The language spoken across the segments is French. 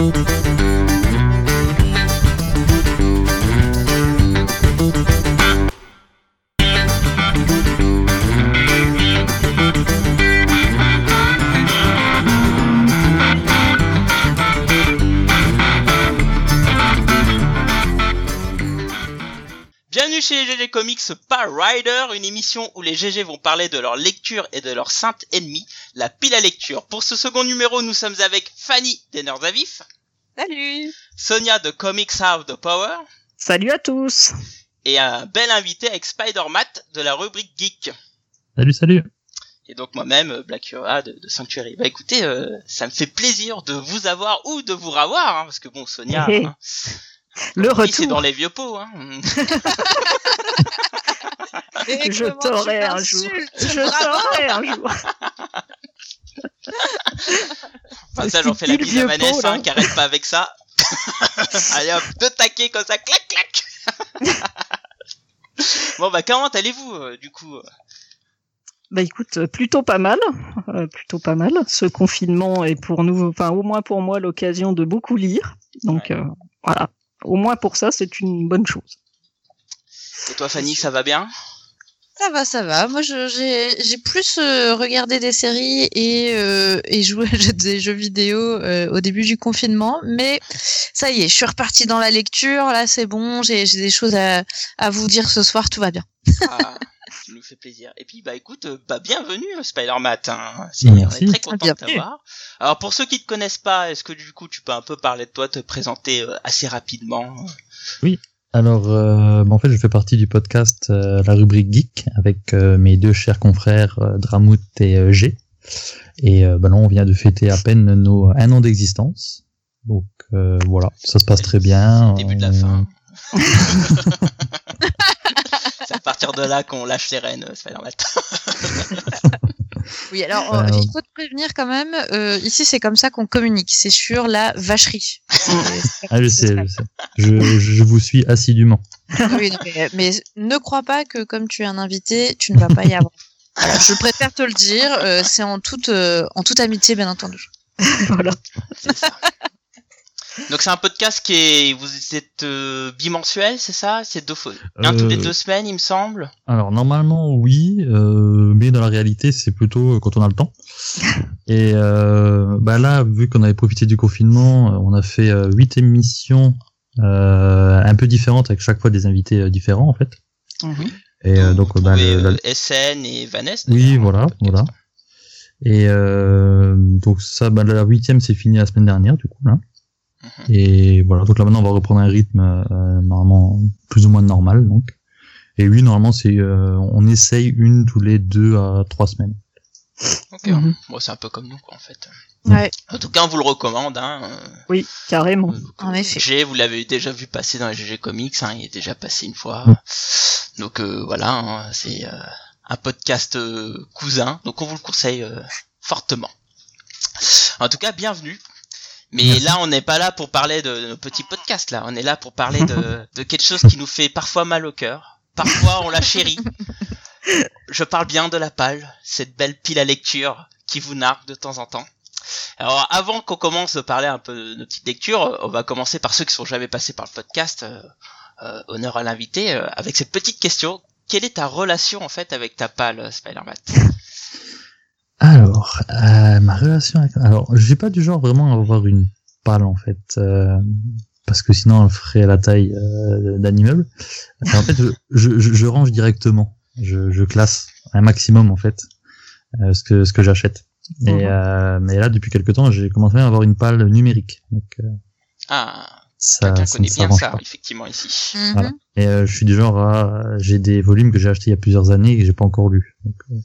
Thank you. Comics Par Rider, une émission où les GG vont parler de leur lecture et de leur sainte ennemie, la pile à lecture. Pour ce second numéro, nous sommes avec Fanny des Nerds à Vif, Salut Sonia de Comics Have the Power, Salut à tous et un bel invité avec Spider-Matt de la rubrique Geek. Salut, salut. Et donc moi-même, Black Hura de, de Sanctuary. Bah écoutez, euh, ça me fait plaisir de vous avoir ou de vous revoir, hein, parce que bon, Sonia, hein, Le oui, c'est retour dans les vieux pots. Hein. Et Je t'aurai un jour Je t'aurai un jour Enfin, ça, j'en fais la bise à Vanessa, hein, qui arrête pas avec ça. Allez hop, deux taquets comme ça, clac, clac. bon bah comment allez-vous euh, du coup euh? Bah écoute, euh, plutôt pas mal, euh, plutôt pas mal. Ce confinement est pour nous, enfin au moins pour moi, l'occasion de beaucoup lire. Donc euh, voilà, au moins pour ça, c'est une bonne chose. Et toi Fanny, ça va bien? Ça va, ça va. Moi, j'ai j'ai plus euh, regardé des séries et, euh, et joué à des jeux vidéo euh, au début du confinement. Mais ça y est, je suis repartie dans la lecture. Là, c'est bon. J'ai j'ai des choses à, à vous dire ce soir. Tout va bien. ah, Ça nous fait plaisir. Et puis bah écoute, euh, bah bienvenue Spider-Man. Hein. C'est- Merci. On est très content Bien. de t'avoir. Alors pour ceux qui te connaissent pas, est-ce que du coup tu peux un peu parler de toi, te présenter euh, assez rapidement? Alors, euh, bah, en fait, je fais partie du podcast euh, La rubrique Geek avec euh, mes deux chers confrères euh, Dramout et euh, G. Et euh, bah, là, on vient de fêter à peine nos un an d'existence. Donc euh, voilà, ça se passe très bien. Début de la Euh, fin. Partir de là qu'on lâche les rênes, euh, Spider-Man. Oui, alors Euh, euh, il faut te prévenir quand même. euh, ici, c'est comme ça qu'on communique. C'est sur la vacherie. Ah, je sais, je sais. Je, je vous suis assidûment. Oui, non, mais, mais ne crois pas que comme tu es un invité, tu ne vas pas y avoir. Voilà, je préfère te le dire. euh, c'est en toute euh, en toute amitié, bien entendu. voilà. Donc c'est un podcast qui est, vous êtes euh, bimensuel, c'est ça? C'est deux fois, un tous les Euh, deux semaines, il me semble? Alors normalement oui, euh, mais dans la réalité c'est plutôt euh, quand on a le temps. Et euh, bah là, vu qu'on avait profité du confinement, euh, on a fait euh, huit émissions euh, un peu différentes avec chaque fois des invités euh, différents en fait. Et euh, Vous donc bah, le- euh, la- SN et Vanessa. oui voilà voilà. Et euh, donc ça, bah, la huitième c'est fini la semaine dernière du coup là. Mhm. Et voilà, donc là maintenant on va reprendre un rythme euh, normalement plus ou moins normal donc. Et oui, normalement c'est euh, on essaye une tous les deux à trois semaines. Ok, Mhm. bon, c'est un peu comme nous quoi en fait. Ouais, En tout cas, on vous le recommande. Hein. euh, Oui, carrément. en effet. G, vous l'avez déjà vu passer dans les GG Comics, hein, il est déjà passé une fois. Mm. Donc euh, voilà, hein, c'est euh, un podcast euh, cousin, donc on vous le conseille euh, fortement. En tout cas, bienvenue. Mais Merci. là, on n'est pas là pour parler de nos petits podcasts, là. On est là pour parler de, de quelque chose qui nous fait parfois mal au cœur. Parfois, on la chérit. Je parle bien de la palle, cette belle pile à lecture qui vous nargue de temps en temps. Alors, avant qu'on commence de parler un peu de nos petites lectures, euh, on va commencer par ceux qui sont jamais passés par le podcast. euh, euh, honneur à l'invité, euh, avec cette petite question. Quelle est ta relation, en fait, avec ta palle, euh, Spider-Man? Alors, euh, ma relation avec... Alors, j'ai pas du genre vraiment à avoir une palle, en fait, euh, parce que sinon, elle ferait la taille euh, d'un immeuble. Enfin, en fait, je, je, je- je range directement. Je, je classe un maximum, en fait, euh, ce que, ce que j'achète. Et, Mhm. euh, mais là, depuis quelque temps, j'ai commencé à avoir une palle numérique. Donc, euh, Ah, ça, ça ne connaît bien ça, pas. effectivement, ici. Mhm. Voilà. Et euh, je suis du genre à... J'ai des volumes que j'ai achetés il y a plusieurs années et que j'ai pas encore lus. Donc, euh,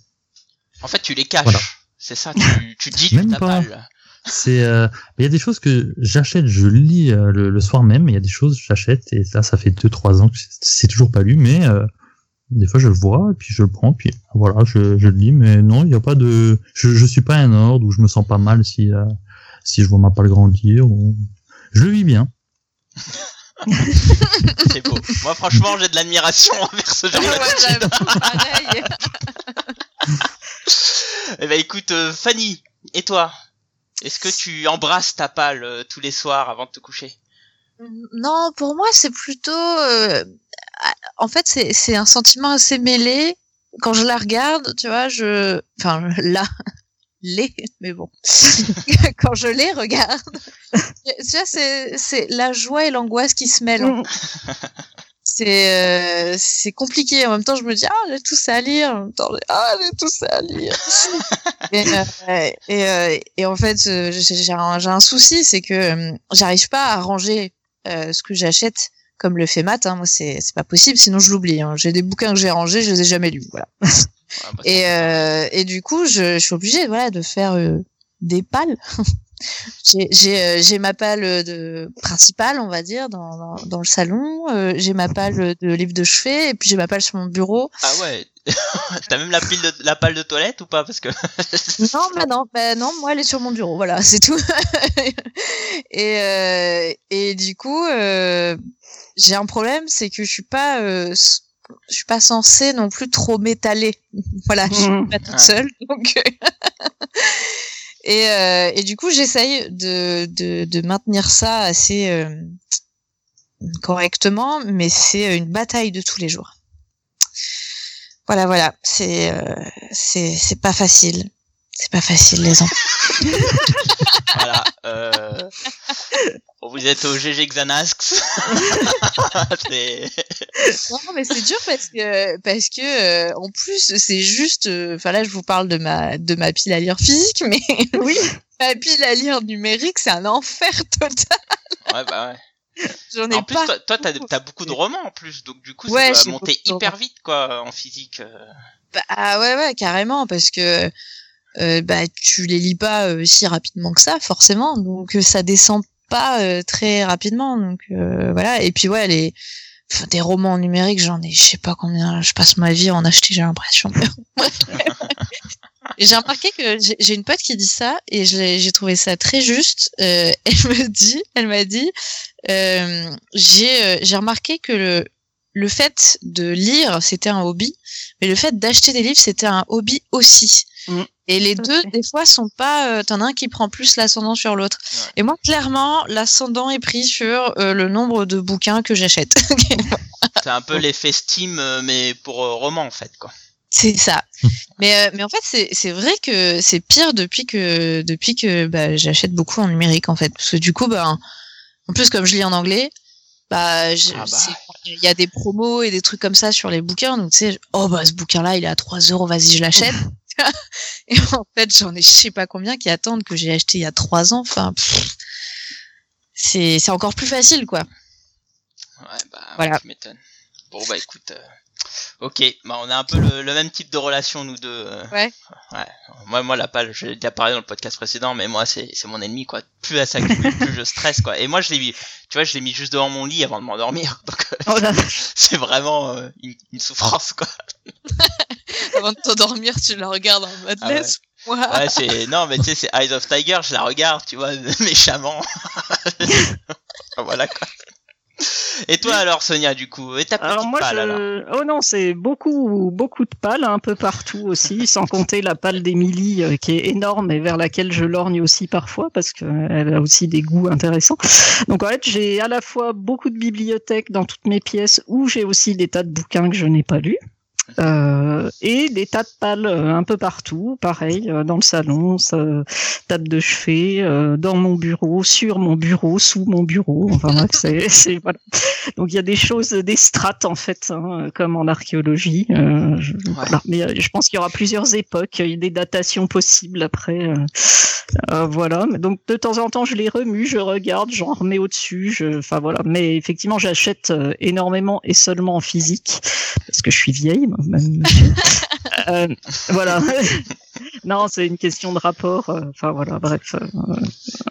En fait, tu les caches. Voilà. C'est ça, tu, tu dis Même ta pas. palle. C'est, euh, il y a des choses que j'achète, je lis euh, le, le soir même. Il y a des choses que j'achète et là, ça fait deux trois ans que c'est- toujours pas lu, mais euh, des fois je le vois et puis je le prends puis voilà, je, je le lis. Mais non, il y a pas de, je, je suis pas un ordre où je me sens pas mal si euh, si je vois ma palle grandir. Ou... Je le vis bien. C'est beau. Moi, franchement, j'ai de l'admiration envers ce genre Ouais. Eh ben, écoute, euh, Fanny, et toi? Est-ce que tu embrasses ta palle euh, tous les soirs avant de te coucher? Non, pour moi, c'est plutôt. euh, en fait, c'est c'est un sentiment assez mêlé. Quand je la regarde, tu vois, je. Enfin, là. Les, mais bon. Quand je les regarde, tu vois, c'est c'est la joie et l'angoisse qui se mêlent. C'est euh, c'est compliqué. En même temps, je me dis ah j'ai tout ça à lire. En même temps, j'ai- ah j'ai tout ça à lire. et, euh, et, euh, et en fait, euh, j'ai j'ai un, un souci, c'est que euh, j'arrive pas à ranger euh, ce que j'achète comme le fait Matt. Hein. Moi, c'est c'est pas possible, sinon je l'oublie. Hein. J'ai des bouquins que j'ai rangés, je les ai jamais lus. Voilà. Bah, Et, euh, et du coup, je, je suis obligée voilà, de faire euh, des pales. j'ai j'ai euh, j'ai ma palle de principale, on va dire, dans, dans, dans le salon. Euh, j'ai ma palle de livre de chevet, et puis j'ai ma palle sur mon bureau. Ah ouais. T'as même la pile de la palle de toilette ou pas? Parce que Non, bah non, bah non, moi elle est sur mon bureau, voilà, c'est tout. et euh, et du coup, euh, j'ai un problème, c'est que je suis pas, euh, je suis pas censée non plus trop m'étaler. voilà, je suis Mhm. pas toute seule, donc. Euh, et du coup, j'essaye de, de de maintenir ça assez euh, correctement, mais c'est une bataille de tous les jours. Voilà, voilà, c'est euh, c'est pas facile. C'est pas facile, les enfants. voilà. Euh... Vous êtes au GG Xanax. Non, mais c'est dur parce que parce que euh, en plus c'est juste. euh, Enfin là, je vous parle de ma de ma pile à lire physique, mais Oui. ma pile à lire numérique, c'est un enfer total. ouais, bah ouais. J'en ai En plus, pas. toi, t'as t'as beaucoup de romans en plus, donc du coup, Ouais, ça doit monter hyper vite, quoi, en physique. Bah, ah ouais, ouais, carrément, parce que euh, bah tu les lis pas euh, si rapidement que ça, forcément. Donc euh, ça descend pas euh, très rapidement. Donc euh, voilà. Et puis ouais, les enfin, des romans numériques, j'en ai, je sais pas combien. Je passe ma vie à en acheter, j'ai l'impression. J'ai remarqué que j'ai- une pote qui dit ça et j'ai trouvé ça très juste. Euh, elle me dit, elle m'a dit, j'ai j'ai remarqué que le le fait de lire c'était un hobby, mais le fait d'acheter des livres c'était un hobby aussi. Mm. Et les deux fait. des fois sont pas, euh, t'en as un qui prend plus l'ascendant sur l'autre. Ouais. Et moi clairement l'ascendant est pris sur euh, le nombre de bouquins que j'achète. C'est un peu l'effet Steam, euh, mais pour euh, roman, en fait, quoi. C'est ça. mais euh, mais en fait c'est c'est vrai que c'est pire depuis que depuis que bah, j'achète beaucoup en numérique en fait parce que du coup bah en plus comme je lis en anglais bah je- Ah bah. il y a des promos et des trucs comme ça sur les bouquins donc tu sais oh bah ce bouquin là il est à 3 euros vas-y je l'achète et en fait j'en ai je sais pas combien qui attendent que j'ai acheté il y a 3 ans enfin c'est c'est encore plus facile quoi Ouais, bah, Voilà. tu m'étonnes. Bon, bah, écoute. euh, Ok, bah, on a un peu le, le même type de relation, nous deux. euh. Ouais. Ouais. Moi, moi, la palle, j'ai déjà parlé dans le podcast précédent, mais moi, c'est, mon ennemi, quoi. Plus elle s'accumule, plus je stresse, quoi. Et moi, je l'ai mis, tu vois, je l'ai mis juste devant mon lit avant de m'endormir. Donc, euh, Oh c'est vraiment euh, une, une souffrance, quoi. avant de t'endormir tu la regardes en mode Ah ouais. Ouais, c'est, non, mais tu sais, c'est Eyes of Tiger, je la regarde, tu vois, méchamment. voilà, quoi. Et toi, alors, Sonia, du coup, et ta petite Alors moi, alors je... oh non, c'est beaucoup, beaucoup de pales un peu partout aussi, sans compter la palle d'Émilie euh, qui est énorme et vers laquelle je lorgne aussi parfois parce qu'elle a aussi des goûts intéressants. Donc en fait, j'ai à la fois beaucoup de bibliothèques dans toutes mes pièces où j'ai aussi des tas de bouquins que je n'ai pas lus. Euh, et des tas de pales euh, un peu partout, pareil, euh, dans le salon, ça, table de chevet, euh, dans mon bureau, sur mon bureau, sous mon bureau. Enfin bref, c'est, c'est voilà. Donc il y a des choses, des strates en fait, hein, comme en archéologie. euh, je- voilà. Mais je pense qu'il y aura plusieurs époques, il y a des datations possibles après. euh, voilà. Donc de temps en temps, je les remue, je regarde, j'en remets au-dessus. Je... Enfin voilà. Mais effectivement, j'achète énormément et seulement en physique parce que je suis vieille, même. Euh, voilà. non, c'est une question de rapport. euh, Enfin voilà, bref. euh,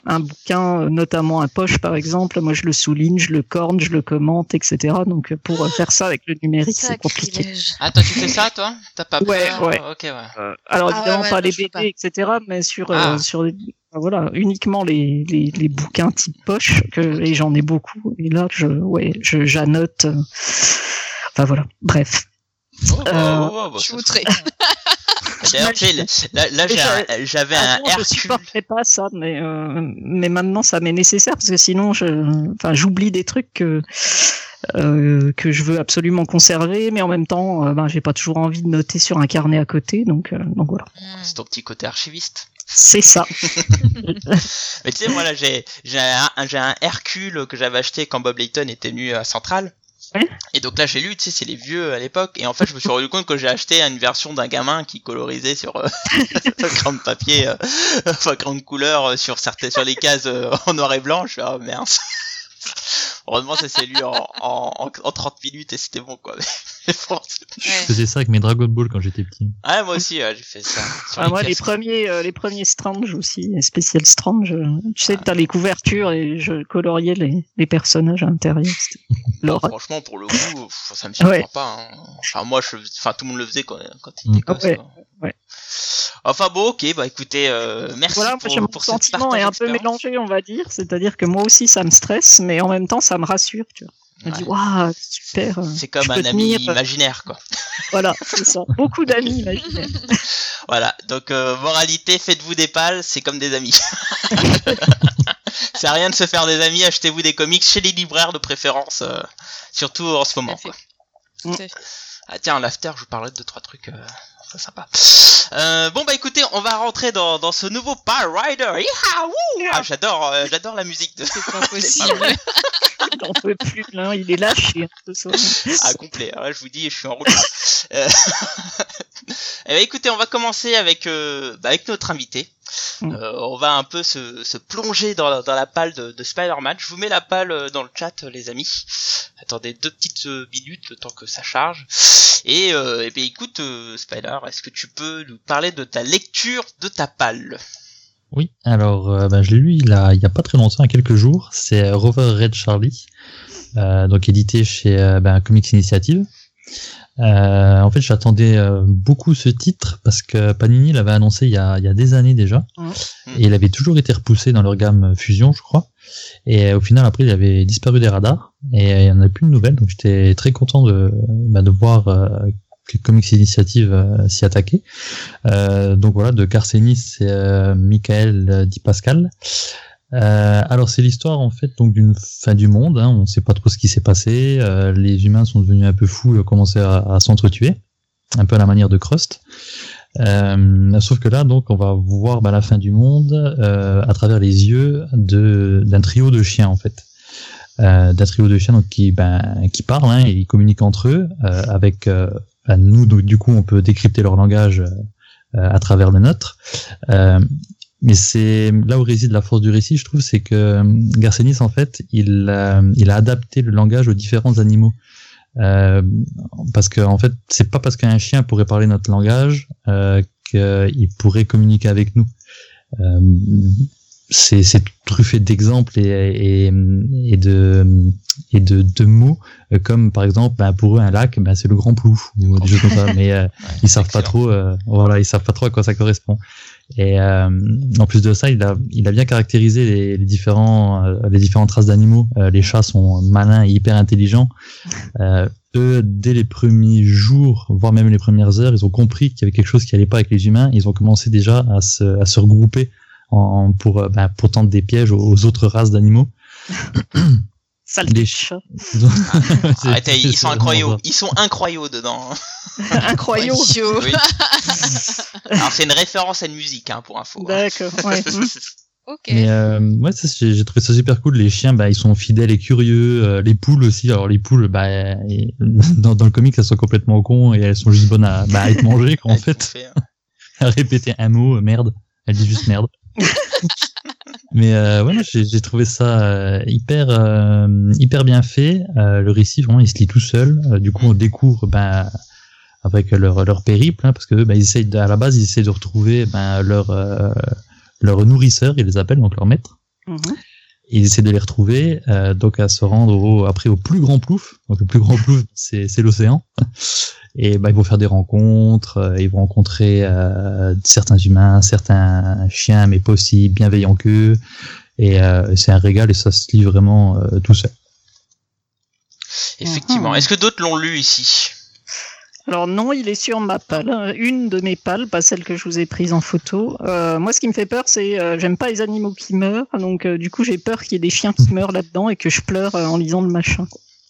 un bouquin, notamment un poche par exemple, moi je le souligne, je le corne, je le commente, etc. Donc pour faire ça avec le numérique, c'est compliqué. Ah, toi, tu fais ça, toi? T'as pas Ouais, peur ouais. Ok, ouais. Euh, alors Ah évidemment ouais, pas les BD, etc. Mais sur euh, Ah. sur les- enfin, voilà uniquement les, les les bouquins type poche que et j'en ai beaucoup. Et là je ouais je j'annote. Enfin voilà. Bref. Oh, bah, Euh, oh, oh, bah, Je. D'ailleurs, sais, là, là j'ai un- j'avais un Avant, je Hercule. supportais pas ça, mais euh, mais maintenant ça m'est nécessaire parce que sinon, je, enfin, j'oublie des trucs que euh, que je veux absolument conserver, mais en même temps, euh, ben, j'ai pas toujours envie de noter sur un carnet à côté, donc euh, donc voilà, C'est ton petit côté archiviste. c'est ça. Mais tu sais, moi là, j'ai j'ai un, un Hercule que j'avais acheté quand Bob Layton était venu à Central. Et donc là, j'ai lu, tu sais, c'est les vieux à l'époque. Et en fait, je me suis rendu compte que j'ai acheté une version d'un gamin qui colorisait sur euh, grande papier, euh, enfin grande couleur euh, sur certaines, sur les cases euh, en noir et blanc. Je oh merde. Heureusement, ça s'est lu en, en, en, en 30 minutes et c'était bon quoi. Mais bon, c'est- Je faisais ça avec mes Dragon Ball quand j'étais petit. ah, moi aussi, ouais, j'ai fait ça. Sur Ah, moi, les premiers, euh, les premiers Strange aussi, les spécial Strange. euh, Tu sais, t'as les couvertures et je coloriais les, les personnages à l'intérieur. Non, l'horreur. franchement, pour le coup, ça me surprend Ouais. pas. hein. Enfin, moi, je, enfin, tout le monde le faisait quand, quand il était gosse, Ouais, ouais. Enfin bon, ok, bah écoutez, euh, merci Voilà, pour, mon pour ce sentiment partage est un peu mélangé, on va dire. C'est-à-dire que moi aussi, ça me stresse, mais en même temps, ça me rassure. Tu vois. Dis, Ouais. waouh, super. euh, C'est comme un ami tenir, euh, imaginaire, quoi. Voilà, c'est ça. Beaucoup d'amis imaginaires. Voilà, donc euh, moralité, faites-vous des pales, c'est comme des amis. c'est rien de se faire des amis, achetez-vous des comics chez les libraires de préférence, euh, surtout en ce moment. Quoi. Tout à fait. Ah tiens, en l'after, je vous parlerai de deux trois trucs euh, très sympas. Euh, bon bah écoutez, on va rentrer dans, dans ce nouveau Power Rider. Ah, j'adore, euh, j'adore la musique de. C'est pas possible. J'en peux plus, là, il est lâché. hein, ce soir. Ah complet. Là, je vous dis, je suis en route. Euh, eh ben, écoutez, on va commencer avec bah, avec notre invité. Mm. Euh, on va un peu se, se plonger dans la, dans la palle de, de Spider-Man. Je vous mets la palle euh, dans le chat, euh, les amis. Attendez deux petites minutes, le temps que ça charge. Et, euh, bien, écoute, euh, Spider, est-ce que tu peux nous parler de ta lecture de ta palle Oui, alors euh, ben, je l'ai lu il, a, il y a pas très longtemps, il y a quelques jours. C'est Rover Red Charlie, euh, donc édité chez euh, ben, Comics Initiative. Euh, en fait, j'attendais euh, beaucoup ce titre parce que Panini l'avait annoncé il y, a, il y a des années déjà, Mhm. et il avait toujours été repoussé dans leur gamme Fusion, je crois. Et euh, au final, après, il avait disparu des radars et il y en a plus de nouvelles. Donc, j'étais très content de, bah, de voir euh, que Comics Initiative euh, s'y attaquait. Euh, donc voilà, de Carcenis euh, Michael Di Pascal. Euh, alors c'est l'histoire en fait donc d'une fin du monde. Hein, on sait pas trop ce qui s'est passé. euh, les humains sont devenus un peu fous, ont commencé à, s'entretuer, un peu à la manière de Crust. Euh, sauf que là donc on va voir bah, la fin du monde euh, à travers les yeux d'un trio de chiens en fait. Euh, d'un trio de chiens donc qui ben parlent hein, et ils communiquent entre eux euh, avec euh, nous du coup on peut décrypter leur langage euh, à travers le nôtre. Euh, mais c'est là où réside la force du récit, je trouve, c'est que euh, Garcenis, en fait, il, euh, il a adapté le langage aux différents animaux. Euh, parce que en fait, c'est pas parce qu'un chien pourrait parler notre langage euh, qu'il pourrait communiquer avec nous. Euh, c'est truffé d'exemples et, et, et de et de, de mots euh, comme par exemple ben, pour eux un lac ben, c'est le grand plouf ou des choses comme ça mais euh, ils savent pas trop euh, voilà ils savent pas trop à quoi ça correspond et euh, en plus de ça il a il a bien caractérisé les, les différents euh, les différentes races d'animaux. Euh, les chats sont malins et hyper intelligents. Euh, eux dès les premiers jours voire même les premières heures ils ont compris qu'il y avait quelque chose qui allait pas avec les humains. Ils ont commencé déjà à se à se regrouper en, pour ben, pour tendre des pièges aux autres races d'animaux Sale Les chat. C'est- Arrêtez, ils sont incroyables. Ils sont incroyables dedans. Incroyable. Yo. Oui. Alors c'est une référence à une musique, hein, pour info. hein. D'accord, ouais. Hmm. Ok. Mais euh, ouais, ça, j'ai j'ai trouvé ça super cool. Les chiens, bah, ils sont fidèles et curieux. Euh, les poules aussi. Alors les poules, bah, et- dans, dans le comic, elles sont complètement cons et elles sont juste bonnes à, bah, à être mangées, quoi, en fait. fait, hein. À répéter un mot, euh, merde. Elle dit juste merde. Mais euh, ouais, j'ai trouvé ça euh, hyper euh, hyper bien fait. Euh, le récit, vraiment, il se lit tout seul. Euh, du coup, on découvre ben avec leur leur périple, hein, parce que ben, ils essayent de- à la base, ils essaient de retrouver ben, leur euh, leur nourrisseur, ils les appellent donc leur maître. Mhm. Ils essaient de les retrouver, euh, donc à se rendre au, après au plus grand plouf. Donc le plus grand plouf, c'est l'océan. Et bah, ils vont faire des rencontres, euh, ils vont rencontrer euh, certains humains, certains chiens, mais pas aussi bienveillants qu'eux. Et euh, c'est un régal et ça se lit vraiment euh, tout seul. Effectivement. Mhm. Est-ce que d'autres l'ont lu ici? Alors non, il est sur ma palle, une de mes pales, pas celle que je vous ai prise en photo. Euh, moi, ce qui me fait peur, c'est euh, j'aime pas les animaux qui meurent, donc euh, du coup j'ai peur qu'il y ait des chiens qui meurent là-dedans et que je pleure euh, en lisant le machin.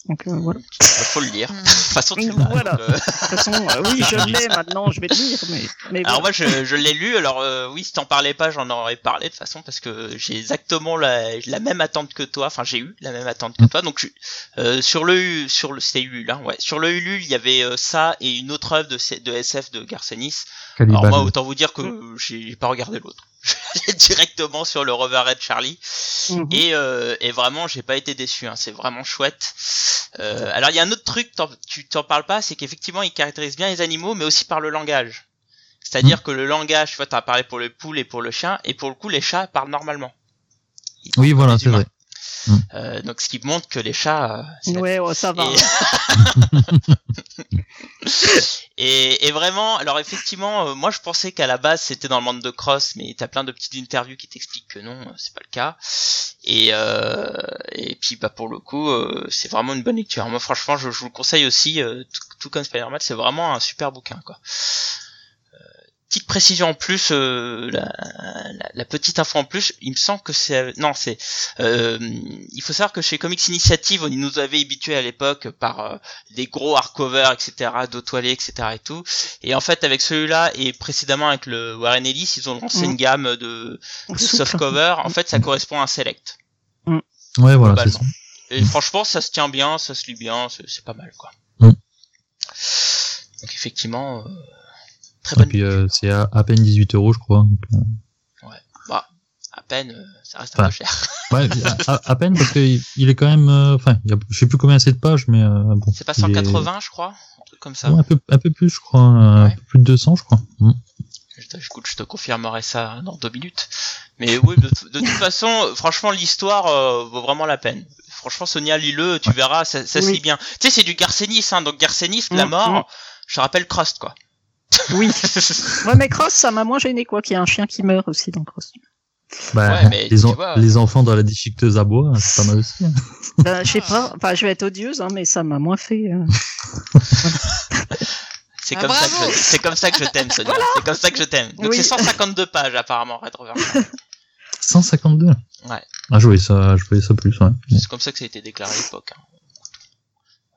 Donc euh, voilà. Il faut le lire. Mm. De toute façon, tu l'as. voilà. donc, euh, De toute façon, euh, oui, je l'ai maintenant, je vais le lire, mais, mais Alors voilà. moi je, je l'ai lu, alors euh, oui si t'en parlais pas j'en aurais parlé de toute façon parce que j'ai exactement la, la même attente que toi, enfin j'ai eu la même attente que toi donc je, euh, sur le sur le c'était Ulule hein, ouais sur le Ulule il y avait euh, ça et une autre œuvre de, de SF de Garcenis. Alors moi autant vous dire que j'ai j'ai pas regardé l'autre. Directement sur le Roverhead Charlie. Mhm. et, euh, et vraiment j'ai pas été déçu hein, c'est vraiment chouette. Euh, alors il y a un autre truc tu t'en parles pas c'est qu'effectivement il caractérise bien les animaux mais aussi par le langage. C'est-à-dire que le langage tu vois t'as parlé pour le poule et pour le chien et pour le coup les chats parlent normalement. Ils Oui, voilà, c'est humains. Vrai. Euh, donc ce qui montre que les chats euh, Ouais, ouais, ça va. Et, et vraiment, alors effectivement, euh, moi je pensais qu'à la base c'était dans le monde de Cross, mais t'as plein de petites interviews qui t'expliquent que non, euh, c'est pas le cas. Et, euh, et puis bah pour le coup, euh, c'est vraiment une bonne lecture. Moi franchement, je, je vous le conseille aussi, euh, tout, tout comme Spider-Man, c'est vraiment un super bouquin quoi. Petite précision en plus, euh, la, la, la petite info en plus, il me semble que c'est non c'est euh, il faut savoir que chez Comics Initiative, on nous avait habitués à l'époque par euh, des gros hardcovers, etc., d'autoilés, etc. et tout. Et en fait, avec celui-là et précédemment avec le Warren Ellis, ils ont lancé Mhm. une gamme de, de softcover. En fait, ça correspond à un select. Ouais, voilà, c'est globalement. ça. Et franchement, ça se tient bien, ça se lit bien, c'est pas mal, quoi. Mhm. Donc effectivement, euh, très Et puis euh, c'est à, à peine 18 euros, je crois. Donc, euh, Bah, à peine, euh, ça reste un peu cher. Ouais, à, à peine parce qu'il il est quand même. euh, Enfin, je sais plus combien c'est de pages, mais euh, bon. C'est pas il est- 180, je crois, un truc comme ça. Ouais, un peu, un peu plus, je crois, un Ouais. peu plus de 200, je crois. Mm. Je te, écoute, je te confirmerai ça dans deux minutes. Mais oui, de, de toute façon, franchement, l'histoire euh, vaut vraiment la peine. Franchement, Sonia, lis-le, tu verras, ça, ça se lit bien. Tu sais, c'est du Garcenis, hein, donc Garcenis, la Mm, mort, mm. je te rappelle Crust, quoi. Oui. Ouais, mais Cross, ça m'a moins gêné, quoi, qu'il y a un chien qui meurt aussi dans Cross. Bah, Ouais, mais les, tu en- vois. les enfants dans la déchiqueteuse à bois, c'est pas mal aussi. hein. Ben, je sais pas, enfin, je vais être odieuse, hein, mais ça m'a moins fait. euh, C'est Ah, comme, ça que bravo. je- c'est comme ça que je t'aime, Sonia. C'est comme ça que je t'aime. Donc Oui. c'est 152 pages, apparemment, Red Rover. 152 Ouais. Ah, je voyais ça, je voyais ça plus, ouais. C'est comme ça que ça a été déclaré à l'époque. hein.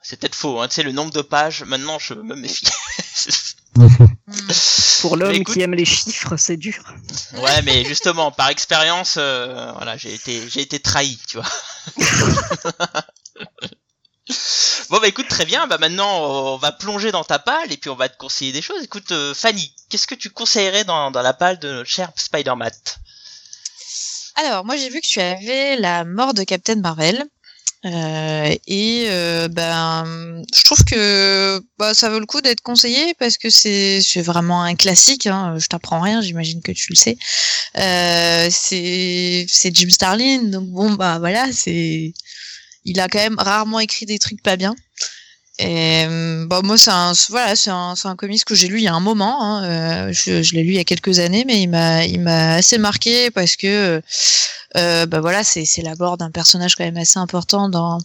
C'est peut-être faux, hein. Tu sais, le nombre de pages, maintenant, je me méfie. Mm. Pour l'homme écoute- qui aime les chiffres, c'est dur. Ouais, mais justement, par expérience, euh, voilà, j'ai été, j'ai été trahi, tu vois. bon bah écoute, très bien. Bah maintenant, on va plonger dans ta palle et puis on va te conseiller des choses. Écoute, euh, Fanny, qu'est-ce que tu conseillerais dans, dans la palle de notre cher Spider-Man Alors, moi, j'ai vu que tu avais la mort de Captain Marvel. Euh, et euh, ben, je trouve que bah, ça vaut le coup d'être conseillé parce que c'est vraiment un classique. Hein, je t'apprends rien, j'imagine que tu le sais. Euh, c'est c'est Jim Starlin, donc bon bah voilà, c'est il a quand même rarement écrit des trucs pas bien. Et euh, bah moi c'est un voilà c'est un c'est un comics que j'ai lu il y a un moment. Hein, euh, je je l'ai lu il y a quelques années, mais il m'a il m'a assez marqué parce que euh, bah voilà c'est c'est la mort d'un personnage quand même assez important dans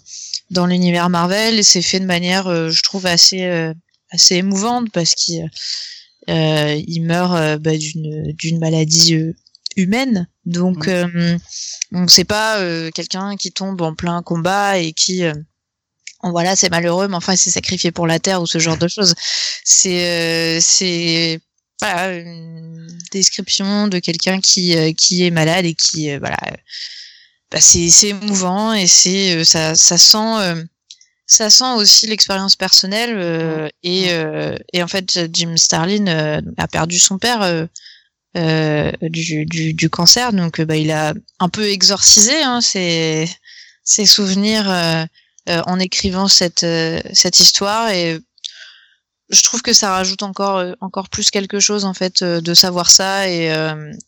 dans l'univers Marvel et c'est fait de manière euh, je trouve assez euh, assez émouvante parce qu'il euh, il meurt euh, bah, d'une d'une maladie humaine donc euh, donc c'est pas euh, quelqu'un qui tombe en plein combat et qui euh, voilà c'est malheureux mais enfin il s'est sacrifié pour la terre ou ce genre de choses. C'est euh, c'est voilà une description de quelqu'un qui euh, qui est malade et qui euh, voilà euh, bah, c'est c'est émouvant et c'est euh, ça ça sent euh, ça sent aussi l'expérience personnelle euh, et euh, et en fait Jim Starlin euh, a perdu son père du, du du cancer. Donc bah il a un peu exorcisé hein, ses ses souvenirs euh, en écrivant cette euh, cette histoire et je trouve que ça rajoute encore euh, encore plus quelque chose en fait de savoir ça et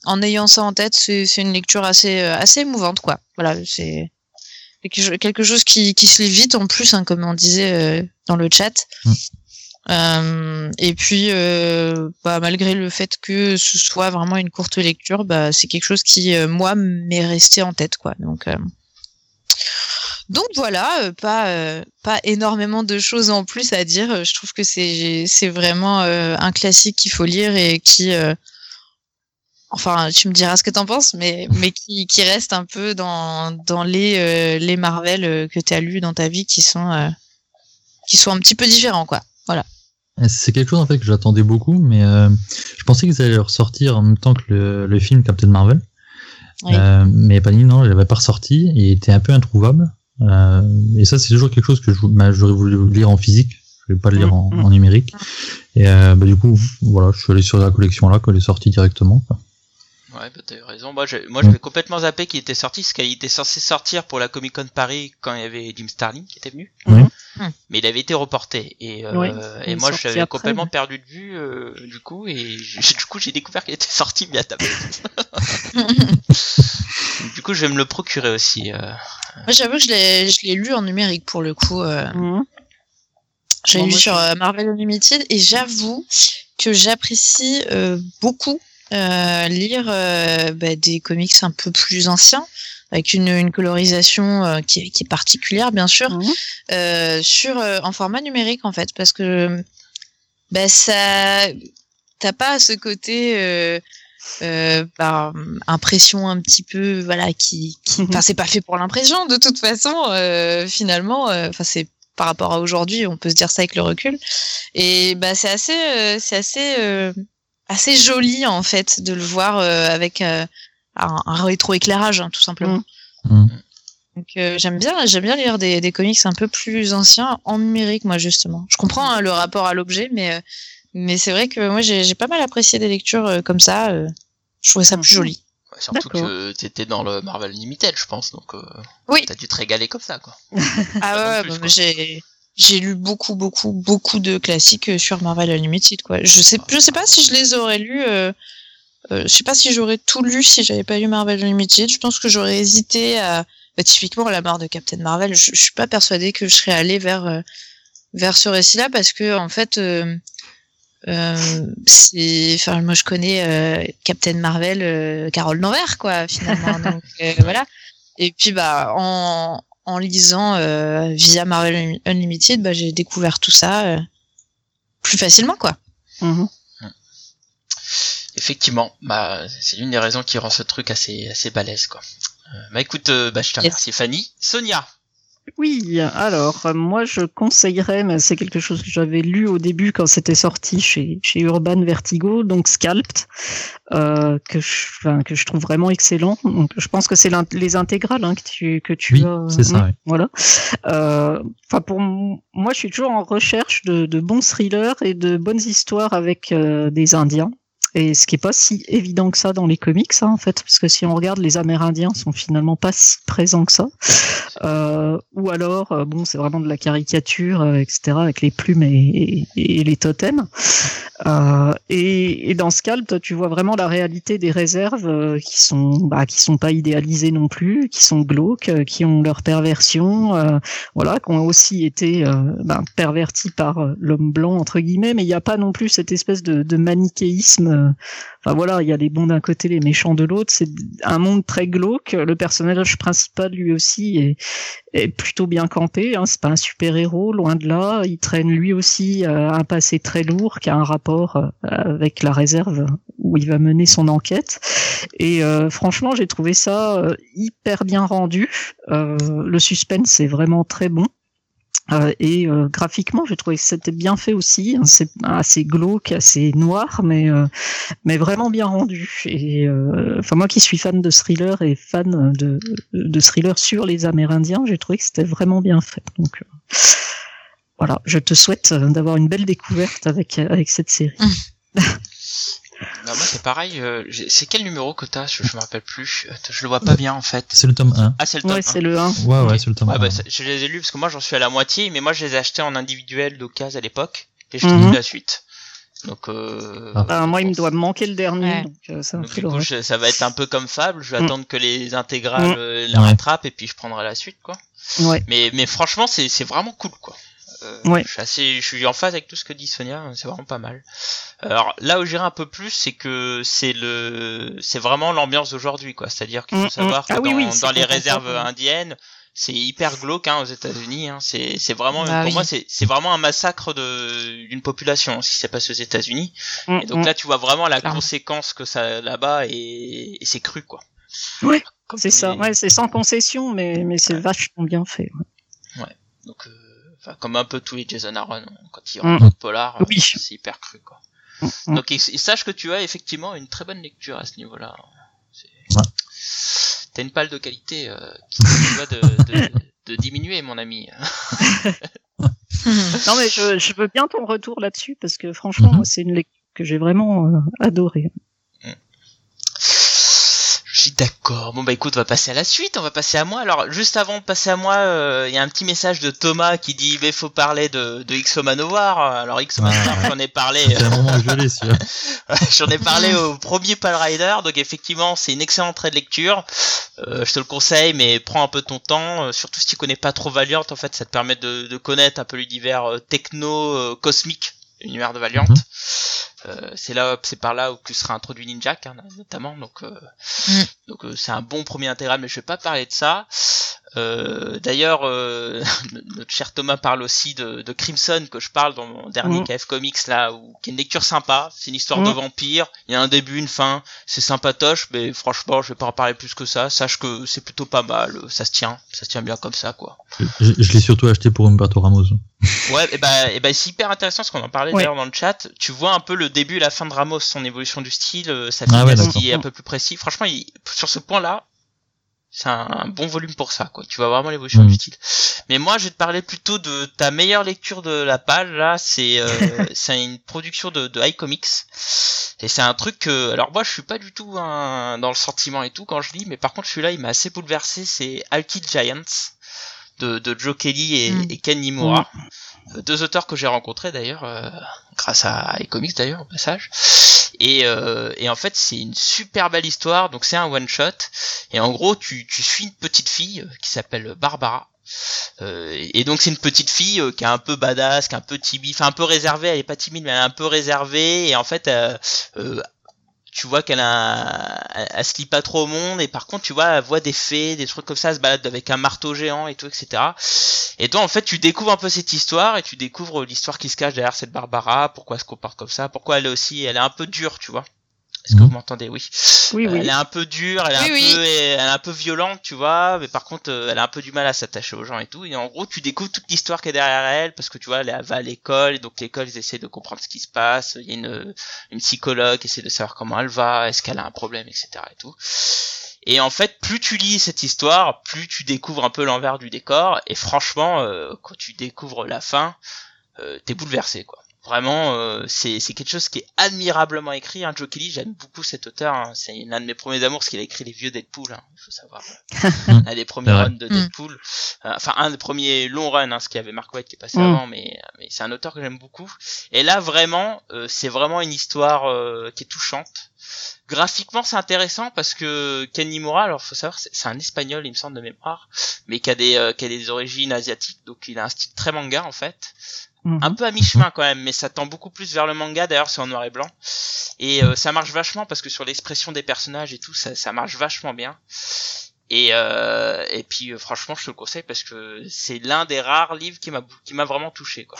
en ayant ça en tête c'est une lecture assez assez émouvante quoi. Voilà c'est quelque cho- quelque chose qui qui se lit vite en plus hein, comme on disait dans le chat. Mm. Euh, et puis euh, bah, malgré le fait que ce soit vraiment une courte lecture bah c'est quelque chose qui euh, moi m'est resté en tête quoi. Donc Donc voilà, euh, pas euh, pas énormément de choses en plus à dire. Je trouve que c'est vraiment euh, un classique qu'il faut lire et qui enfin tu me diras ce que t'en penses mais mais qui, qui reste un peu dans dans les les Marvel que tu as lu dans ta vie qui sont qui sont un petit peu différents quoi. Voilà. C'est quelque chose en fait que j'attendais beaucoup mais je pensais qu'ils allaient ressortir en même temps que le, le film Captain Marvel. Oui. Euh, mais Panini, non, il n'avait pas ressorti et il était un peu introuvable. Euh, et ça, c'est toujours quelque chose que je- bah, j'aurais voulu lire en physique. Je vais pas le lire en, Mm, mm. en numérique. Et euh, bah, du coup, voilà, je suis allé sur la collection là, qu'elle est sortie directement. quoi. Ouais, bah t'as eu raison. Moi, j'ai- moi, j'avais complètement zappé qu'il était sorti, parce qu'il était censé sortir pour la Comic Con Paris quand il y avait Jim Starlin qui était venu. Mhm. Mais il avait été reporté. Et, euh, Oui, et moi, j'avais après, complètement perdu de vue, euh, du coup, et du coup, j'ai découvert qu'il était sorti via ta Du coup, je vais me le procurer aussi. euh. Moi, j'avoue que je l'ai je l'ai lu en numérique pour le coup. euh, Mhm. J'ai Bon, lu moi, sur je- euh, Marvel Unlimited et j'avoue que j'apprécie euh, beaucoup euh, lire euh, bah, des comics un peu plus anciens avec une, une colorisation euh, qui, est, qui est particulière bien sûr euh, sur euh, en format numérique en fait parce que bah, ça t'as pas ce côté euh, euh, bah, impression un petit peu voilà qui Mhm. enfin c'est pas fait pour l'impression de toute façon euh, finalement euh, enfin c'est par rapport à aujourd'hui on peut se dire ça avec le recul et bah c'est assez c'est assez assez joli en fait de le voir avec un, un rétroéclairage hein, tout simplement Mhm. donc euh, j'aime bien j'aime bien lire des, des comics un peu plus anciens en numérique moi justement je comprends hein, le rapport à l'objet mais euh, mais c'est vrai que moi j'ai j'ai pas mal apprécié des lectures euh, comme ça euh, je trouvais ça plus Mhm. joli Ouais, surtout que t'étais dans le Marvel Limited, je pense, donc euh, Oui. t'as dû te régaler comme ça, quoi. ah ouais bah, j'ai j'ai lu beaucoup beaucoup beaucoup de classiques sur Marvel Unlimited quoi je sais je sais pas si je les aurais lus je sais pas si j'aurais tout lu si j'avais pas lu Marvel Unlimited. Je pense que j'aurais hésité à bah, typiquement la mort de Captain Marvel. Je, je suis pas persuadée que je serais allée vers euh, vers ce récit là parce que en fait euh, euh, c'est enfin moi je connais euh, Captain Marvel euh, Carole Danvers quoi finalement. Donc euh, voilà. Et puis bah en en lisant euh, via Marvel Unlimited bah j'ai découvert tout ça euh, plus facilement quoi. Mhm. Effectivement, bah c'est l'une des raisons qui rend ce truc assez assez balèze, quoi. Euh, bah écoute, euh, bah je te Yes. remercie, Fanny. Sonia. Oui, alors euh, moi je conseillerais, mais c'est quelque chose que j'avais lu au début quand c'était sorti chez, chez Urban Vertigo, donc Scalped, euh, que, je, enfin, que je trouve vraiment excellent. Donc je pense que c'est l'int- les intégrales hein, que tu que tu Oui, as. c'est ça, oui. Voilà. Euh, Enfin pour m- moi, je suis toujours en recherche de, de bons thrillers et de bonnes histoires avec euh, des Indiens. Et ce qui est pas si évident que ça dans les comics, hein, en fait, parce que si on regarde, les Amérindiens sont finalement pas si présents que ça. Euh, ou alors, euh, bon, c'est vraiment de la caricature, euh, etc., avec les plumes et, et- et les totems. Euh, et, et dans Scalp, tu vois vraiment la réalité des réserves euh, qui sont, bah, qui sont pas idéalisées non plus, qui sont glauques, qui ont leur perversion, euh, voilà, qui ont aussi été ben, pervertis par l'homme blanc entre guillemets, mais il n'y a pas non plus cette espèce de, de manichéisme. Enfin voilà, il y a les bons d'un côté, les méchants de l'autre. C'est un monde très glauque. Le personnage principal lui aussi est, plutôt bien campé. Hein. C'est pas un super héros, loin de là. Il traîne lui aussi euh, un passé très lourd qui a un rapport euh, avec la réserve où il va mener son enquête. Et euh, franchement, j'ai trouvé ça hyper bien rendu. Le suspense est vraiment très bon. Euh, et euh, graphiquement, j'ai trouvé que c'était bien fait aussi. hein. C'est assez glauque, assez noir, mais euh, mais vraiment bien rendu. Et euh, enfin moi qui suis fan de thriller et fan de de thriller sur les Amérindiens, j'ai trouvé que c'était vraiment bien fait. Donc euh, voilà, je te souhaite d'avoir une belle découverte avec avec cette série. Bah, moi c'est pareil. euh, c'est quel numéro que t'as? Je, je me rappelle plus. Je le vois pas bien en fait. C'est le tome 1. Ah c'est le tome Ouais, 1. c'est le 1. Ouais, ouais, c'est le tome 1. bah, je les ai lus parce que moi j'en suis à la moitié, mais moi je les ai achetés en individuel d'occasion à l'époque et je Mhm. trouve la suite. Donc euh, Ah. Bah, moi, il me doit me manquer le dernier, Ouais. donc euh, ça me Donc, fait du coup, je- ça va être un peu comme Fable. Je vais Mm. attendre que les intégrales Mm. euh, la Ouais. rattrapent et puis je prendrai la suite, quoi. Ouais. Mais, mais franchement, c'est, c'est vraiment cool, quoi. Euh, Ouais. Je suis assez, je suis en phase avec tout ce que dit Sonia. C'est vraiment pas mal. Alors là où j'irai un peu plus, c'est que c'est le, c'est vraiment l'ambiance d'aujourd'hui, quoi. C'est-à-dire qu'il faut Mm, mm. savoir que Ah dans, oui, dans c'est les réserves indiennes, c'est hyper glauque hein, aux États-Unis. Hein. C'est c'est vraiment Bah pour oui. moi c'est c'est vraiment un massacre de d'une population si ça passe aux États-Unis. Mm, Et donc là tu vois vraiment la Clairement. conséquence que ça là-bas et, et c'est cru quoi. Ouais, c'est ça. Ouais, c'est sans concession, mais mais c'est vachement bien fait. ouais. Donc euh, enfin comme un peu tous les Jason Aaron quand il Mm. rentre de polar, Oui. c'est hyper cru quoi. Mm, mm. Donc et, et sache que tu as effectivement une très bonne lecture à ce niveau-là. Ouais. T'as une palle de qualité euh, qui te doit de, de, de diminuer, mon ami. Non, mais je, je veux bien ton retour là-dessus parce que franchement, Mhm. moi, c'est une lecture que j'ai vraiment euh, adorée. D'accord. Bon bah écoute, on va passer à la suite, on va passer à moi. Alors juste avant de passer à moi, euh, il y a un petit message de Thomas qui dit mais faut parler de, de X Manowar. Alors X Manowar, Ah. j'en ai parlé. C'est un moment. J'en ai parlé au premier Pal Rider, donc effectivement c'est une excellente trait de lecture. Euh, je te le conseille, mais prends un peu ton temps, euh, surtout si tu connais pas trop Valiant. En fait, ça te permet de, de connaître un peu l'univers euh, techno cosmique, l'univers de Valiant. Mhm. Euh, c'est là, c'est par là où tu sera introduit Ninjak, hein, notamment. Donc, euh, Mm. donc euh, c'est un bon premier intégral, mais je vais pas parler de ça. Euh, D'ailleurs, euh, notre cher Thomas parle aussi de, de Crimson que je parle dans mon dernier Mm. KF Comics là, où, qui est une lecture sympa. C'est une histoire Mm. de vampire. Il y a un début, une fin. C'est sympatoche, mais franchement, je vais pas en parler plus que ça. Sache que c'est plutôt pas mal. Ça se tient, ça se tient bien comme ça, quoi. Je, je l'ai surtout acheté pour Humberto Ramos. Ouais, et bah, et bah c'est hyper intéressant parce qu'on en parlait Ouais. d'ailleurs dans le chat. Tu vois un peu le début et la fin de Ramos, son évolution du style, euh, sa Ah ouais, finesse qui est un peu plus précis. Franchement, il- sur ce point-là, c'est un, un bon volume pour ça, quoi. Tu vois vraiment l'évolution Mhm. du style. Mais moi, je vais te parler plutôt de ta meilleure lecture de la page. Là, c'est euh, c'est une production de, de iComics. Et c'est un truc que, alors moi, je suis pas du tout un- dans le sentiment et tout quand je lis, mais par contre, celui-là, il m'a assez bouleversé. C'est Alkid Giants de, de Joe Kelly et, Mm. et Ken Nimura. Euh, deux auteurs que j'ai rencontrés d'ailleurs euh, grâce à iComics d'ailleurs au passage et, euh, et en fait c'est une super belle histoire. Donc c'est un one shot et en gros tu, tu suis une petite fille euh, qui s'appelle Barbara. Euh, et donc c'est une petite fille qui est un peu badass qui est un peu timide. Enfin un peu réservée. Elle est pas timide mais elle est un peu réservée. Et en fait euh, tu vois qu'elle a, elle, se lie pas trop au monde et par contre tu vois elle voit des fées, des trucs comme ça, elle se balade avec un marteau géant et tout, etc. Et toi en fait tu découvres un peu cette histoire et tu découvres l'histoire qui se cache derrière cette Barbara, pourquoi elle se comporte comme ça, pourquoi elle est aussi, elle est un peu dure, tu vois. Est-ce que Mhm. vous m'entendez Oui. Oui, oui. Elle est un peu dure, elle est Oui, un oui. peu, elle est un peu violente, tu vois, mais par contre, euh, elle a un peu du mal à s'attacher aux gens et tout. Et en gros, tu découvres toute l'histoire qui est derrière elle, parce que tu vois, elle va à l'école, et donc l'école, ils essaient de comprendre ce qui se passe. Il y a une, une psychologue qui essaie de savoir comment elle va, est-ce qu'elle a un problème, etc. et tout. Et en fait, plus tu lis cette histoire, plus tu découvres un peu l'envers du décor. Et franchement, euh, quand tu découvres la fin, euh, t'es bouleversé, quoi. Vraiment, euh, c'est c'est quelque chose qui est admirablement écrit. Hein. Joe Kelly, j'aime beaucoup cet auteur. hein. C'est l'un de mes premiers amours, parce qu'il a écrit les vieux Deadpool. Hein, il faut savoir. un des premiers runs de Mm. Deadpool. Euh, enfin, un des premiers longs runs, hein, ce qu'il y avait Mark White qui est passé Mm. avant, mais, mais c'est un auteur que j'aime beaucoup. Et là, vraiment, euh, c'est vraiment une histoire euh, qui est touchante. Graphiquement, c'est intéressant parce que Ken Nimura, alors faut savoir, c'est c'est un espagnol, il me semble de mémoire, mais qui a des euh, qui a des origines asiatiques, donc il a un style très manga en fait Mhm. un peu à mi-chemin quand même, mais ça tend beaucoup plus vers le manga. D'ailleurs, c'est en noir et blanc. Et euh, ça marche vachement parce que sur l'expression des personnages et tout, ça, ça marche vachement bien. Et, euh, et puis euh, franchement, je te le conseille parce que c'est l'un des rares livres qui m'a qui m'a vraiment touché quoi.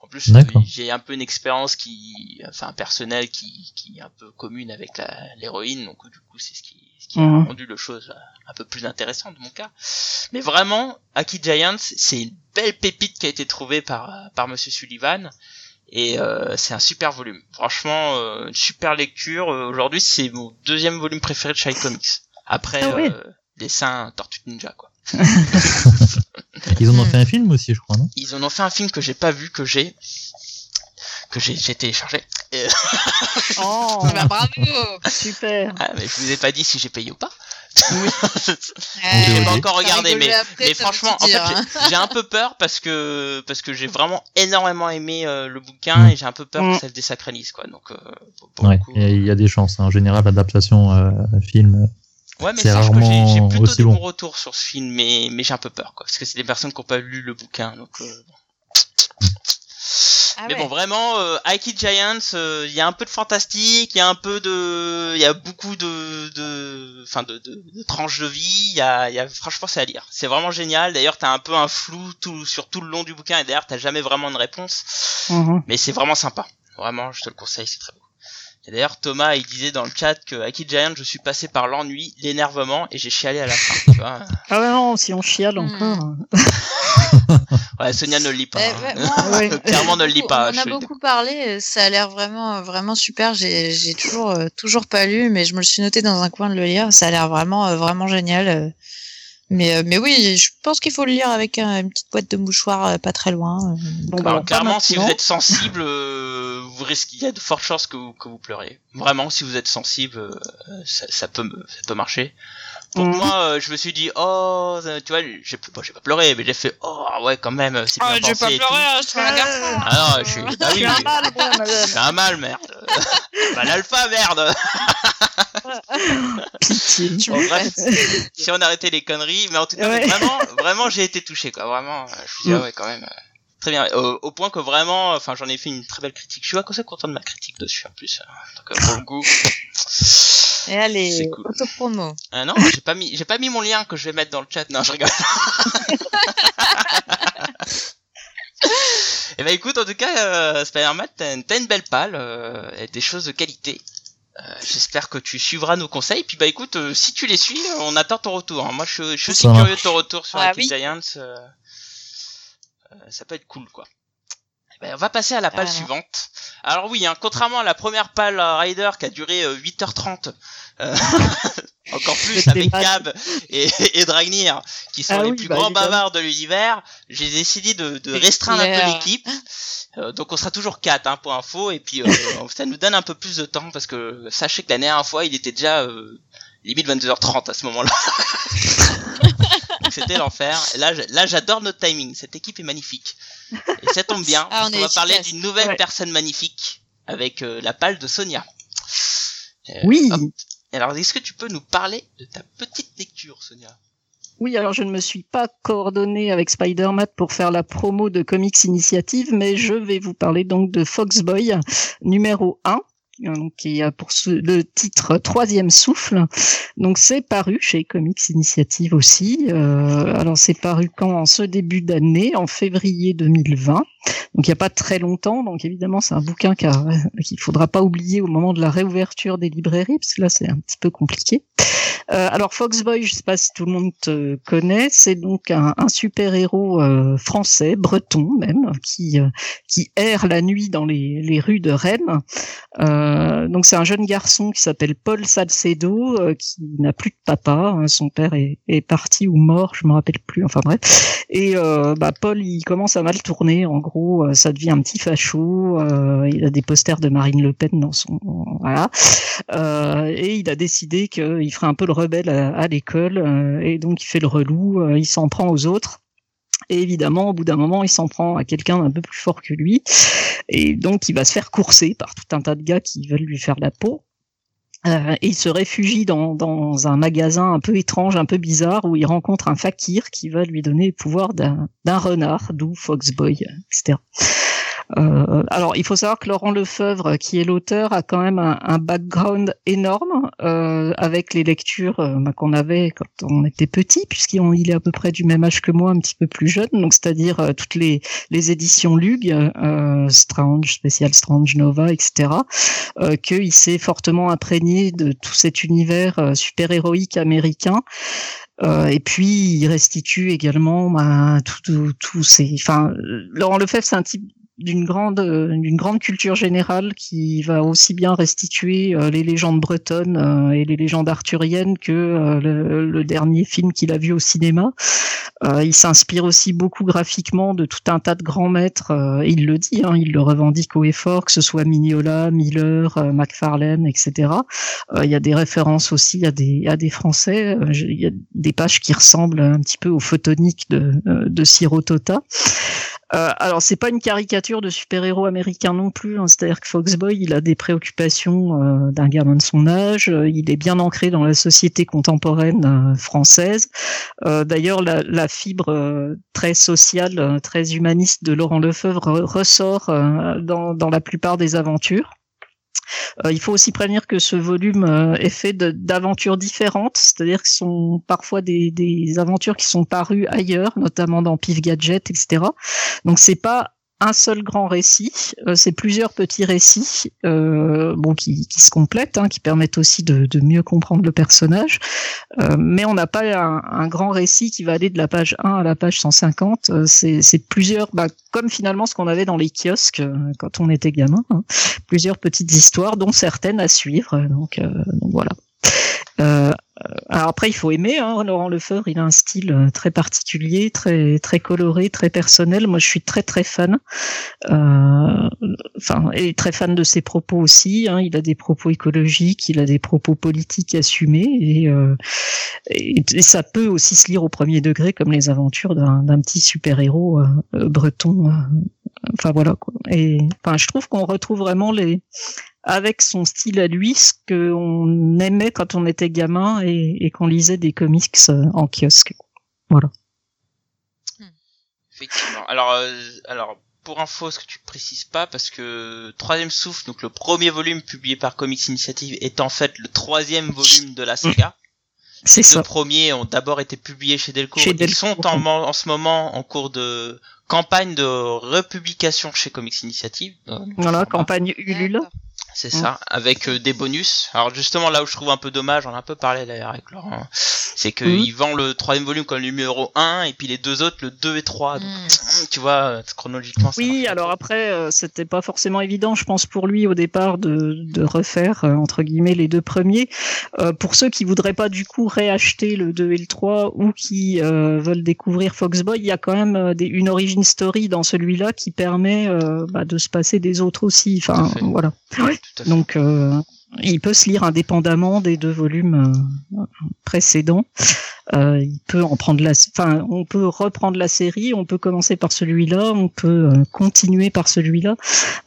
En plus, j'ai un peu une expérience qui, enfin personnelle, qui, qui est un peu commune avec la- l'héroïne, donc du coup, c'est ce qui, ce qui a Mhm. rendu le chose un peu plus intéressant de mon cas. Mais vraiment, Aki Giants, c'est une belle pépite qui a été trouvée par par Monsieur Sullivan. Et euh, c'est un super volume. Franchement, euh, une super lecture. Euh, Aujourd'hui, c'est mon deuxième volume préféré de Shy Comics. Après, Ah oui. Dessin Tortue Ninja, quoi. Ils en ont fait un film aussi, je crois, non? Ils en ont fait un film que j'ai pas vu, que j'ai que j'ai j'ai téléchargé. Oh, Bah, bravo super. Ah, mais je vous ai pas dit si j'ai payé ou pas. Ouais, j'ai oui. pas encore regardé, mais, après, mais franchement, en fait, hein. j'ai- j'ai un peu peur parce que parce que j'ai vraiment énormément aimé euh, le bouquin Mm. et j'ai un peu peur Mm. que ça le désacralise, quoi. Donc, euh, Ouais, il y a des chances. hein. En général, l'adaptation euh, film. Ouais, mais C'est sache que j'ai plutôt aussi des bon. bons retours sur ce film, mais, mais j'ai un peu peur, quoi. Parce que c'est des personnes qui n'ont pas lu le bouquin, donc. Euh... bon. Ah Mais ouais. bon, vraiment, euh, Ike Giants, euh, il y a un peu de fantastique, il y a un peu de, il y a beaucoup de, de, enfin de, de, de tranches de vie. Il y a, il y a, franchement, c'est à lire. C'est vraiment génial. D'ailleurs, t'as un peu un flou tout sur tout le long du bouquin et d'ailleurs, t'as jamais vraiment de réponse. Mhm. Mais c'est vraiment sympa. Vraiment, je te le conseille, c'est très beau. Et d'ailleurs, Thomas, il disait dans le chat que Ike Giant, je suis passé par l'ennui, l'énervement et j'ai chialé à la fin. Tu vois Ah ouais, non, si on chiale Hmm. encore. ouais, Sonia ne le lit pas. Eh, hein. ouais, moi, Ouais. Clairement, ne le lis pas. On en a je- beaucoup parlé, euh, ça a l'air vraiment, vraiment super. J'ai, j'ai toujours, euh, toujours pas lu, mais je me le suis noté dans un coin de le lire. Ça a l'air vraiment, euh, vraiment génial. Mais, euh, mais oui, je pense qu'il faut le lire avec un- une petite boîte de mouchoirs euh, pas très loin. euh. Bon, Alors, bah, clairement, si vous êtes sensible, euh, vous risquez, il y a de fortes chances que vous, que vous pleurez. Vraiment, si vous êtes sensible, euh, ça, ça peut, ça peut marcher. Pour moi, euh, je me suis dit, oh, ça- tu vois, j'ai, bon, j'ai pas pleuré, mais j'ai fait, oh, ouais, quand même, c'est bien pensé et tout. hein, je suis un garçon. Ah non, je suis, ah oui, oui. mal, c'est un mal, merde. bah, l'alpha, merde. Pitié. Tu Bon, bref, si on arrêtait les conneries, mais en tout cas, Ouais. vraiment, vraiment, j'ai été touché, quoi. Vraiment, euh, je me suis dit, Mm. ah ouais, quand même. euh, Très bien. Au, au point que vraiment, enfin, j'en ai fait une très belle critique. Je suis assez content de ma critique dessus, en plus. euh, Donc, euh, pour le coup. Et allez, cool. autopromo. Ah non, j'ai pas mis, j'ai pas mis mon lien que je vais mettre dans le chat. Non, je rigole. Eh ben écoute, en tout cas, euh, Spider-Man, t'as une, belle palle, euh, et des choses de qualité. Euh, J'espère que tu suivras nos conseils. Puis bah écoute, euh, si tu les suis, euh, on attend ton retour. hein. Moi, je, je suis aussi curieux de ton retour sur Ah Lucky oui. Giants. euh, euh, ça peut être cool, quoi. Eh ben, on va passer à la palle Carrément. suivante. Alors oui, hein, contrairement à la première palle euh, Rider qui a duré euh, 8h30, euh, encore plus avec. Gab et, et Dragnir, qui sont Ah les oui, plus bah, grands bavards de l'univers, j'ai décidé de, de restreindre un peu l'équipe. Euh, donc on sera toujours 4 hein, pour info et puis euh, ça nous donne un peu plus de temps parce que sachez que la dernière fois il était déjà euh, limite 22h30 à ce moment-là. C'était l'enfer. Là, j'adore notre timing. Cette équipe est magnifique. Et ça tombe bien. Ah, parce on va parler d'une nouvelle Ouais. personne magnifique avec euh, la palle de Sonia. Euh, Oui. hop. Alors est-ce que tu peux nous parler de ta petite lecture Sonia? Oui, alors je ne me suis pas coordonné avec Spider-Man pour faire la promo de Comics Initiative, mais je vais vous parler donc de Foxboy numéro 1. Euh, donc, qui a pour le titre Troisième souffle. Donc c'est paru chez Comics Initiative aussi. Euh, alors c'est paru quand? En ce début d'année, en février 2020. Donc il n'y a pas très longtemps. Donc évidemment c'est un bouquin qu'a- qu'il faudra pas oublier au moment de la réouverture des librairies, parce que là c'est un petit peu compliqué. Euh, alors Foxboy, je sais pas si tout le monde te connaît, c'est donc un, un super héros français, breton même, qui euh, qui erre la nuit dans les, les rues de Rennes. Euh, donc c'est un jeune garçon qui s'appelle Paul Salcedo, euh, qui n'a plus de papa. hein, son père est, est parti ou mort, je me rappelle plus. Enfin bref. Et euh, bah, Paul, il commence à mal tourner. En gros, euh, ça devient un petit facho. euh, il a des posters de Marine Le Pen dans son voilà. Euh, et il a décidé qu'il ferait un peu le rebelle à, l'école, euh, et donc il fait le relou, euh, il s'en prend aux autres. Et évidemment, au bout d'un moment, il s'en prend à quelqu'un d'un peu plus fort que lui, et donc il va se faire courser par tout un tas de gars qui veulent lui faire la peau. Euh, et il se réfugie dans, dans un magasin un peu étrange, un peu bizarre, où il rencontre un fakir qui va lui donner le pouvoir d'un renard, d'où Foxboy, etc. Euh, alors, il faut savoir que Laurent Lefebvre, qui est l'auteur, a quand même un, un background énorme euh, avec les lectures euh, bah, qu'on avait quand on était petit, puisqu'il il est à peu près du même âge que moi, un petit peu plus jeune, donc c'est-à-dire euh, toutes les, les éditions Lug, euh, Strange, Special Strange Nova, etc. Euh, qu'il s'est fortement imprégné de tout cet univers super-héroïque américain. Euh, et puis il restitue également bah, tout, tout, tout ces. Enfin, Laurent Lefebvre, c'est un type d'une grande euh, d'une grande culture générale qui va aussi bien restituer euh, les légendes bretonnes euh, et les légendes arthuriennes que le, dernier film qu'il a vu au cinéma. Il s'inspire aussi beaucoup graphiquement de tout un tas de grands maîtres. il le dit, hein, il le revendique haut et fort, que ce soit Mignola, Miller, McFarlane, etc. Il y a des références aussi à des à des Français. Il y a des pages qui ressemblent un petit peu aux photoniques de de Siro Tota. Euh, alors c'est pas une caricature de super-héros américain non plus. Hein. C'est-à-dire que Foxboy, il a des préoccupations euh, d'un gamin de son âge. Euh, il est bien ancré dans la société contemporaine euh, française. D'ailleurs, la, fibre très sociale, très humaniste de Laurent Lefebvre ressort dans la plupart des aventures. Euh, il faut aussi prévenir que ce volume euh, est fait d'aventures différentes, c'est-à-dire que ce sont parfois des, des, aventures qui sont parues ailleurs, notamment dans Pif Gadget, etc. Donc c'est pas un seul grand récit, euh, c'est plusieurs petits récits, euh, bon qui, se complètent, hein, qui permettent aussi de, mieux comprendre le personnage, euh, mais on n'a pas un, grand récit qui va aller de la page 1 à la page 150. Euh, c'est plusieurs, bah, comme finalement ce qu'on avait dans les kiosques quand on était gamin, hein, plusieurs petites histoires, dont certaines à suivre. Donc voilà. Euh, alors après, il faut aimer. Hein, Laurent Lefebvre, il a un style euh, très particulier, très très coloré, très personnel. Moi, je suis très très fan. Euh, enfin, et très fan de ses propos aussi. Hein. Il a des propos écologiques, il a des propos politiques assumés, et, euh, et, ça peut aussi se lire au premier degré comme les aventures d'un petit super héros euh, breton. enfin voilà. Quoi. Et enfin, je trouve qu'on retrouve vraiment les avec son style à lui, ce qu'on aimait quand on était gamin et, qu'on lisait des comics euh, en kiosque. Voilà. Effectivement. Alors, euh, alors pour info, ce que tu précises pas, parce que Troisième Souffle, donc le premier volume publié par Comics Initiative, est en fait le troisième volume de la saga. C'est ça. Les premiers ont d'abord été publiés chez Delcourt. Ils sont en, en, ce moment en cours de campagne de republication chez Comics Initiative. Voilà, campagne Ulule. C'est ça, avec euh, des bonus. Alors justement là où je trouve un peu dommage, on a un peu parlé d'ailleurs avec Laurent, c'est qu'il vend le troisième volume comme le numéro 1 et puis les deux autres le 2 et 3. Donc, mm. tu vois, euh, chronologiquement. Oui, alors après, euh, c'était pas forcément évident, je pense pour lui au départ de, de refaire entre guillemets les deux premiers. pour ceux qui voudraient pas du coup réacheter le 2 et le 3 ou qui veulent découvrir Foxboy, il y a quand même des, une origin story dans celui-là qui permet bah, de se passer des autres aussi. Enfin voilà. Donc, euh, il peut se lire indépendamment des deux volumes euh, précédents. Euh, il peut en prendre la, enfin, on peut reprendre la série, on peut commencer par celui-là, on peut continuer par celui-là.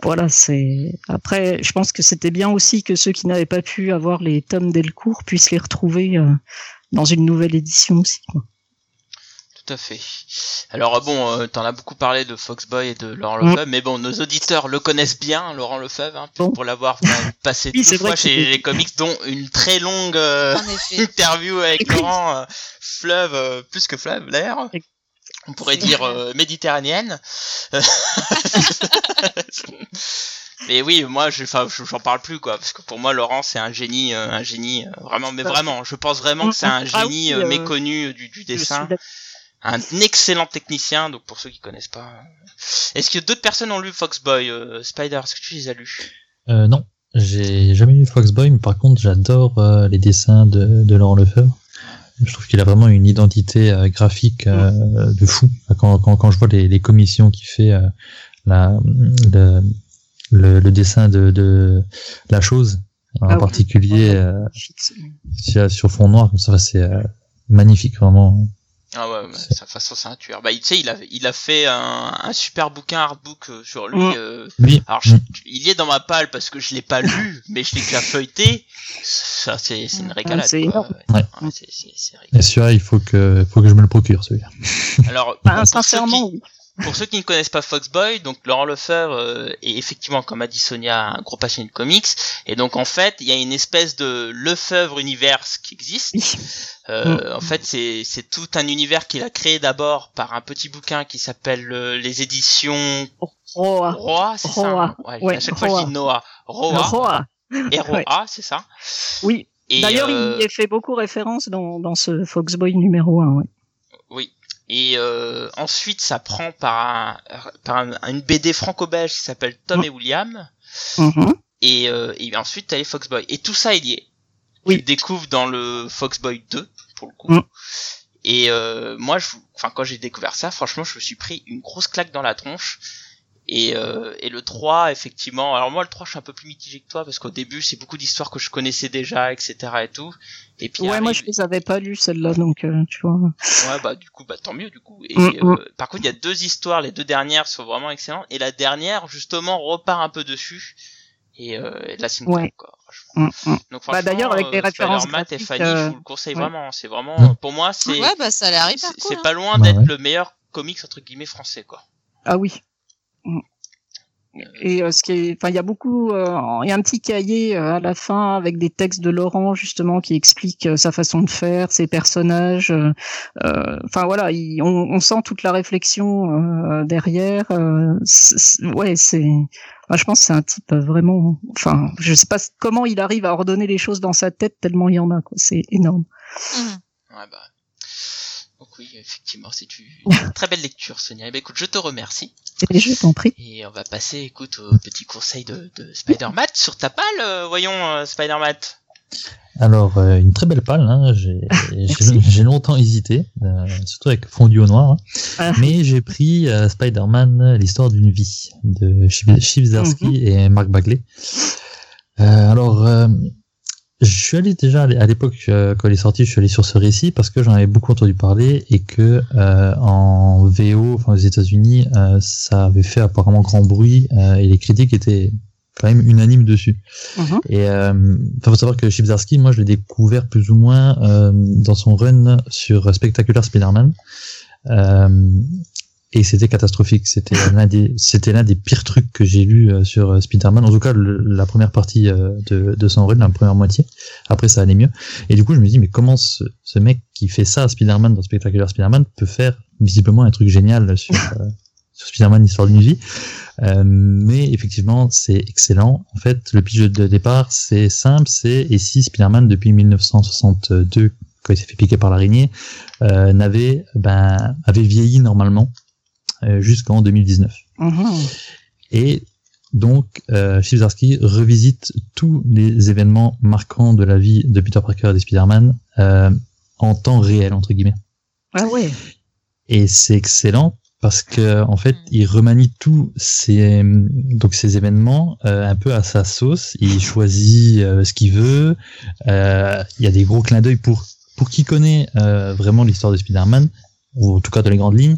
Voilà, c'est. Après, je pense que c'était bien aussi que ceux qui n'avaient pas pu avoir les tomes Delcourt puissent les retrouver dans une nouvelle édition aussi. Tout à fait. Alors bon, euh, t'en as beaucoup parlé de Foxboy et de Laurent Lefebvre, mais bon, nos auditeurs le connaissent bien, Laurent Lefebvre, hein, pour l'avoir passé oui, fois chez les comics, dont une très longue euh, interview avec Laurent euh, Fleuve, plus que Fleuve, l'air. On pourrait dire méditerranéenne. mais oui, moi, je, enfin, j'en parle plus quoi, parce que pour moi, Laurent, c'est un génie, un génie, vraiment, mais vraiment, je pense vraiment que c'est un génie méconnu du, du dessin un excellent technicien, donc pour ceux qui connaissent pas. Est-ce que d'autres personnes ont lu Foxboy, euh, Spider? Est-ce que tu les as lus? Euh, Non, j'ai jamais lu Foxboy, mais par contre j'adore euh, les dessins de, de Laurent Lefebvre. Je trouve qu'il a vraiment une identité euh, graphique de fou. Quand, quand, quand je vois les, les commissions qu'il fait, la, le, le, dessin de, de la chose, en ah particulier sur, fond noir, ça c'est magnifique vraiment. Ah ouais, sa façon c'est un tueur. Bah, tu sais, il a, il a fait un, un super bouquin artbook euh, sur lui. Mm. Euh... Alors, il est dans ma palle parce que je l'ai pas lu, mais je l'ai déjà feuilleté. Ça, c'est, c'est une régalade. c'est énorme. Ouais. c'est, c'est, c'est Et celui-là, il faut que, faut que je me le procure, celui-là. Alors, bah, sincèrement, oui. Pour ceux qui ne connaissent pas Foxboy, donc Laurent Lefebvre euh, est effectivement, comme a dit Sonia, un gros passionné de comics. Et donc en fait, il y a une espèce de Lefebvre univers qui existe. Euh, en fait, c'est tout un univers qu'il a créé d'abord par un petit bouquin qui s'appelle euh, les éditions Roa. Roa, c'est ça. Ouais, à chaque fois je dis Noah. Roa. Roa. Et Roa, c'est ça. Oui. D'ailleurs, il y fait beaucoup référence dans dans ce Foxboy numéro 1, ouais. Oui. Et euh, ensuite, ça prend par, un, par une BD franco-belge qui s'appelle Tom et William. Mm-hmm. Et, euh, et ensuite, t'as les Foxboy. Et tout ça est lié. Oui. Tu découvres dans le Foxboy 2, pour le coup. Mm. Et euh, moi, je, enfin, quand j'ai découvert ça, franchement, je me suis pris une grosse claque dans la tronche. Et, euh, et le 3, effectivement, alors moi le 3 je suis un peu plus mitigé que toi parce qu'au début c'est beaucoup d'histoires que je connaissais déjà, etc. et tout. Et puis Ouais, arrive- moi je les avais pas lues celles-là, donc euh, tu vois. Ouais, bah du coup, bah tant mieux du coup. Et Mm, euh, par contre, il y a deux histoires, les deux dernières sont vraiment excellentes, et la dernière justement repart un peu dessus. Et, euh, et là, c'est une Ouais. quoi. franchement. Mm, mm. Donc Bah, d'ailleurs, avec les euh, références Spider-Man et Fanny, euh, je vous le conseille ouais. vraiment. C'est vraiment, Mm. pour moi, c'est Ouais, bah ça c'est pas loin Bah d'être ouais. le meilleur comics entre guillemets français, quoi. Ah oui. Mm. Et euh, ce qui est, enfin, il y a beaucoup, euh, il y a un petit cahier euh, à la fin avec des textes de Laurent justement qui explique euh, sa façon de faire, ses personnages. Enfin voilà, il- on, on sent toute la réflexion euh, derrière. euh, ouais, c'est. je pense que c'est un type vraiment. Enfin, je sais pas comment il arrive à ordonner les choses dans sa tête tellement il y en a. quoi. C'est énorme. Mhm. Ouais, bah. Donc oui, effectivement, c'est une très belle lecture, Sonia. Eh ben, écoute, je te remercie. Et je t'en prie. Et on va passer, écoute, au petit conseil de, de Spider-Man sur ta palle. euh, voyons, euh, Spider-Man. Alors, euh, une très belle palle. Hein. J'ai Merci. j'ai- longtemps hésité, euh, surtout avec fondu au noir. hein. Ah. Mais j'ai pris euh, Spider-Man, l'histoire d'une vie de Chip Zdarsky Mhm. et Mark Bagley. Euh, alors, euh, je suis allé déjà à l'époque euh, quand il est sorti, je suis allé sur ce récit parce que j'en avais beaucoup entendu parler et que euh, en VO, enfin aux États-Unis, euh, ça avait fait apparemment grand bruit euh, et les critiques étaient quand même unanimes dessus. Mhm. Et euh, enfin, faut savoir que Chip Zdarsky, moi, je l'ai découvert plus ou moins euh, dans son run sur Spectacular Spider-Man. Et c'était catastrophique. C'était l'un des, c'était l'un des pires trucs que j'ai lu euh, sur euh, Spider-Man. En tout cas, le- la première partie euh, de, de son run, la première moitié. Après, ça allait mieux. Et du coup, je me dis, mais comment ce, ce mec qui fait ça à Spider-Man dans Spectacular Spider-Man peut faire visiblement un truc génial sur, euh, sur Spider-Man, histoire d'une vie. Euh, mais effectivement, c'est excellent. En fait, le pitch de départ, c'est simple, c'est et si Spider-Man depuis 1962, quand il s'est fait piquer par l'araignée, euh, n'avait ben avait vieilli normalement jusqu'en 2019. Mhm. Et donc, euh, revisite tous les événements marquants de la vie de Peter Parker et des Spider-Man euh, en temps réel entre guillemets. Ah ouais. Et c'est excellent parce que en fait, il remanie tous ces donc ces événements euh, un peu à sa sauce. Il choisit euh, ce qu'il veut. Euh, Il y a des gros clins d'œil pour pour qui connaît euh, vraiment l'histoire de Spider-Man ou en tout cas dans les grandes lignes.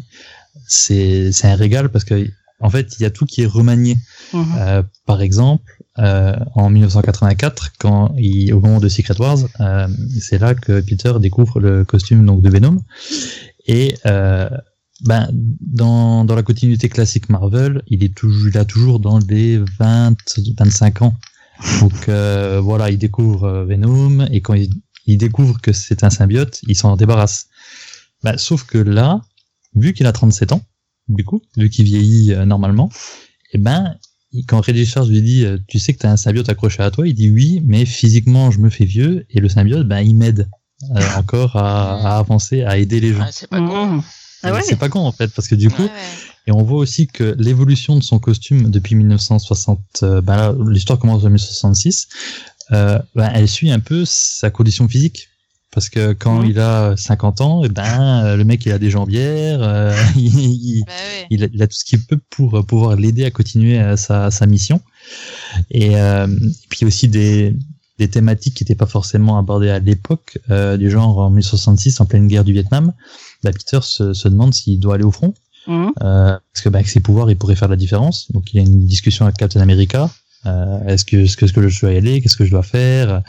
C'est c'est un régal parce que en fait, il y a tout qui est remanié. Mhm. Euh, par exemple, euh, en 1984, quand il, au moment de Secret Wars, euh, c'est là que Peter découvre le costume donc de Venom. Et ben, dans, dans la continuité classique Marvel, il est toujours, il a toujours dans les 20, 25 ans. Donc voilà, il découvre Venom et quand il, il découvre que c'est un symbiote, il s'en débarrasse. Ben, sauf que là, vu qu'il a 37 ans, du coup, vu qu'il vieillit euh, normalement, et ben il- quand Reggie Charles lui dit euh, tu sais que t'as un symbiote accroché à toi, il dit oui, mais physiquement je me fais vieux et le symbiote ben il m'aide euh, encore à, à avancer, à aider les gens. Ouais, c'est pas con. Mhm. Ah ouais. C'est pas con en fait parce que du coup Ouais, ouais. et on voit aussi que l'évolution de son costume depuis 1960, euh, ben là l'histoire commence en 1966, euh, ben, elle suit un peu sa condition physique. Parce que quand Mhm. il a 50 ans, et ben euh, le mec il a des jambières, euh, il, Bah ouais. il a, il a tout ce qu'il peut pour euh, pouvoir l'aider à continuer sa, sa mission. Et, euh, et puis aussi des, des thématiques qui n'étaient pas forcément abordées à l'époque, euh, du genre en 1966, en pleine guerre du Vietnam, bah, Peter se, se demande s'il doit aller au front, Mhm. parce que bah, avec ses pouvoirs, il pourrait faire la différence. Donc il y a une discussion avec Captain America. Euh, est-ce que est-ce que, je dois y aller? Qu'est-ce que je dois faire?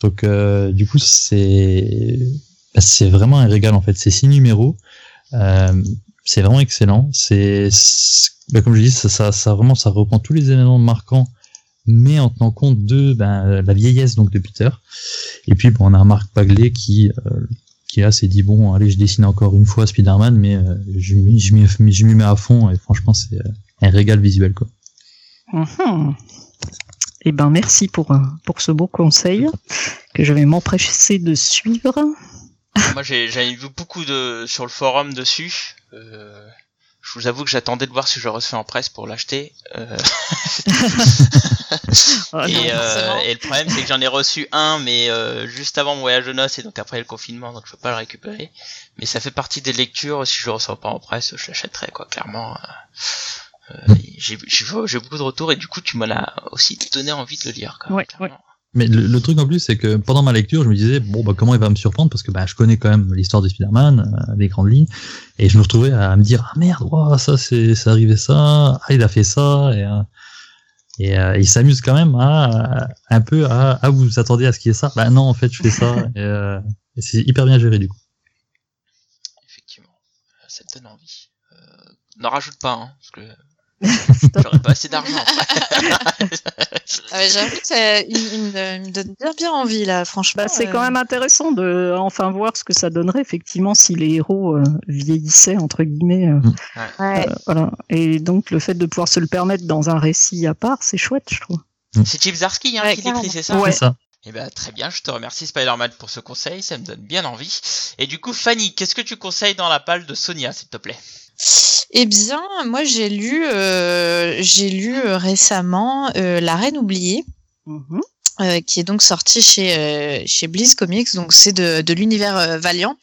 Donc euh, du coup, c'est bah, c'est vraiment un régal en fait. C'est six numéros. Euh, c'est vraiment excellent. C'est bah, comme je dis, ça, ça, vraiment ça reprend tous les événements marquants, mais en tenant compte de ben, la vieillesse donc de Peter. Et puis bon, on a un Mark Bagley qui qui là s'est dit bon allez je dessine encore une fois Spider-Man, mais je m'y mets à fond et franchement c'est un régal visuel quoi. Mhm. Eh ben merci pour, euh, pour ce beau conseil que je vais m'empresser de suivre. Moi, j'ai j'avais vu beaucoup de sur le forum dessus. Euh, je vous avoue que j'attendais de voir si je le recevais en presse pour l'acheter. Euh, Ah, et, non. euh, forcément. et le problème, c'est que j'en ai reçu un, mais euh, juste avant mon voyage de noces et donc après le confinement, donc je peux pas le récupérer. Mais ça fait partie des lectures. Si je le reçois pas en presse, je l'achèterai quoi, clairement. Euh, j'ai beaucoup de retours et du coup tu m'en as aussi donné envie de le lire. Quand même, Ouais, clairement. Mais le, le truc en plus, c'est que pendant ma lecture, je me disais, bon, bah, comment il va me surprendre? Parce que bah, je connais quand même l'histoire de Spider-Man, euh, les grandes lignes, et je me retrouvais à me dire, ah merde, ouah, ça, c'est c'est arrivé ça, ah, il a fait ça, et, euh, et euh, il s'amuse quand même à, un peu à, ah, vous vous attendez à ce qu'il y ait ça? Bah non, en fait, je fais ça, et, euh, et c'est hyper bien géré du coup. Effectivement, ça te donne envie. Euh, N'en rajoute pas, hein, parce que j'aurais pas assez d'argent. Ah J'avoue que ça- il, il me, donne bien bien envie là, franchement. Bah, c'est euh, quand même intéressant de enfin voir ce que ça donnerait effectivement si les héros euh, vieillissaient entre guillemets. euh, ouais. euh, voilà. Et donc le fait de pouvoir se le permettre dans un récit à part, c'est chouette, je trouve. c'est Chip Zdarsky hein, Ouais, qui l'écrit, c'est ça Ouais. C'est ça. Eh ben très bien, je te remercie Spider-Man pour ce conseil, ça me donne bien envie. Et du coup, Fanny, qu'est-ce que tu conseilles dans la palle de Sonia, s'il te plaît? Eh bien, moi j'ai lu, euh, j'ai lu euh, récemment euh, La Reine oubliée, Mhm. qui est donc sortie chez chez Bliss Comics. Donc c'est de, de l'univers Valiant.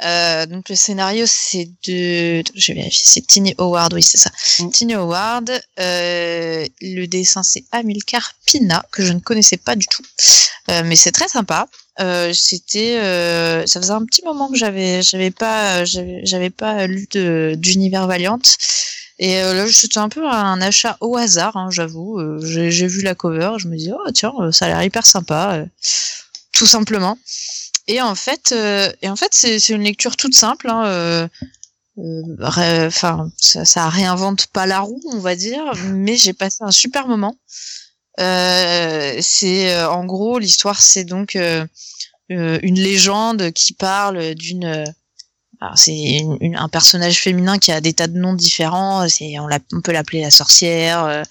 Donc le scénario c'est de, je vais vérifier, c'est Tiny Howard, oui c'est ça. Mm. Tiny Howard. Le dessin c'est Amilcar Pina que je ne connaissais pas du tout, mais c'est très sympa. Euh, c'était, euh, ça faisait un petit moment que j'avais, j'avais pas, j'avais, pas lu de d'univers Valiant. Et euh, là, c'était un peu un achat au hasard, hein, j'avoue. Euh, j'ai vu la cover, je me dis oh tiens, euh, ça a l'air hyper sympa, euh, tout simplement. Et en fait, et en fait, c'est c'est une lecture toute simple. Hein, Enfin, ça, ça réinvente pas la roue, on va dire, mais j'ai passé un super moment. Euh, c'est euh, en gros l'histoire, c'est donc euh, une légende qui parle d'une c'est un personnage féminin qui a des tas de noms différents. C'est on, on peut l'appeler la sorcière.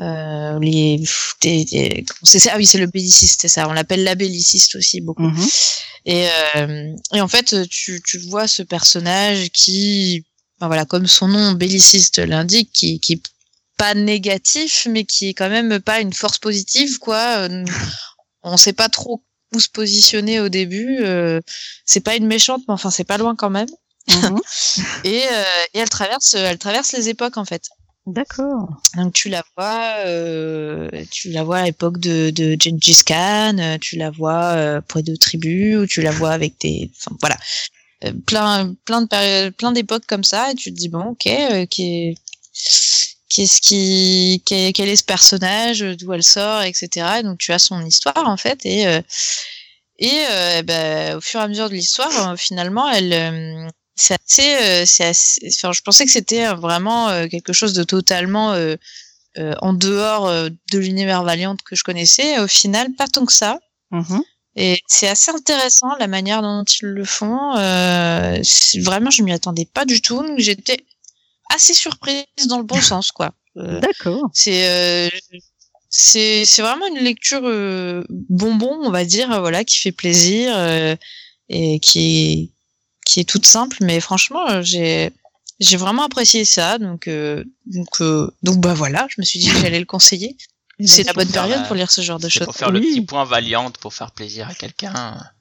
Euh, les, c'est ça? Ah oui, c'est le belliciste, c'est ça. On l'appelle la belliciste aussi beaucoup. Mhm. Et, euh, et en fait, tu, tu vois ce personnage qui, enfin voilà, comme son nom belliciste l'indique, qui, qui pas négatif, mais qui est quand même pas une force positive, quoi. Euh, On sait pas trop où se positionner au début. euh, c'est pas une méchante, mais enfin, c'est pas loin quand même. Mhm. Et, euh, et elle traverse, elle traverse les époques en fait. D'accord. Donc tu la vois, euh, tu la vois à l'époque de, de Gengis Khan, tu la vois près de tribus, ou tu la vois avec des, enfin voilà, plein, plein de périodes, plein d'époques comme ça, et tu te dis bon, ok, qui est- qu'est-ce qui, quel, quel est ce personnage, d'où elle sort, etc. Et donc tu as son histoire en fait, et euh, et euh, ben, au fur et à mesure de l'histoire, euh, finalement, elle euh, c'est assez, c'est assez, enfin, je pensais que c'était vraiment quelque chose de totalement en dehors de l'univers Valiant que je connaissais. Au final, pas tant que ça. Mhm. Et c'est assez intéressant la manière dont ils le font. Euh, vraiment, je m'y attendais pas du tout. Donc j'étais assez surprise dans le bon sens, quoi. Euh, D'accord. c'est euh, c'est c'est vraiment une lecture euh, bonbon, on va dire, voilà, qui fait plaisir et qui est qui est toute simple, mais franchement, j'ai j'ai vraiment apprécié ça, donc euh, donc euh, donc bah voilà, je me suis dit que j'allais le conseiller. C'est la bonne période la- pour lire ce genre de choses. pour faire le petit point Valiant, pour faire plaisir à quelqu'un.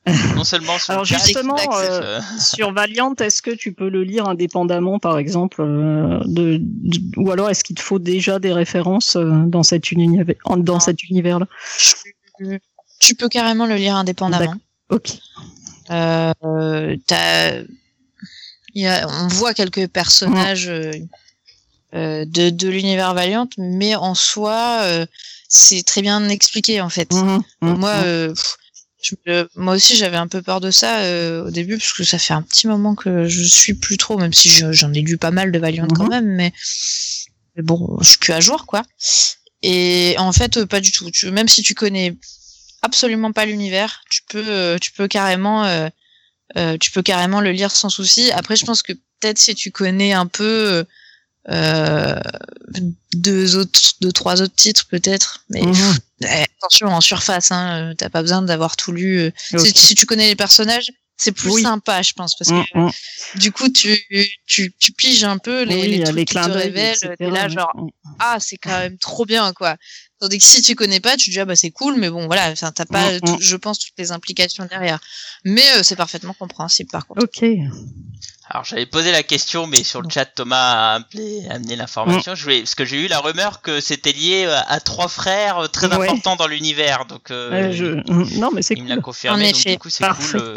Non seulement sur Alors justement, euh, euh, sur Valiant, est-ce que tu peux le lire indépendamment, par exemple, euh, de, de- ou alors est-ce qu'il te faut déjà des références euh, dans cet univers, en- dans cet univers-là? Tu, tu peux carrément le lire indépendamment. Ok. Euh, t'as- il y a, on voit quelques personnages de, de l'univers Valiant, mais en soi, euh, c'est très bien expliqué en fait. Mhm, mhm, Moi, mhm. euh, pff, je moi aussi, j'avais un peu peur de ça euh, au début, parce que ça fait un petit moment que je suis plus trop, même si je- j'en ai lu pas mal de Valiant quand même, mais, mais bon, je suis plus à jour, quoi. Et en fait, euh, pas du tout. Tu, même si tu connais absolument pas l'univers, tu peux, euh, tu peux carrément, euh, euh, tu peux carrément le lire sans souci. Après, je pense que peut-être si tu connais un peu euh, deux autres, deux trois autres titres peut-être, mais Mhm. eh, attention en surface, hein, euh, t'as pas besoin d'avoir tout lu. euh. Si, si tu connais les personnages, c'est plus Oui. sympa, je pense, parce que mhm. du coup tu, tu, tu piges un peu les, Oui, les trucs les qui te révèlent. T'es là genre Mhm. ah c'est quand même trop bien quoi. Tandis que si tu connais pas, tu te dis ah bah c'est cool, mais bon voilà, t'as pas, tout- je pense toutes les implications derrière. Mais euh, c'est parfaitement compréhensible par contre. Ok. Alors j'avais posé la question, mais sur le chat Thomas a appelé, a amené l'information. Je voulais, parce que j'ai eu la rumeur que c'était lié à, à trois frères euh, très Ouais. importants dans l'univers. Donc euh, Euh, je... Non, mais c'est il me l'a confirmé. Donc du coup c'est cool. euh,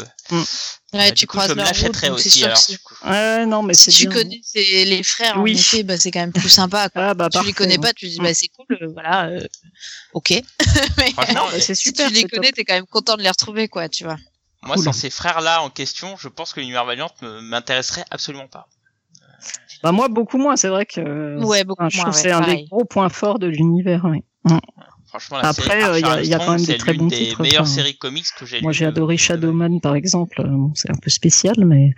Ouais, bah, tu du coup croises je me leur route, l'achèterai donc c'est aussi. Alors que du coup. Ouais, non, mais si tu bien. connais les frères, Oui. en effet, bah, c'est quand même plus sympa. Quoi. Ah, bah, tu les connais pas, ouais. tu dis Mm. bah c'est cool, euh, voilà, euh, ok. Mais Franchement, bah, c'est si super. tu les connais, t'es quand même content de les retrouver, quoi, tu vois. Moi, Cool. sans ces frères-là en question, je pense que l'univers Valiant me- m'intéresserait absolument pas. Bah, moi, beaucoup moins. C'est vrai que. Ouais, beaucoup Enfin, je moins, trouve que ouais, c'est un des gros points forts de l'univers. ouais. Franchement, la Après, série euh, il y a- Archer il y a quand même des très bons des titres, meilleures enfin, séries comics que j'ai Moi, j'ai euh, adoré de- Shadowman, par exemple. Euh, Bon, c'est un peu spécial, mais.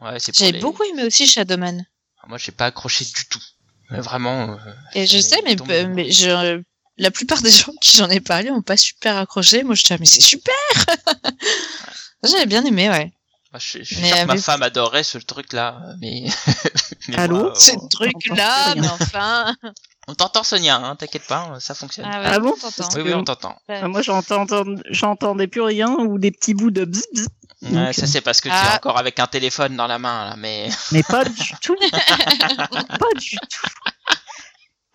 Ouais, J'ai les- beaucoup aimé aussi Shadowman. Moi, j'ai pas accroché du tout. Mais vraiment. euh, Et je sais, mais, euh, mais je, la plupart des gens qui j'en ai parlé ont pas super accroché. Moi, je disais, mais c'est super! J'avais bien aimé, ouais. moi, je, je suis Mais sûr que ma femme adorait ce truc-là, mais. mais Allô? moi, Ce on- truc-là, mais enfin. On t'entend, Sonia, hein, t'inquiète pas, ça fonctionne. Ah, ouais, Ah bon? oui, oui, on t'entend. Ah, moi, j'entends, j'entendais plus rien ou des petits bouts de bzz, bzz, Ouais, Donc, ça, c'est parce que tu es Ah. encore avec un téléphone dans la main, là, mais. mais pas du tout. pas du tout.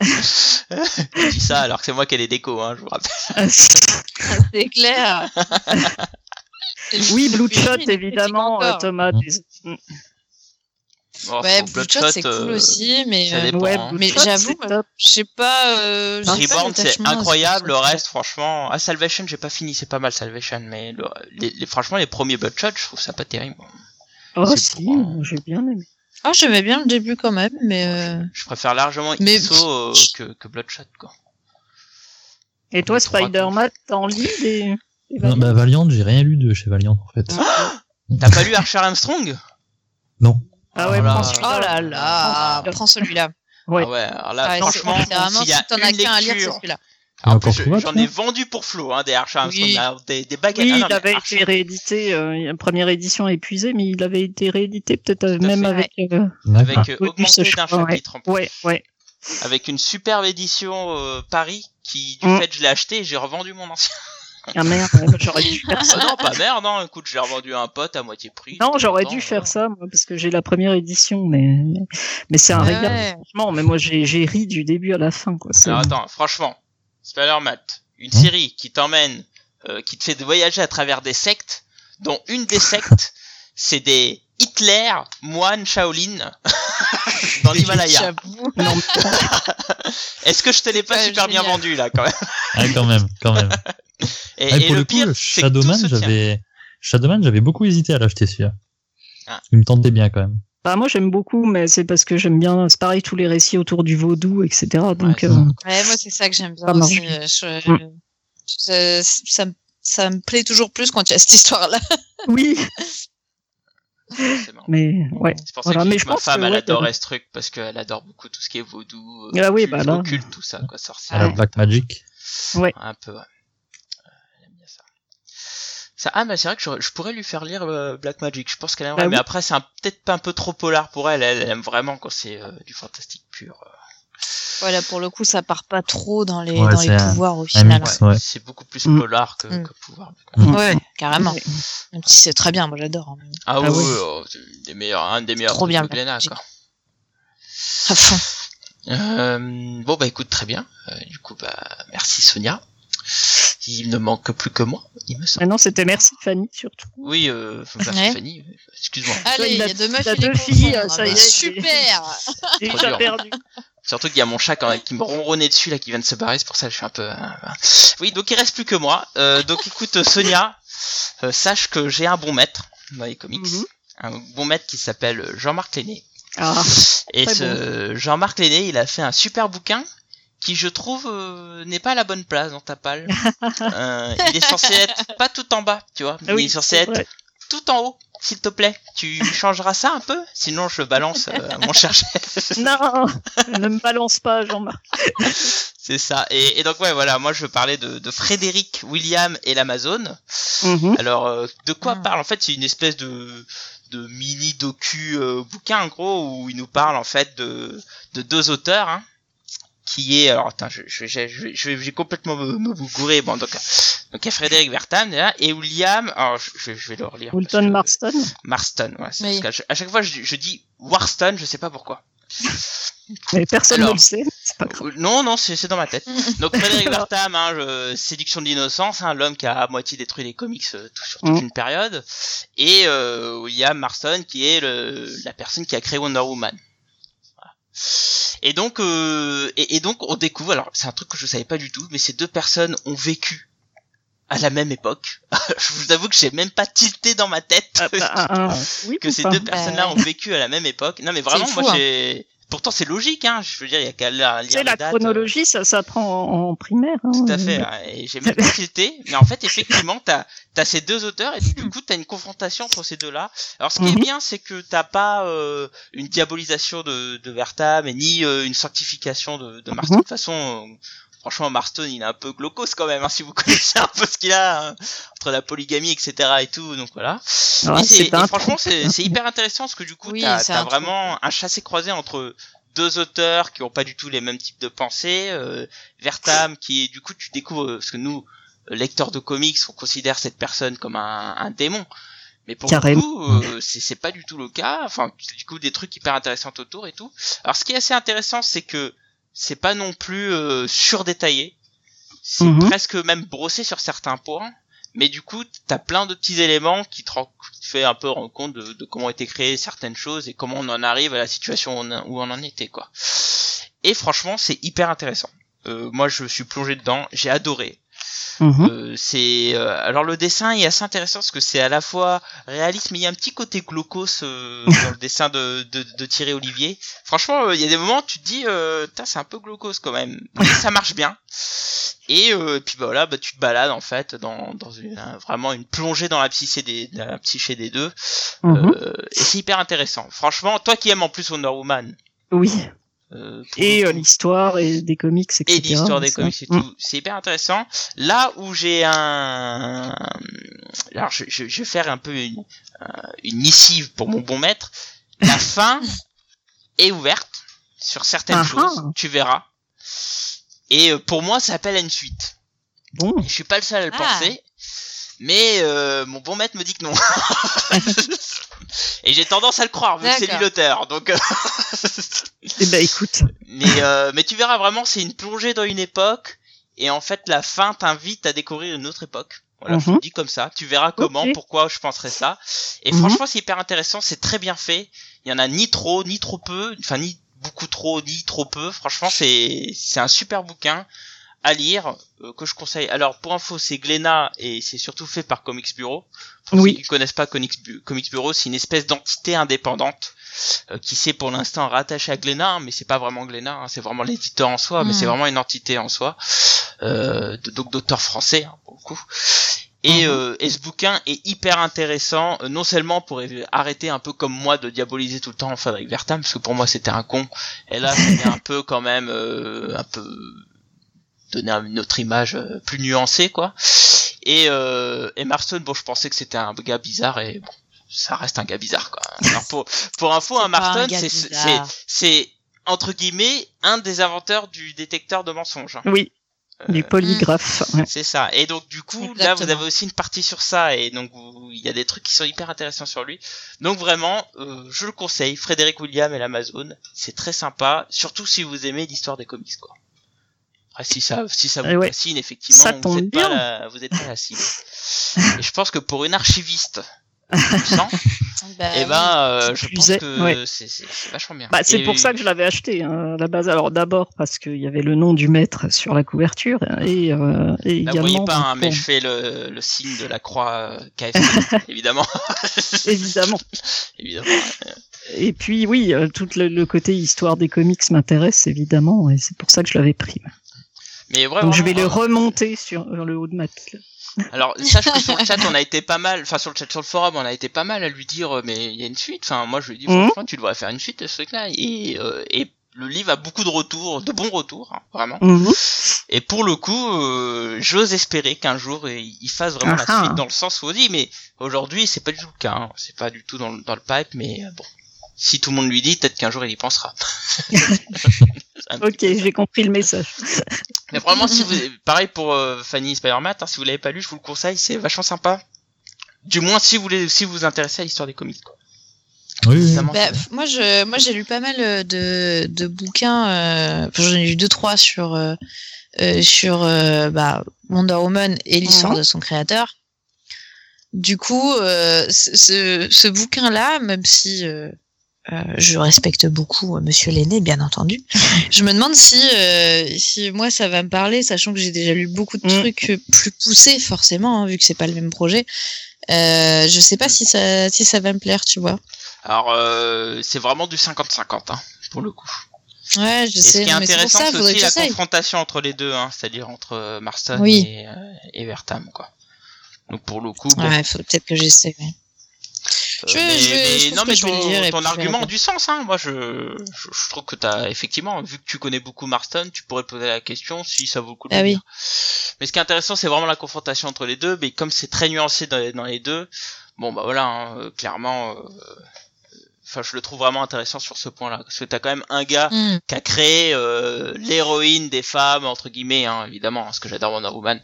Je dis ça alors que c'est moi qui ai les décos, hein, je vous rappelle. C'est clair. oui, Blue Puis, Shot, il est évidemment, euh. Thomas. Mm. des- Bon, Ouais, Bloodshot, c'est cool euh, aussi, mais euh. Ouais, hein. Mais Shot, j'avoue, je sais pas. Euh, j'ai pas Reborn, c'est incroyable. Le reste, franchement, ah, Salvation, j'ai pas fini, c'est pas mal Salvation, mais le- les, les- franchement, les premiers Bloodshot, je trouve ça pas terrible. Oh, c'est si, j'ai bien aimé. Ah, j'aimais bien le début quand même, mais euh, Je préfère largement Mais- ISO euh, que, que Bloodshot, quoi. Et toi, Spider-Man, t'en lis des. des Non, Valiant bah, Valiant, j'ai rien lu de chez Valiant en fait. T'as pas lu Archer Armstrong Non. Ah ouais, Voilà. prends oh celui-là. là là, Oh, prends celui-là. Ouais. Ah ouais, alors là, Ouais, franchement, c'est vraiment, s'il y a si t'en une as qu'un à lire, c'est lecture, celui-là. Trouvé, j'en ai vendu pour Flo, hein, des Archer Armstrong, Oui. là, des, des baguettes. Oui, Ah non, il avait Archer- été réédité, euh, première édition épuisée, mais il avait été réédité peut-être euh, même fait. avec. euh, avec euh, augmenté je d'un crois, ouais. chapitre en plus. Ouais, ouais. avec une superbe édition euh, Paris qui du Mm. fait je l'ai acheté et j'ai revendu mon ancien. Ah merde, j'aurais dû faire Ah ça. non pas merde non écoute je l'ai revendu à un pote à moitié prix. Non, j'aurais dû faire ça, moi, parce que j'ai la première édition, mais mais c'est un Ouais, régal, franchement. Mais moi, j'ai j'ai ri du début à la fin, quoi. C'est- Alors attends franchement Spider-Man une Mm. série qui t'emmène euh, qui te fait voyager à travers des sectes dont une des sectes c'est des Hitler moines Shaolin dans l'Himalaya. J'avoue. Non, Est-ce que je te l'ai pas super bien vendu là quand même? Ah, quand même, quand même. Et, Ah, et pour le le coup, pire Shadowman, j'avais, Shadowman, j'avais beaucoup hésité à l'acheter celui-là. Ah. Il me tentait bien quand même. Bah moi j'aime beaucoup, mais c'est parce que j'aime bien. C'est pareil tous les récits autour du vaudou, etc. Donc Ouais, euh, Ouais, moi, c'est ça que j'aime bien aussi. euh, Je, Mm. je- ça, me- ça me plaît toujours plus quand il y a cette histoire-là. oui, C'est marrant. mais ouais. C'est pour ça Voilà, que, je mais je ma pense femme que, elle ouais, adorait ce truc parce qu'elle adore beaucoup tout ce qui est vaudou, euh, Ah oui, occulte, bah là. occulte, tout ça, quoi, sorcière. À la Ouais. Black Magic. Un peu, ouais. Euh, Elle aime bien ça. Ça ah, mais c'est vrai que je, je pourrais lui faire lire euh, Black Magic. Je pense qu'elle aimerait, Bah mais oui. après c'est un- peut-être pas un peu trop polar pour elle. Elle, elle aime vraiment quand c'est euh, du fantastique pur. euh. Voilà, pour le coup, ça part pas trop dans les, Ouais, dans les c'est un- pouvoirs au final. Ouais. C'est beaucoup plus Mm. polar que, Mm. que pouvoir. Mm. Ouais, carrément. Ouais. Même si c'est très bien, moi j'adore. hein. Ah, Ah oui, oui. oh, des meilleurs, un des meilleurs Trop bien, de Glénat, quoi. À fond. Euh, bon bah écoute très bien. Euh, du coup bah merci Sonia. Il ne manque plus que moi, il me semble. Maintenant c'était merci Fanny surtout. Oui, euh, merci Ouais. Fanny. Excuse-moi. Allez, il y a- a deux meufs il a et les deux filles, Ah ça bah, y est, Super Déjà perdu. Surtout qu'il y a mon chat quand même qui me ronronnait dessus là qui vient de se barrer, c'est pour ça que je suis un peu. euh. Oui, donc il reste plus que moi. Euh, donc écoute Sonia, euh, sache que j'ai un bon maître dans les comics, Mhm. un bon maître qui s'appelle Jean-Marc Lenné. Ah, Et ce Jean-Marc Lenné, il a fait un super bouquin qui, je trouve, euh, n'est pas à la bonne place dans ta palle. Euh, il est censé être pas tout en bas, tu vois. ah il oui, est censé être vrai. tout en haut, s'il te plaît. Tu changeras ça un peu? Sinon, je balance euh, à mon chercher. Non, ne me balance pas, Jean-Marc. C'est ça. Et, et donc, ouais, voilà, moi, je veux parler de, de Frédéric William et l'Amazone. Mhm. Alors, euh, de quoi Mm. parle? En fait, c'est une espèce de, de mini docu euh, bouquin, en gros, où il nous parle en fait de, de deux auteurs hein, qui est alors attends je je je je, je vais complètement me, me gourer bon donc donc il y a Frédéric Vertam là, et William alors je, je vais le relire Wilton que- Marston. Marston ouais, c'est Oui. parce à chaque fois je, je dis Warston je sais pas pourquoi Mais personne ne le sait. C'est pas grave. Euh, non non c'est c'est dans ma tête donc Frédéric Vertam hein, je- séduction de l'innocence hein, l'homme qui a à moitié détruit les comics euh, tout- sur toute Mhm. une période et euh, William Marston qui est le, la personne qui a créé Wonder Woman Voilà. Et donc euh, et, et donc on découvre alors c'est un truc que je savais pas du tout mais ces deux personnes ont vécu à la même époque je vous avoue que j'ai même pas tilté dans ma tête Ah, bah, ah, ah, oui, que ces deux personnes-là Ouais. ont vécu à la même époque non mais vraiment fou, moi hein. Pourtant c'est logique hein je veux dire il y a qu'à lire la dates, euh, chronologie, ça s'apprend en, en primaire. hein. tout à fait, ouais, et j'ai même pas tilté, mais en fait, effectivement, t'as as ces deux auteurs, et du coup, t'as une confrontation entre ces deux-là. Alors, ce qui est Mhm. bien, c'est que t'as pas euh, une diabolisation de, de Vertam, et ni euh, une sanctification de, de Marston. Mhm. De toute façon, franchement, Marston, il est un peu glaucos quand même, hein, si vous connaissez un peu ce qu'il a, hein, entre la polygamie, etc. et tout, donc voilà. Ouais, Et c'est- et franchement, c'est c'est hyper intéressant parce que du coup, Oui, t'as un vraiment un chassé-croisé entre deux auteurs qui ont pas du tout les mêmes types de pensées. Euh, Vertam, qui du coup, tu découvres euh, parce que nous, euh, lecteurs de comics, on considère cette personne comme un, un démon. Mais pour le coup, euh, c'est c'est pas du tout le cas. Enfin, tu découvres des trucs hyper intéressants autour et tout. Alors, ce qui est assez intéressant, c'est que c'est pas non plus euh, surdétaillé. C'est Mhm. presque même brossé sur certains points. Mais du coup, t'as plein de petits éléments qui te, qui te fait un peu rendre compte de, de comment ont été créées certaines choses et comment on en arrive à la situation où on, a- où on en était, quoi. Et franchement, c'est hyper intéressant. Euh, moi, je suis plongé dedans, j'ai adoré. Mhm. Euh, c'est euh, alors le dessin est assez intéressant parce que c'est à la fois réaliste mais il y a un petit côté glaucos euh, dans le dessin de, de, de Thierry Olivier. Franchement, euh, il y a des moments où tu te dis euh, c'est un peu glaucos quand même, mais ça marche bien. Et euh, puis bah, voilà, bah, tu te balades en fait dans, dans une, un- vraiment une plongée dans la psyché des, dans la psyché des deux. Mhm. Euh, et c'est hyper intéressant. Franchement, toi qui aimes en plus Wonder Woman. Oui. Euh, Et euh, l'histoire et des comics, etc. et l'histoire des comics et Mm. tout. C'est hyper intéressant. Là où j'ai un, alors je, je, je vais faire un peu une, euh, une missive pour mon bon maître. La fin est ouverte sur certaines Ah choses. ah. Tu verras. Et euh, pour moi, ça appelle à une suite. Bon. Je suis pas le seul à le Ah. penser. Mais euh, mon bon maître me dit que non. Et j'ai tendance à le croire, vu que c'est lui l'auteur. Donc, euh, Eh ben, écoute. mais, euh, mais tu verras vraiment, c'est une plongée dans une époque. Et en fait, la fin t'invite à découvrir une autre époque. Voilà, je le dis comme ça. Tu verras comment, pourquoi je penserais ça. Et Mhm. franchement, c'est hyper intéressant. C'est très bien fait. Il y en a ni trop, ni trop peu. Enfin, ni beaucoup trop, ni trop peu. Franchement, c'est c'est un super bouquin à lire euh, que je conseille. Alors pour info, c'est Glénat et c'est surtout fait par Comics Bureau. Pour Oui. ceux qui connaissent pas Comics, Bu- Comics Bureau, c'est une espèce d'entité indépendante euh, qui s'est pour l'instant rattachée à Glénat, hein, mais c'est pas vraiment Glénat, hein, c'est vraiment l'éditeur en soi, mais c'est vraiment une entité en soi, euh, de- donc d'auteurs français hein, pour le coup. Et, Mhm. euh, et ce bouquin est hyper intéressant, euh, non seulement pour arrêter un peu comme moi de diaboliser tout le temps Frédéric Vertam, parce que pour moi c'était un con, et là c'est un peu quand même euh, un peu donner une autre image euh, plus nuancée quoi. Et, euh, et Marston, bon je pensais que c'était un gars bizarre et bon ça reste un gars bizarre quoi. Alors pour pour info, C'est un Marston c'est c'est entre guillemets un des inventeurs du détecteur de mensonges. hein. Oui. Euh, Du polygraphe. ouais. c'est ça. Et donc du coup, là vous avez aussi une partie sur ça et donc il y a des trucs qui sont hyper intéressants sur lui. Donc vraiment, euh, je le conseille. Frédéric William et l'Amazon, c'est très sympa, surtout si vous aimez l'histoire des comics quoi. Après, si ça, si ça vous Eh ouais. fascine, effectivement, Ça vous tombe êtes pas bien. la, vous êtes pas la cible. et je pense que pour une archiviste, Bah eh oui. ben, euh, je pense que ouais. c'est c'est- c'est vachement bien. Bah, c'est Et- pour ça que je l'avais acheté hein, à la base. Alors d'abord parce qu'il y avait le nom du maître sur la couverture et, euh, et Bah, vous également. voyez pas, hein, mais je fais le, le signe de la croix euh, KFC, évidemment. Évidemment. évidemment. Et puis oui, euh, tout le, le côté histoire des comics m'intéresse évidemment et c'est pour ça que je l'avais pris. Mais vraiment. Donc je vais le euh, remonter sur, le haut de ma pile. Alors, sache que sur le chat, on a été pas mal, enfin, sur le chat, sur le forum, on a été pas mal à lui dire, euh, mais il y a une suite. Enfin, moi, je lui ai dit, Mhm. franchement, tu devrais faire une suite de ce truc-là. Et, euh, et le livre a beaucoup de retours, de bons retours, hein, vraiment. Mhm. Et pour le coup, euh, j'ose espérer qu'un jour, il fasse vraiment Ah la ah. suite dans le sens où on dit, mais aujourd'hui, c'est pas du tout le cas. hein. C'est pas du tout dans le, dans le pipe, mais euh, bon. Si tout le monde lui dit, peut-être qu'un jour il y pensera. Un Ok, j'ai compris le message. Mais vraiment, si vous, pareil pour euh, Fanny Spider-Man, hein, si vous l'avez pas lu, je vous le conseille, c'est vachement sympa. Du moins, si vous voulez, si vous vous intéressez à l'histoire des comics, quoi. Oui, Bah, moi, je, moi, j'ai lu pas mal euh, de, de bouquins. Euh, J'en ai lu deux, trois sur euh, sur euh, bah, Wonder Woman et l'histoire Mhm. de son créateur. Du coup, euh, ce, ce, ce bouquin-là, même si euh, je respecte beaucoup euh, Monsieur l'aîné, bien entendu, je me demande si euh, si moi ça va me parler, sachant que j'ai déjà lu beaucoup de Mhm. trucs plus poussés, forcément, hein, vu que c'est pas le même projet. Euh, je sais pas si ça si ça va me plaire, tu vois. Alors, euh, c'est vraiment du 50-50, hein, pour le coup. Ouais, je Et ce sais. qui est mais intéressant, c'est aussi la confrontation entre les deux, hein, c'est-à-dire entre Marston Oui. et, euh, et Vertam, quoi. Donc pour le coup, bon, Ouais, faudrait peut-être que j'essaie. ouais. Euh, Je- mais, je- mais je pense non, mais ton, argument a du sens. Hein. Moi, je, je, je trouve que t'as effectivement, vu que tu connais beaucoup Marston, tu pourrais te poser la question si ça vaut le coup de Ah oui. Mais ce qui est intéressant, c'est vraiment la confrontation entre les deux. Mais comme c'est très nuancé dans, les- dans les deux, bon bah voilà, hein, euh, clairement, euh, enfin, je le trouve vraiment intéressant sur ce point-là, parce que t'as quand même un gars Hmm. qui a créé euh, l'héroïne des femmes entre guillemets hein, évidemment parce que j'adore Wonder Woman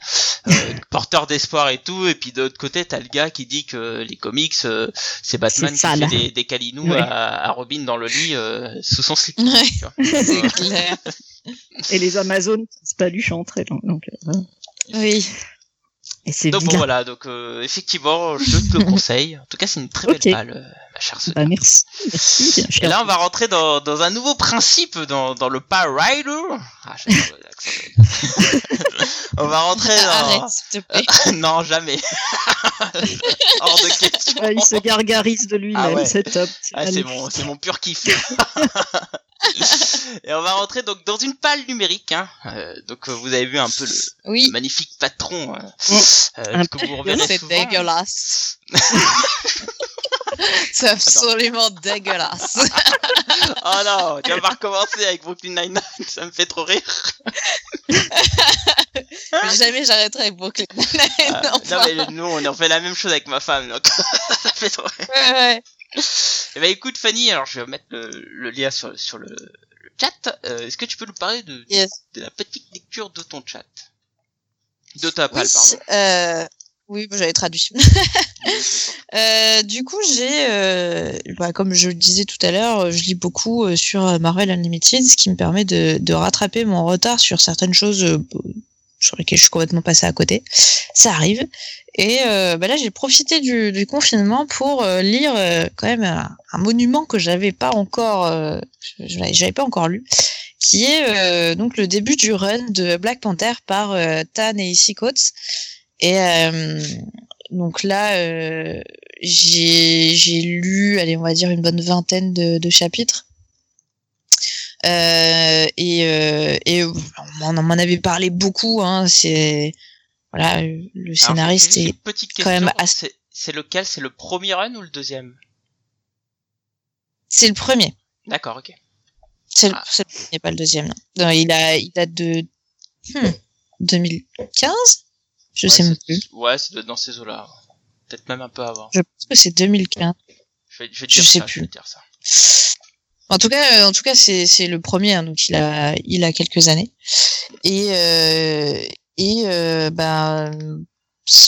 euh, porteur d'espoir et tout et puis de l'autre côté t'as le gars qui dit que les comics euh, c'est Batman C'est qui fait des, des câlinous Ouais. à, à Robin dans le lit euh, sous son slip Ouais, tu vois. c'est clair. Et les Amazones, c'est pas entre elles. Donc, euh, Oui. Et c'est donc bon voilà donc euh, effectivement je te le conseille en tout cas c'est une très belle Ok. balle euh, ma chère Sonia. Bah, merci, merci. Et là, on va rentrer dans, dans un nouveau principe dans, dans le Power Rider. Ah, j'adore l'accent. on va rentrer dans... Arrête, s'il te plaît. non, jamais. Hors de question. Ah, il se gargarise de lui-même, Ah ouais. c'est top. Ah, c'est mon, c'est mon pur kiff. Et on va rentrer donc dans une palle numérique. Hein. Euh, donc vous avez vu un peu le, magnifique patron euh, euh, Un que vous c'est dégueulasse. c'est absolument dégueulasse. Oh non, tu vas pas recommencer avec Brooklyn Nine-Nine, ça me fait trop rire. Jamais j'arrêterai avec Brooklyn Nine-Nine, Euh, non mais nous on en fait la même chose avec ma femme donc ça fait trop rire. Ouais, ouais. Eh ben écoute Fanny, alors je vais mettre le, le lien sur, sur le, le chat. Euh, Est-ce que tu peux nous parler de, Yes. de la petite lecture de ton chat? De ta Oui, palle, pardon. euh, oui, j'avais traduit. Oui. Euh, du coup, j'ai, bah, comme je le disais tout à l'heure, je lis beaucoup sur Marvel Unlimited, ce qui me permet de, de rattraper mon retard sur certaines choses sur lesquelles je suis complètement passée à côté. Ça arrive. Et euh, bah là, j'ai profité du, confinement pour euh, lire euh, quand même un, monument que j'avais pas encore, j'avais pas encore lu, qui est donc le début du run de Black Panther par Tan et Issy Coates. Et donc là, j'ai lu, allez, on va dire une bonne vingtaine de chapitres. Euh, et euh, et on m'en avait parlé beaucoup. Hein, c'est voilà, le scénariste est quand même assez- C'est- lequel? C'est le premier run ou le deuxième? C'est le premier. D'accord, ok. C'est le, Ah. le premier, pas le deuxième. Non. Non, il a il date de hmm, 2015. Je ouais, sais même plus. Ouais, c'est dans ces eaux-là. Peut-être même un peu avant. Je pense que c'est 2015. Je vais, je vais Je sais je plus. vais dire ça. En tout cas, euh, en tout cas, c'est c'est le premier, hein, donc il a il a quelques années. Et euh, et euh, bah,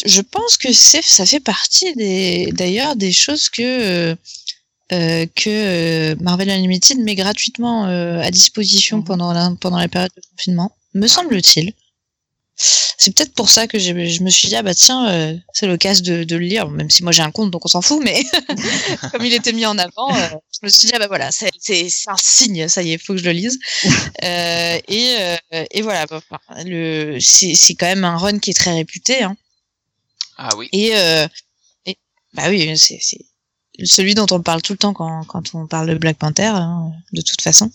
je pense que c'est ça fait partie des d'ailleurs des choses que euh, euh, que euh, Marvel Unlimited met gratuitement à disposition Mhm. pendant la pendant la période de confinement, me semble-t-il. C'est peut-être pour ça que je me suis dit ah bah tiens euh, c'est l'occasion de, de le lire même si moi j'ai un compte donc on s'en fout mais comme il était mis en avant euh, je me suis dit ah bah voilà c'est c'est c'est un signe ça y est faut que je le lise euh, et euh, et voilà bah, enfin, le c'est c'est quand même un run qui est très réputé hein. Ah oui. et euh, et bah oui c'est c'est celui dont on parle tout le temps quand quand on parle de Black Panther hein, de toute façon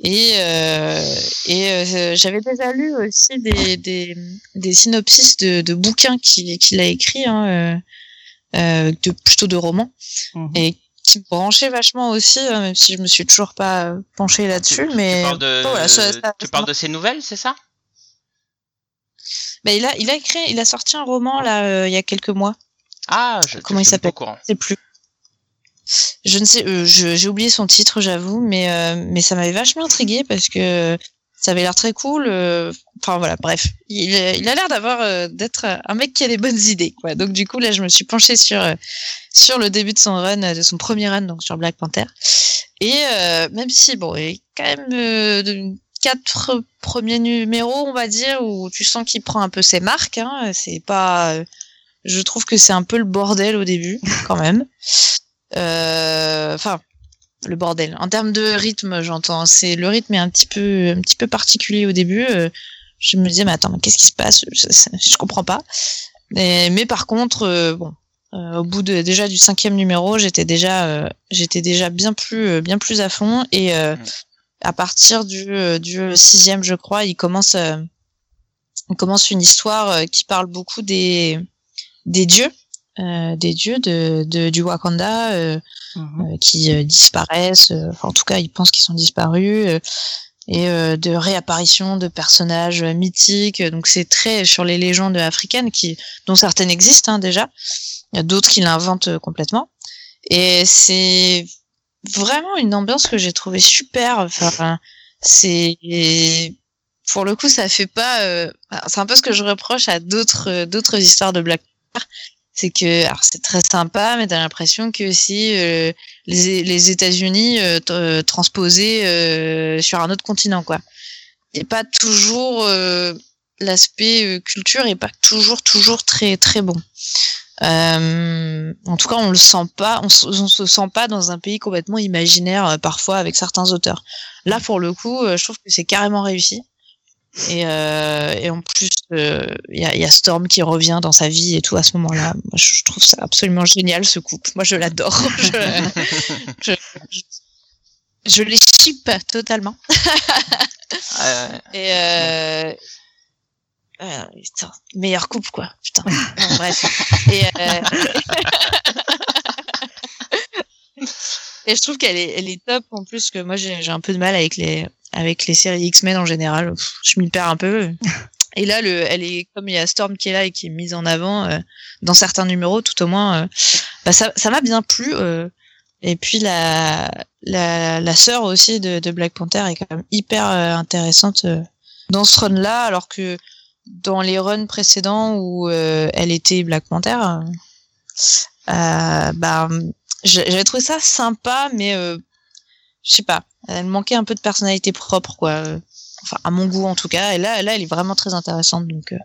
et euh, et euh, j'avais déjà lu aussi des des des synopsis de de bouquins qu'il qu'il a écrit hein, euh, euh, de plutôt de romans Mhm. et qui me branchait vachement aussi, hein, même si je me suis toujours pas penchée là-dessus. Tu- mais tu parles de, voilà, ça- ça- tu ça parles m'a- de ces nouvelles, c'est ça? Bah, il a, il a écrit, il a sorti un roman là euh, il y a quelques mois. Ah, je, Comment je il s'appelle? sais plus. Je ne sais, euh, j'ai oublié son titre, j'avoue, mais euh, mais ça m'avait vachement intrigué parce que ça avait l'air très cool. euh, Enfin voilà, bref, il, a l'air d'avoir d'être un mec qui a des bonnes idées. Quoi. Donc du coup là, je me suis penchée sur sur le début de son run, de son premier run, donc sur Black Panther. Et même si bon, il a quand même quatre premiers numéros, on va dire, où tu sens qu'il prend un peu ses marques. Hein, c'est pas, je trouve que c'est un peu le bordel au début, quand même. Euh, Enfin, le bordel. En termes de rythme, j'entends. C'est le rythme est un petit peu, un petit peu particulier au début. Euh, je me disais, mais attends, mais qu'est-ce qui se passe? Je, je comprends pas. Mais, mais par contre, euh, bon, euh, au bout de déjà du cinquième numéro, j'étais déjà, euh, j'étais déjà bien plus, euh, bien plus à fond. Et Mm. à partir du, du sixième, je crois, il commence, il commence une histoire qui parle beaucoup des, des dieux, euh, des dieux de, de du Wakanda. Euh, Mhm. euh, qui euh, disparaissent. euh, enfin, en tout cas, ils pensent qu'ils sont disparus. euh, et euh, de réapparition de personnages mythiques. Donc c'est très sur les légendes africaines qui, dont certaines existent hein, déjà. Il y a d'autres qui l'inventent complètement. Et c'est vraiment une ambiance que j'ai trouvé super. Enfin, c'est pour le coup, ça fait pas. euh, C'est un peu ce que je reproche à d'autres euh, d'autres histoires de Black Panther. C'est que alors c'est très sympa, mais t'as l'impression que si euh, les, États-Unis euh, euh, transposés euh, sur un autre continent, quoi. Et pas toujours euh, l'aspect culture est pas toujours toujours très très bon. En tout cas, on le sent pas, on, on se sent pas dans un pays complètement imaginaire parfois avec certains auteurs. Là, pour le coup, je trouve que c'est carrément réussi. Et, euh, et en plus, euh, il y, a, y a Storm qui revient dans sa vie et tout à ce moment-là. Moi, je trouve ça absolument génial ce couple. Moi, je l'adore. je, je, je, je les ship totalement. Euh, Et euh... euh, putain, meilleur couple quoi. Putain. Bref. Et, euh... Et je trouve qu'elle est, elle est top en plus que moi j'ai un peu de mal avec les avec les séries X-Men en général. Pff, Je m'y perds un peu. Et là, le, elle est comme il y a Storm qui est là et qui est mise en avant euh, dans certains numéros, tout au moins. euh, bah, ça, ça m'a bien plu. euh. et puis la la, la sœur aussi de, de Black Panther est quand même hyper intéressante dans ce run là, alors que dans les runs précédents où elle était Black Panther, bah j'avais trouvé ça sympa, mais je sais pas, elle manquait un peu de personnalité propre, quoi. Enfin, à mon goût en tout cas. Et là, là, elle est vraiment très intéressante. Donc, euh,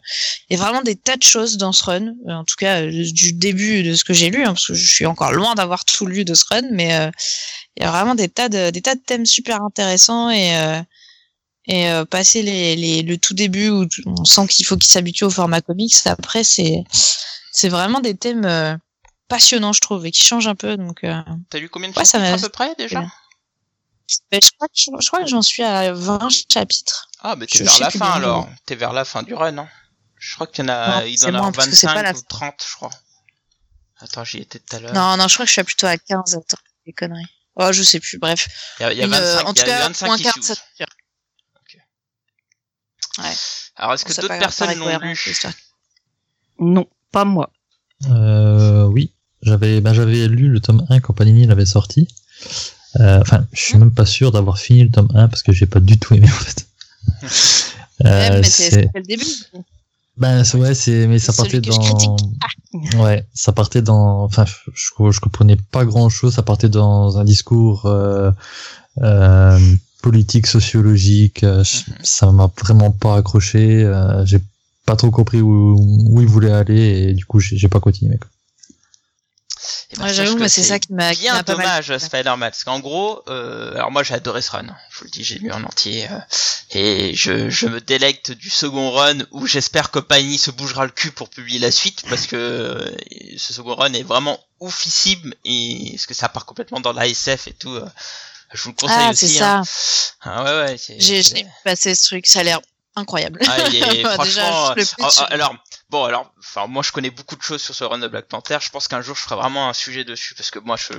il y a vraiment des tas de choses dans ce run. euh, en tout cas, euh, du début de ce que j'ai lu, hein, parce que je suis encore loin d'avoir tout lu de ce run, mais euh, il y a vraiment des tas de des tas de thèmes super intéressants et euh, et euh, passer les, les le tout début où on sent qu'il faut qu'il s'habitue au format comics. Après, c'est c'est vraiment des thèmes euh, passionnants, je trouve, et qui changent un peu. Donc, euh, T'as lu combien de Ouais, chapitres à peu près déjà? Je crois que je, je crois que j'en suis à 20 chapitres. Ah, mais t'es vers la fin alors. T'es vers la fin du run, hein. Je crois qu'il y en a, Non, il en moins, avoir parce que c'est pas 25 la ou fin. 30, je crois. Attends, j'y étais tout à l'heure. Non, non, je crois que je suis plutôt à 15. Attends, des conneries. Oh, je sais plus. Bref. Il y a, y a Une, 25, euh, en il y tout a cas, 25 moins issues. 15, ça suffira. Alors, est-ce que d'autres personnes l'ont lu. Non, pas moi. Euh, oui, j'avais ben, j'avais lu le tome 1 quand Panini l'avait sorti. Euh, Enfin, je suis même pas sûr d'avoir fini le tome 1 parce que j'ai pas du tout aimé en fait. Ouais, Euh, mais c'est le début. ben ouais, c'est mais ça partait dans ouais, ça partait dans enfin je, je, comprenais pas grand-chose, ça partait dans un discours euh, euh, politique, sociologique, Mhm. ça m'a vraiment pas accroché, euh, j'ai pas trop compris où, où il voulait aller et du coup j'ai pas continué. quoi. Eh ben, Ouais, j'avoue, moi, c'est ça qui m'a qui bien mal. dommage Spider-Man parce qu'en gros euh, alors moi j'ai adoré ce run je vous le dis j'ai lu en entier euh, et je, je me délecte du second run où j'espère que Panini se bougera le cul pour publier la suite parce que euh, ce second run est vraiment oufissime et parce que ça part complètement dans la SF et tout euh, je vous le conseille Ah, c'est aussi ça. hein. ah ouais ouais c'est c'est- j'ai passé ce truc. Ça a l'air incroyable. ah, il est, Bah, franchement, déjà, euh, euh, alors, bon, alors, enfin, moi, je connais beaucoup de choses sur ce run de Black Panther. Je pense qu'un jour, je ferai vraiment un sujet dessus parce que moi, je,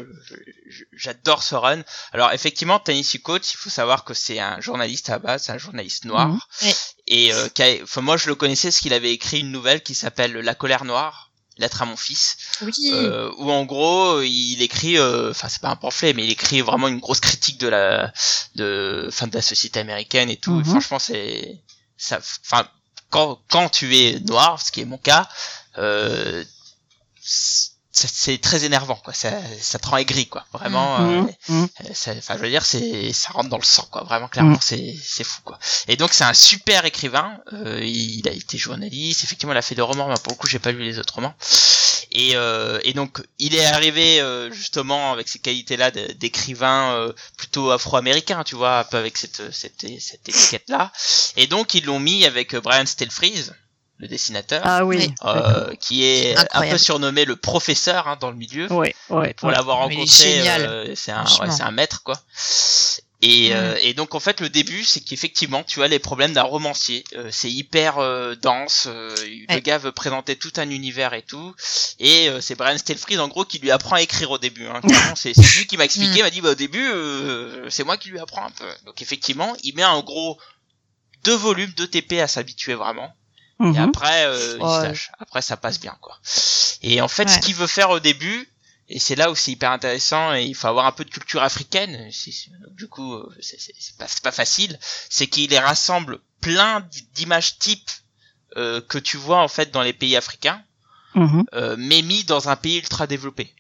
j'adore ce run. Alors, effectivement, Tennessee Coates, il faut savoir que c'est un journaliste à base, un journaliste noir. Mhm. Et, euh, enfin, moi, je le connaissais parce qu'il avait écrit une nouvelle qui s'appelle La colère noire. Lettre à mon fils, Oui. euh, où en gros il écrit, euh, enfin c'est pas un pamphlet, mais il écrit vraiment une grosse critique de la, de, fin de la société américaine et tout. Et Mhm. franchement c'est, ça, enfin quand quand tu es noir, ce qui est mon cas, euh, c'est très énervant quoi. Ça, ça te rend aigri quoi. Vraiment. euh, Mhm, mhm. euh, ça- Enfin, je veux dire, c'est, ça rentre dans le sang, quoi. Vraiment, clairement, Mm. c'est, c'est fou, quoi. Et donc, c'est un super écrivain. Euh, il a été journaliste. Effectivement, il a fait des romans, mais pour le coup, j'ai pas lu les autres romans. Et, euh, et donc, il est arrivé euh, justement avec ces qualités-là d'écrivain euh, plutôt afro-américain, tu vois, un peu avec cette, cette, cette étiquette-là. Et donc, ils l'ont mis avec Brian Stelfreeze, le dessinateur, Ah oui. Euh, qui est un peu surnommé le professeur hein, dans le milieu Ouais, ouais. pour ouais. l'avoir rencontré, euh, c'est un, ouais, franchement. c'est un maître quoi. Et, euh, et donc en fait le début c'est qu'effectivement tu as les problèmes d'un romancier. Euh, c'est hyper euh, dense. euh, Le Ouais. gars veut présenter tout un univers et tout. Et euh, c'est Brian Stelfreeze en gros qui lui apprend à écrire au début. Hein. C'est lui qui m'a expliqué, Mm. il m'a dit bah, au début euh, c'est moi qui lui apprends un peu. Donc effectivement il met en gros deux volumes, deux TP à s'habituer vraiment. Et Mhm. après, euh, il se Ouais. lâche. Après, ça passe bien, quoi. Et en fait, ce qu'il veut faire au début, et c'est là où c'est hyper intéressant, et il faut avoir un peu de culture africaine. Du coup, euh, c'est pas, pas facile. C'est qu'il les rassemble plein d'images types euh, que tu vois en fait dans les pays africains, Mhm. euh, mais mis dans un pays ultra développé.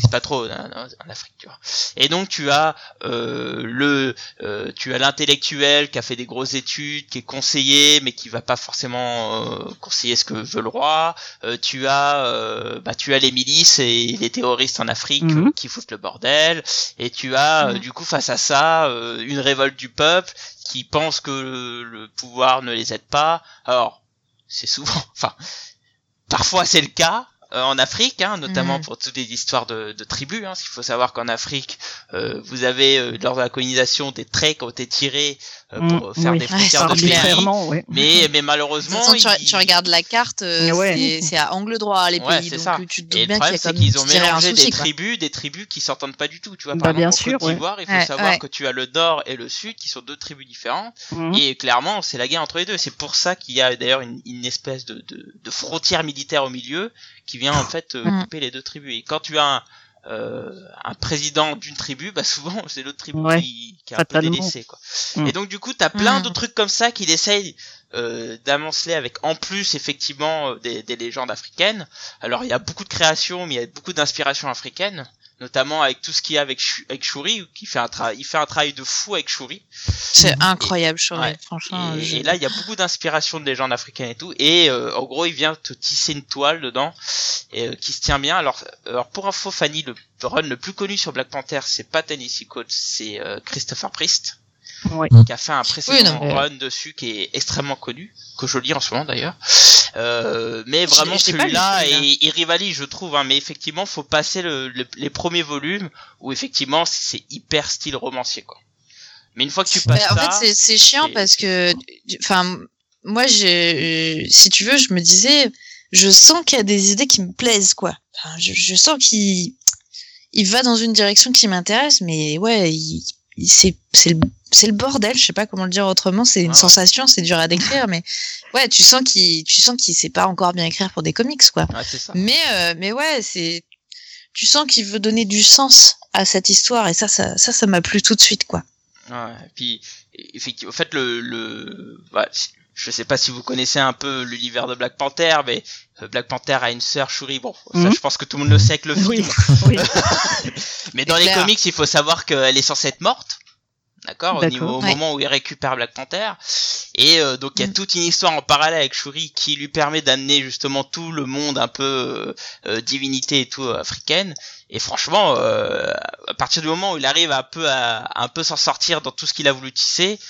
C'est pas trop hein, en Afrique, tu vois. Et donc tu as euh, le, euh, tu as l'intellectuel qui a fait des grosses études, qui est conseiller, mais qui va pas forcément euh, conseiller ce que veut le roi. Euh, tu as, euh, bah tu as les milices et les terroristes en Afrique Mhm. qui foutent le bordel. Et tu as euh, Mhm. du coup face à ça euh, une révolte du peuple qui pense que le, le pouvoir ne les aide pas. Alors c'est souvent, enfin parfois c'est le cas euh, en Afrique, hein, notamment Mhm. pour toutes les histoires de, de tribus. Hein, Il faut savoir qu'en Afrique, euh, vous avez euh, lors de la colonisation des traits qui ont été tirés pour Mm, faire oui. des Ouais, frontières c'est de pays. ouais. Mais, mais De toute malheureusement, façon, tu, ils- tu regardes la carte, euh, Ouais. c'est- c'est à angle droit les Ouais, pays, donc ça. euh, tu te Et doutes bien qu'il y problème, a qu'ils ont mélangé souci, des quoi. tribus, des tribus qui s'entendent pas du tout. Tu vois, Bah, par bien exemple, sûr, en Côte ouais. d'Ivoire, il faut Ouais, savoir ouais. que tu as le nord et le sud qui sont deux tribus différentes. Mhm. Et clairement, c'est la guerre entre les deux. C'est pour ça qu'il y a d'ailleurs une, une espèce de, de, de frontière militaire au milieu qui vient en fait euh, Mm. couper les deux tribus. Et quand tu as un, euh, un président d'une tribu, bah souvent c'est l'autre tribu Ouais, qui, qui est un peu délaissée. Quoi. Mm. Et donc du coup, t'as plein Mm. de trucs comme ça qu'il essaye euh, d'amonceler avec en plus effectivement euh, des, des légendes africaines. Alors il y a beaucoup de créations, mais il y a beaucoup d'inspiration africaine, notamment avec tout ce qu'il y a avec, avec Shuri, qui fait un travail, il fait un travail de fou avec Shuri. C'est incroyable, je Ouais. franchement. Et, je- et là, il y a beaucoup d'inspiration de légendes africaines et tout. Et euh, en gros, il vient te tisser une toile dedans et, euh, qui se tient bien. Alors, alors pour info, Fanny, le run le plus connu sur Black Panther, c'est pas Tennessee Coates, c'est euh, Christopher Priest Ouais. qui a fait un précédent Oui, non, mais- run dessus qui est extrêmement connu, que je lis en ce moment d'ailleurs. Euh, mais vraiment celui-là, il, il rivalise, je trouve. Hein, mais effectivement, faut passer le, le- les premiers volumes où effectivement c'est hyper style romancier quoi. Mais une fois que tu Bah, passes en ça, fait, c'est- c'est chiant parce que, enfin, moi, j'ai, si tu veux, je me disais, je sens qu'il y a des idées qui me plaisent, quoi. Enfin, je, je sens qu'il, il va dans une direction qui m'intéresse, mais ouais, il- c'est, c'est le, bordel. Je sais pas comment le dire autrement. C'est une ouais. sensation, c'est dur à décrire, mais ouais, tu sens qu'il, tu sens qu'il sait pas encore bien écrire pour des comics, quoi. ouais, c'est ça. Mais, euh, mais ouais, c'est, tu sens qu'il veut donner du sens à cette histoire, et ça, ça, ça, ça m'a plu tout de suite, quoi. Ouais, et puis effectivement, en fait le le bah, je sais pas si vous connaissez un peu l'univers de Black Panther, mais euh, Black Panther a une sœur Shuri. Bon, ça Mhm. je pense que tout le monde le sait avec le film. Oui, oui. Mais dans les clair. comics, il faut savoir qu'elle est censée être morte. D'accord, au, niveau, au Ouais. moment où il récupère Black Panther. Et euh, donc il y a Mm. toute une histoire en parallèle avec Shuri qui lui permet d'amener justement tout le monde un peu euh, euh, divinité et tout africaine. Et franchement, euh, à partir du moment où il arrive à un peu à, à un peu s'en sortir dans tout ce qu'il a voulu tisser,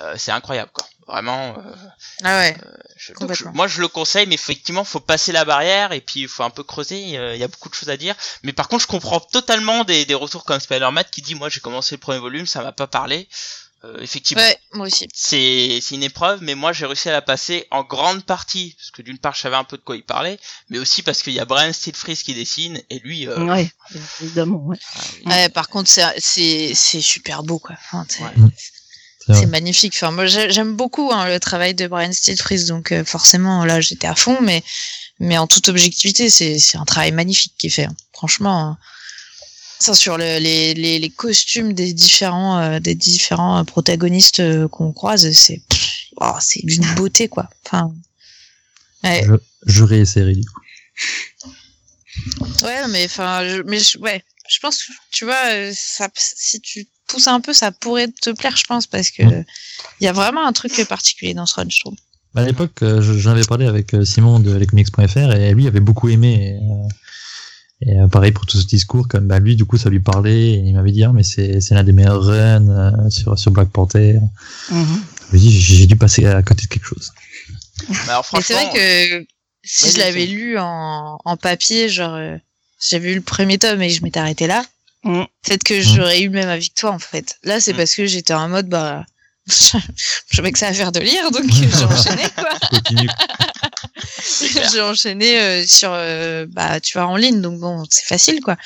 euh, c'est incroyable quoi. Vraiment. euh, Ah ouais. je- donc, Complètement. je- moi je le conseille, mais effectivement faut passer la barrière et puis il faut un peu creuser. euh, Il y a beaucoup de choses à dire, mais par contre je comprends totalement des, des retours comme Spider-Man qui dit moi j'ai commencé le premier volume, ça m'a pas parlé. Euh, effectivement, Ouais, moi aussi. c'est c'est une épreuve, mais moi j'ai réussi à la passer en grande partie parce que d'une part je savais un peu de quoi il parlait, mais aussi parce qu'il y a Brian Stilfreeze qui dessine et lui. euh, Ouais, évidemment. Ouais. Ouais, par contre, c'est c'est c'est super beau, quoi. Enfin, c'est magnifique. Enfin, moi, j'ai- j'aime beaucoup hein, le travail de Brian Stilfreeze, donc euh, forcément, là, j'étais à fond. Mais Mais en toute objectivité, c'est un travail magnifique qui est fait. hein. Franchement, hein. ça sur le- les, les, les costumes des différents euh, des différents euh, protagonistes euh, qu'on croise, c'est oh, c'est d'une beauté quoi. Enfin, ouais, Je, je réessayerai du coup. ouais, mais enfin, je, mais ouais, je pense que tu vois, ça, si tu pousses un peu, ça pourrait te plaire, je pense, parce que Ouais. il y a vraiment un truc particulier dans ce run, je trouve. Bah, à l'époque, euh, je- j'en avais parlé avec euh, Simon de lescomics.fr et lui avait beaucoup aimé. Et, euh, et, pareil pour tout ce discours, comme bah, lui, du coup, ça lui parlait et il m'avait dit, ah, mais c'est c'est l'un des meilleurs runs sur, sur Black Panther. Mhm. Je me dis, j'ai dû passer à côté de quelque chose. Mais alors Mais c'est vrai que si je l'avais lu en, en papier, genre, euh, j'avais eu le premier tome et je m'étais arrêté là, Mhm. peut-être que j'aurais eu le même avec toi, en fait. Là, c'est Mm. parce que j'étais en mode, bah, je savais que ça à faire de lire, donc j'ai enchaîné, quoi. J'ai enchaîné euh, sur, euh, bah, tu vois, en ligne, donc bon, c'est facile, quoi.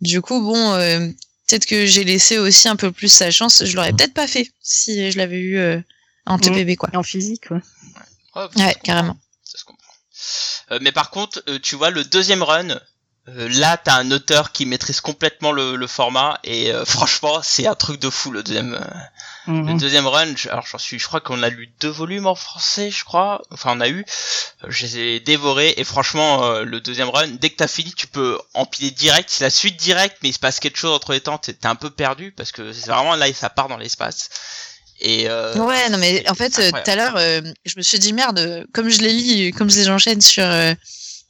Du coup, bon, euh, peut-être que j'ai laissé aussi un peu plus sa chance. Je l'aurais Mm. peut-être pas fait si je l'avais eu euh, en TPB, quoi. En physique, ouais. ouais, Ouais, carrément. Ça se comprend. Euh, mais par contre, euh, tu vois, le deuxième run, là, t'as un auteur qui maîtrise complètement le, le format et euh, franchement, c'est un truc de fou le deuxième. euh, Le Mhm. deuxième run, je- alors j'en suis, je crois qu'on a lu deux volumes en français, je crois. Enfin, on a eu. Euh, Je les ai dévorés et franchement, euh, le deuxième run, dès que t'as fini, tu peux empiler direct. C'est la suite directe, mais il se passe quelque chose entre les temps. T'es t'es un peu perdu parce que c'est vraiment là, ça part dans l'espace. Et euh, Ouais, non, mais en fait, euh, tout à l'heure, euh, je me suis dit merde, euh, comme je les lis, euh, comme je les enchaîne sur euh,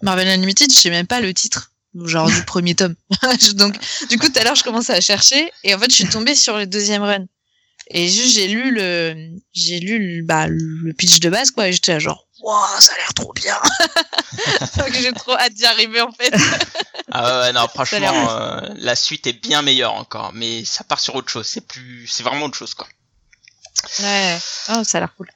Marvel Unlimited, je sais même pas le titre, genre du premier tome. Donc, du coup, tout à l'heure, je commençais à chercher et en fait, je suis tombée sur le deuxième run. Et juste, j'ai lu le, j'ai lu le, bah, le pitch de base, quoi, et j'étais genre, waouh, ça a l'air trop bien. Donc, j'ai trop hâte d'y arriver, en fait. ah ouais, non, franchement, euh, la suite est bien meilleure encore, mais ça part sur autre chose. C'est plus, c'est vraiment autre chose, quoi. Ouais, oh, ça a l'air cool.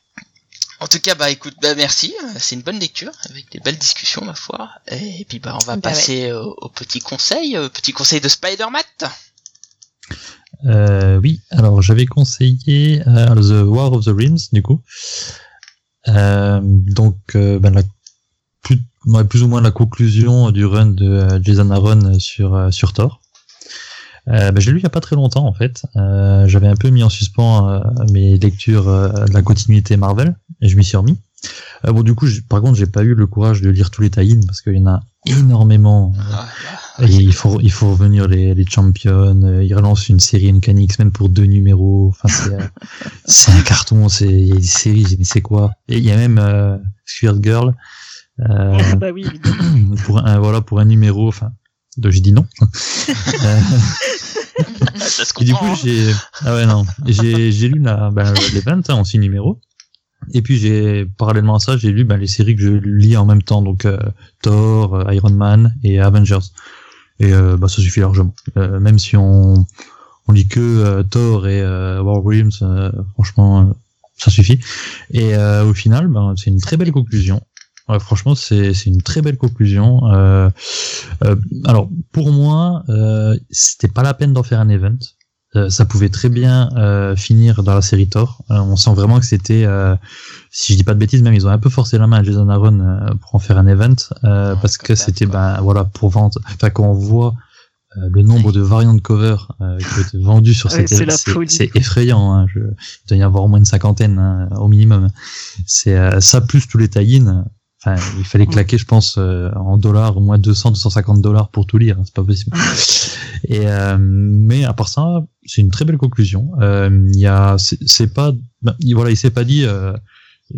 En tout cas, bah écoute, bah merci, euh, c'est une bonne lecture avec des belles discussions ma foi. Et puis bah on va Bah passer au, au petit conseil, au petit conseil de Spider-Man. Euh, oui, alors j'avais conseillé euh, The War of the Realms, du coup. Euh, donc, euh, ben, la, plus, ou moins la conclusion du run de euh, Jason Aaron sur, euh, sur Thor. Euh, ben, je l'ai lu il y a pas très longtemps en fait. Euh, J'avais un peu mis en suspens euh, mes lectures euh, de la continuité Marvel et je m'y suis remis. Euh, bon, du coup, j'ai- par contre, j'ai pas eu le courage de lire tous les tie parce qu'il y en a énormément. Euh, Ah, bah, et il faut, il faut revenir les, les champions. euh, Il relance une série Uncanny X-Men pour deux numéros. Enfin, c'est, euh, c'est un carton. C'est, il y a des séries, j'ai dit c'est quoi? Et il y a même, euh, Squirt Girl, euh, bah oui, évidemment. pour un, voilà, pour un numéro. Enfin, donc j'ai dit non. Ça se et du coup, hein. j'ai, ah ouais, non. J'ai, j'ai lu la, ben, l'event, hein, en six numéros. Et puis j'ai, parallèlement à ça, j'ai lu ben, les séries que je lis en même temps, donc euh, Thor, euh, Iron Man et Avengers. Et euh, bah, ça suffit largement. Euh, même si on, on lit que euh, Thor et euh, War euh, franchement, euh, ça suffit. Et euh, au final, ben, c'est une très belle conclusion. Ouais, franchement, c'est c'est une très belle conclusion. Euh, euh, alors pour moi, euh, c'était pas la peine d'en faire un event. Euh, ça pouvait très bien euh, finir dans la série Thor. Euh, on sent vraiment que c'était, euh, si je dis pas de bêtises, même ils ont un peu forcé la main à Jason Aaron euh, pour en faire un event euh, Ouais, parce que c'était ben voilà pour vendre. Enfin quand on voit euh, le nombre de variantes de cover euh, qui ont été vendues sur Ouais, cette c'est effrayant. Hein. Je, il doit y avoir au moins une cinquantaine hein, au minimum. C'est euh, ça plus tous les tie-in. Enfin, il fallait claquer, je pense, euh, en dollars, au moins 200, 250 dollars pour tout lire. hein, C'est pas possible. Et euh, mais à part ça, c'est une très belle conclusion. Euh, Il y a, c'est pas, ben, il- voilà, il s'est pas dit, euh,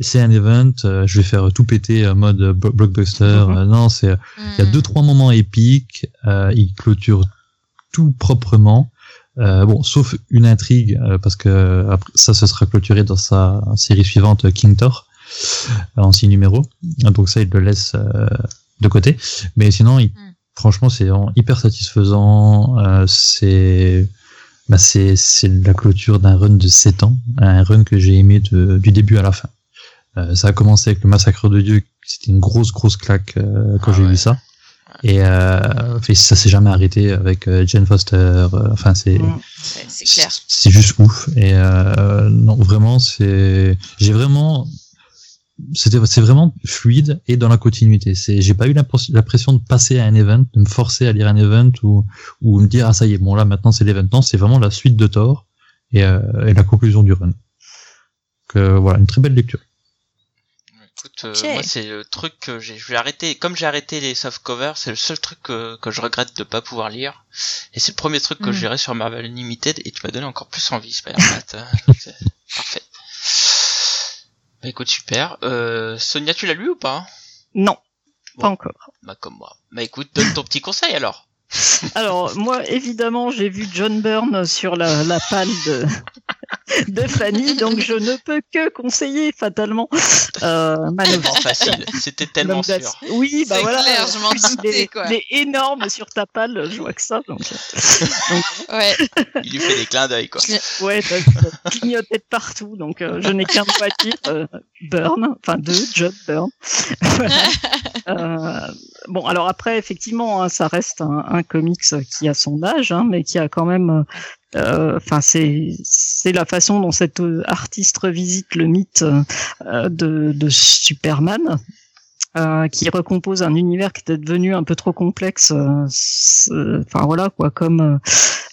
c'est un event, euh, je vais faire tout péter en mode blo- blockbuster. Mhm. Euh, non, c'est, il y a deux trois moments épiques. Euh, il clôture tout proprement. Euh, bon, sauf une intrigue euh, parce que après, ça, ce sera clôturé dans sa série suivante, King Thor, en six numéros. Donc ça, il le laisse euh, de côté. Mais sinon, il, Mm. franchement, c'est hyper satisfaisant. Euh, c'est bah, c'est c'est la clôture d'un run de 7 ans, un run que j'ai aimé de, du début à la fin. Euh, ça a commencé avec le massacre de Dieu, c'était une grosse grosse claque euh, quand Ah j'ai ouais. lu ça. Et euh, fait, ça s'est jamais arrêté avec euh, Jane Foster. Enfin, c'est Mm. C'est c'est clair. c'est juste ouf. Et euh, non, vraiment, c'est j'ai vraiment c'était c'est vraiment fluide et dans la continuité. C'est j'ai pas eu l'impres- l'impression de passer à un event, de me forcer à lire un event ou ou me dire ah ça y est bon là maintenant c'est l'event. Non, c'est vraiment la suite de Thor et, euh, et la conclusion du run. Donc euh, voilà, une très belle lecture. Écoute, euh, moi c'est le truc que j'ai, je vais arrêter, comme j'ai arrêté les soft covers, c'est le seul truc que, que je regrette de pas pouvoir lire. Et c'est le premier truc que Mm. je lirai sur Marvel Unlimited et tu m'as donné encore plus envie, Spider-Man. Euh, Parfait. Bah écoute, super. Euh, Sonia, tu l'as lu ou pas? Non, pas encore. Bah comme moi. Bah écoute, donne ton petit conseil alors. Alors, moi, évidemment, j'ai vu John Byrne sur la, la palle de, de Fanny, donc je ne peux que conseiller fatalement euh, Man of Tellement facile, c'était tellement sûr. Oui, bah voilà. clair, je m'en Il doutais, quoi. il est énorme sur ta palle, je vois que ça. Donc, Ouais. Il lui fait des clins d'œil quoi. ouais, clignotait de partout, donc euh, je n'ai qu'un mot à dire. euh, Byrne, enfin deux. Voilà. Euh, bon, alors après, effectivement, hein, ça reste un, un comics qui a son âge, hein, mais qui a quand même, euh, enfin, c'est c'est la façon dont cet euh, artiste revisite le mythe euh, de, de Superman. euh, qui recompose un univers qui était devenu un peu trop complexe. euh, voilà quoi, comme euh,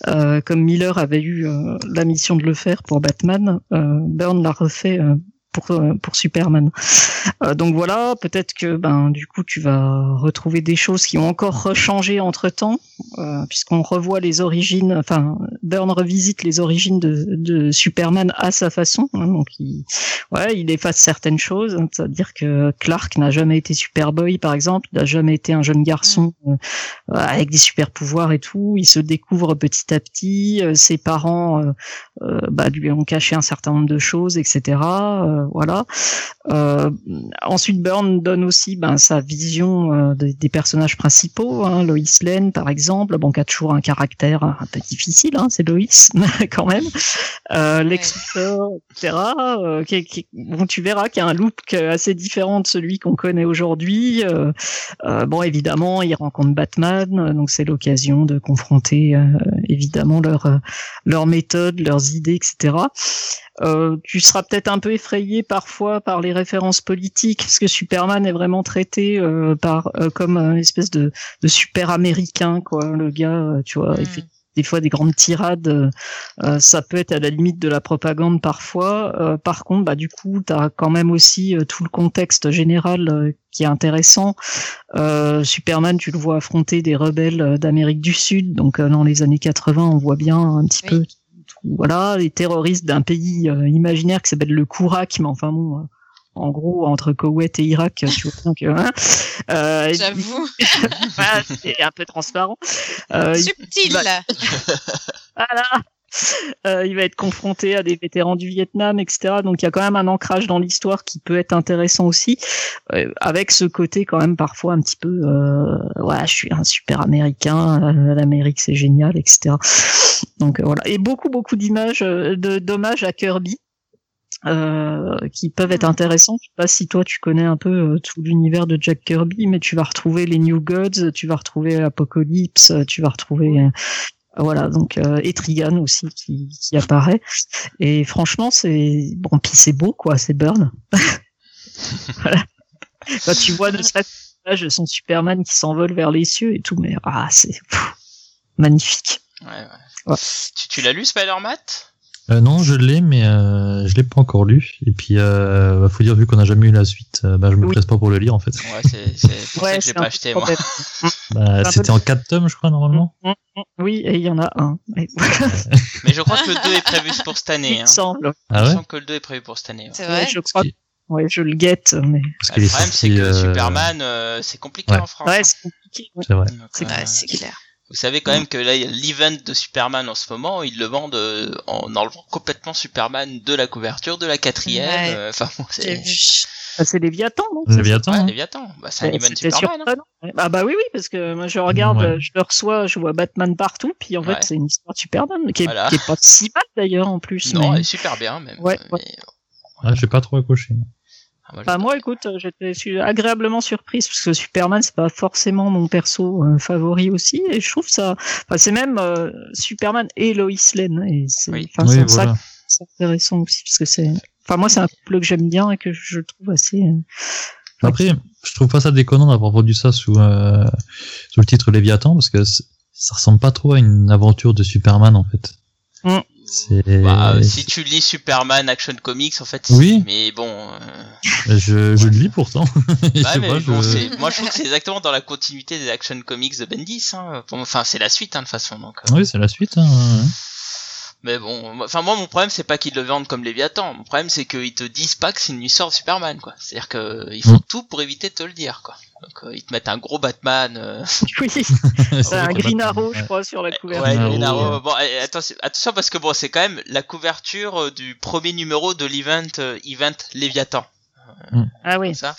euh, comme Miller avait eu euh, la mission de le faire pour Batman, euh, Byrne l'a refait euh, pour euh, pour Superman. Euh, donc voilà, peut-être que ben du coup tu vas retrouver des choses qui ont encore changé entre temps, puisqu'on revoit les origines. Enfin, Byrne revisite les origines de, de Superman à sa façon. hein, donc il, ouais, il efface certaines choses. hein, C'est-à-dire que Clark n'a jamais été Superboy, par exemple, il n'a jamais été un jeune garçon euh, avec des super pouvoirs et tout. Il se découvre petit à petit. euh, ses parents euh, euh, bah, lui ont caché un certain nombre de choses, etc. Euh, voilà. Euh, ensuite, Byrne donne aussi ben, sa vision euh, des, des personnages principaux. Hein, Lois Lane, par exemple, bon, qui a toujours un caractère un peu difficile, hein, c'est Lois, quand même. Euh, Lex Luthor, etc. Euh, qui, qui- bon, tu verras qu'il y a un look assez différent de celui qu'on connaît aujourd'hui. Euh, bon, évidemment, il rencontre Batman, donc c'est l'occasion de confronter euh, évidemment leur leurs méthodes, leurs idées, etc. Euh, tu seras peut-être un peu effrayé parfois par les références politiques, parce que Superman est vraiment traité euh, par euh, comme une espèce de, de super américain, quoi. Le gars, euh, tu vois, il Mm. fait des fois des grandes tirades. euh, euh, ça peut être à la limite de la propagande parfois. Euh, par contre, bah du coup, tu as quand même aussi euh, tout le contexte général euh, qui est intéressant. Euh, Superman, tu le vois affronter des rebelles d'Amérique du Sud, donc euh, dans les années 80, on voit bien un petit Oui. peu voilà les terroristes d'un pays euh, imaginaire qui s'appelle le Kourak, mais enfin bon. euh, en gros, entre Koweït et Irak, tu vois bien que, hein, euh, J'avoue. c'est un peu transparent. Euh, il- Subtil. va- voilà. Euh, il va être confronté à des vétérans du Vietnam, etc. Donc il y a quand même un ancrage dans l'histoire qui peut être intéressant aussi, euh, avec ce côté quand même parfois un petit peu, euh, ouais, je suis un super américain, euh, l'Amérique c'est génial, etc. Donc voilà, et beaucoup beaucoup d'images, de d'hommages à Kirby. euh, qui peuvent être intéressants. Je sais pas si toi tu connais un peu euh, tout l'univers de Jack Kirby, mais tu vas retrouver les New Gods, tu vas retrouver Apocalypse, tu vas retrouver euh, voilà, donc euh, et Trigan aussi qui, qui apparaît. Et franchement, c'est bon, puis c'est beau quoi, c'est Burn. voilà. Quand tu vois de son Superman qui s'envole vers les cieux et tout, mais ah, c'est magnifique. Ouais, ouais. Ouais. Tu, tu l'as lu Spider-Man? Euh, non, je l'ai, mais euh, je l'ai pas encore lu. Et puis, euh, bah, faut dire vu qu'on n'a jamais eu la suite, euh, bah, je me Oui. presse pas pour le lire en fait. Ouais, c'est pour ça que j'ai pas acheté moi. Bah, peu C'était en 4 tomes, je crois normalement. Mm, mm, Oui, et il y en a un. Ouais. Mais je crois que le 2 est prévu pour cette année. Il Hein. me semble. Ah Il me ouais. semble que le 2 est prévu pour cette année. ouais. C'est Ouais, vrai. je crois. Ouais, je le guette, mais Parce Bah, le problème, c'est que euh, Superman, euh, c'est compliqué ouais. en France. ouais, hein. c'est compliqué. ouais. C'est vrai. Ouais, c'est clair. Vous savez quand même que là, il y a l'event de Superman en ce moment, ils le vendent euh, en enlevant complètement Superman de la couverture, de la quatrième. Ouais. euh, Enfin bon, c'est vu. Ah, c'est Léviathan, non? Attend. ouais, hein. Léviathan. Bah, c'est un event c'était Superman. hein. Ah bah oui, oui, parce que moi je regarde, Ouais. je le reçois, je vois Batman partout, puis en Ouais. fait c'est une histoire de Superman, qui est, Voilà. qui est pas si mal d'ailleurs en plus. Non, mais- elle est super bien même. Ouais, ouais. mais- Ah, j'ai pas trop accroché. Ah, moi, Bah, moi, écoute, euh, j'étais agréablement surprise parce que Superman, c'est pas forcément mon perso euh, favori aussi, et je trouve ça, enfin, c'est même euh, Superman et Lois Lane, et c'est, Oui. enfin, oui, c'est ça voilà. c'est intéressant aussi parce que c'est, Enfin, moi, c'est un couple que j'aime bien et que je trouve assez. euh, Après, je trouve pas ça déconnant d'avoir produit ça sous, euh, sous le titre Léviathan parce que ça ressemble pas trop à une aventure de Superman en fait. Mm. Bah, si tu lis Superman Action Comics, en fait, Oui. mais bon, euh, Je, je le lis pourtant. Sais mais pas, bon, je- moi je trouve que c'est exactement dans la continuité des Action Comics de Bendis. Hein. Enfin, c'est la suite, hein, de toute façon. Donc, euh, Oui, c'est la suite. Hein. ouais. Mais bon, enfin moi mon problème c'est pas qu'ils le vendent comme Léviathan. Mon problème c'est qu'ils te disent pas que c'est une histoire de Superman, quoi. C'est-à-dire que ils font Mm. tout pour éviter de te le dire, quoi. Donc euh, ils te mettent un gros Batman. euh, Oui, C'est un Green Arrow, je crois, sur la couverture. Ouais, Green Arrow. Bon, attention, attention parce que bon, c'est quand même la couverture euh, du premier numéro de l'event euh, event Léviathan. Ah oui. ça.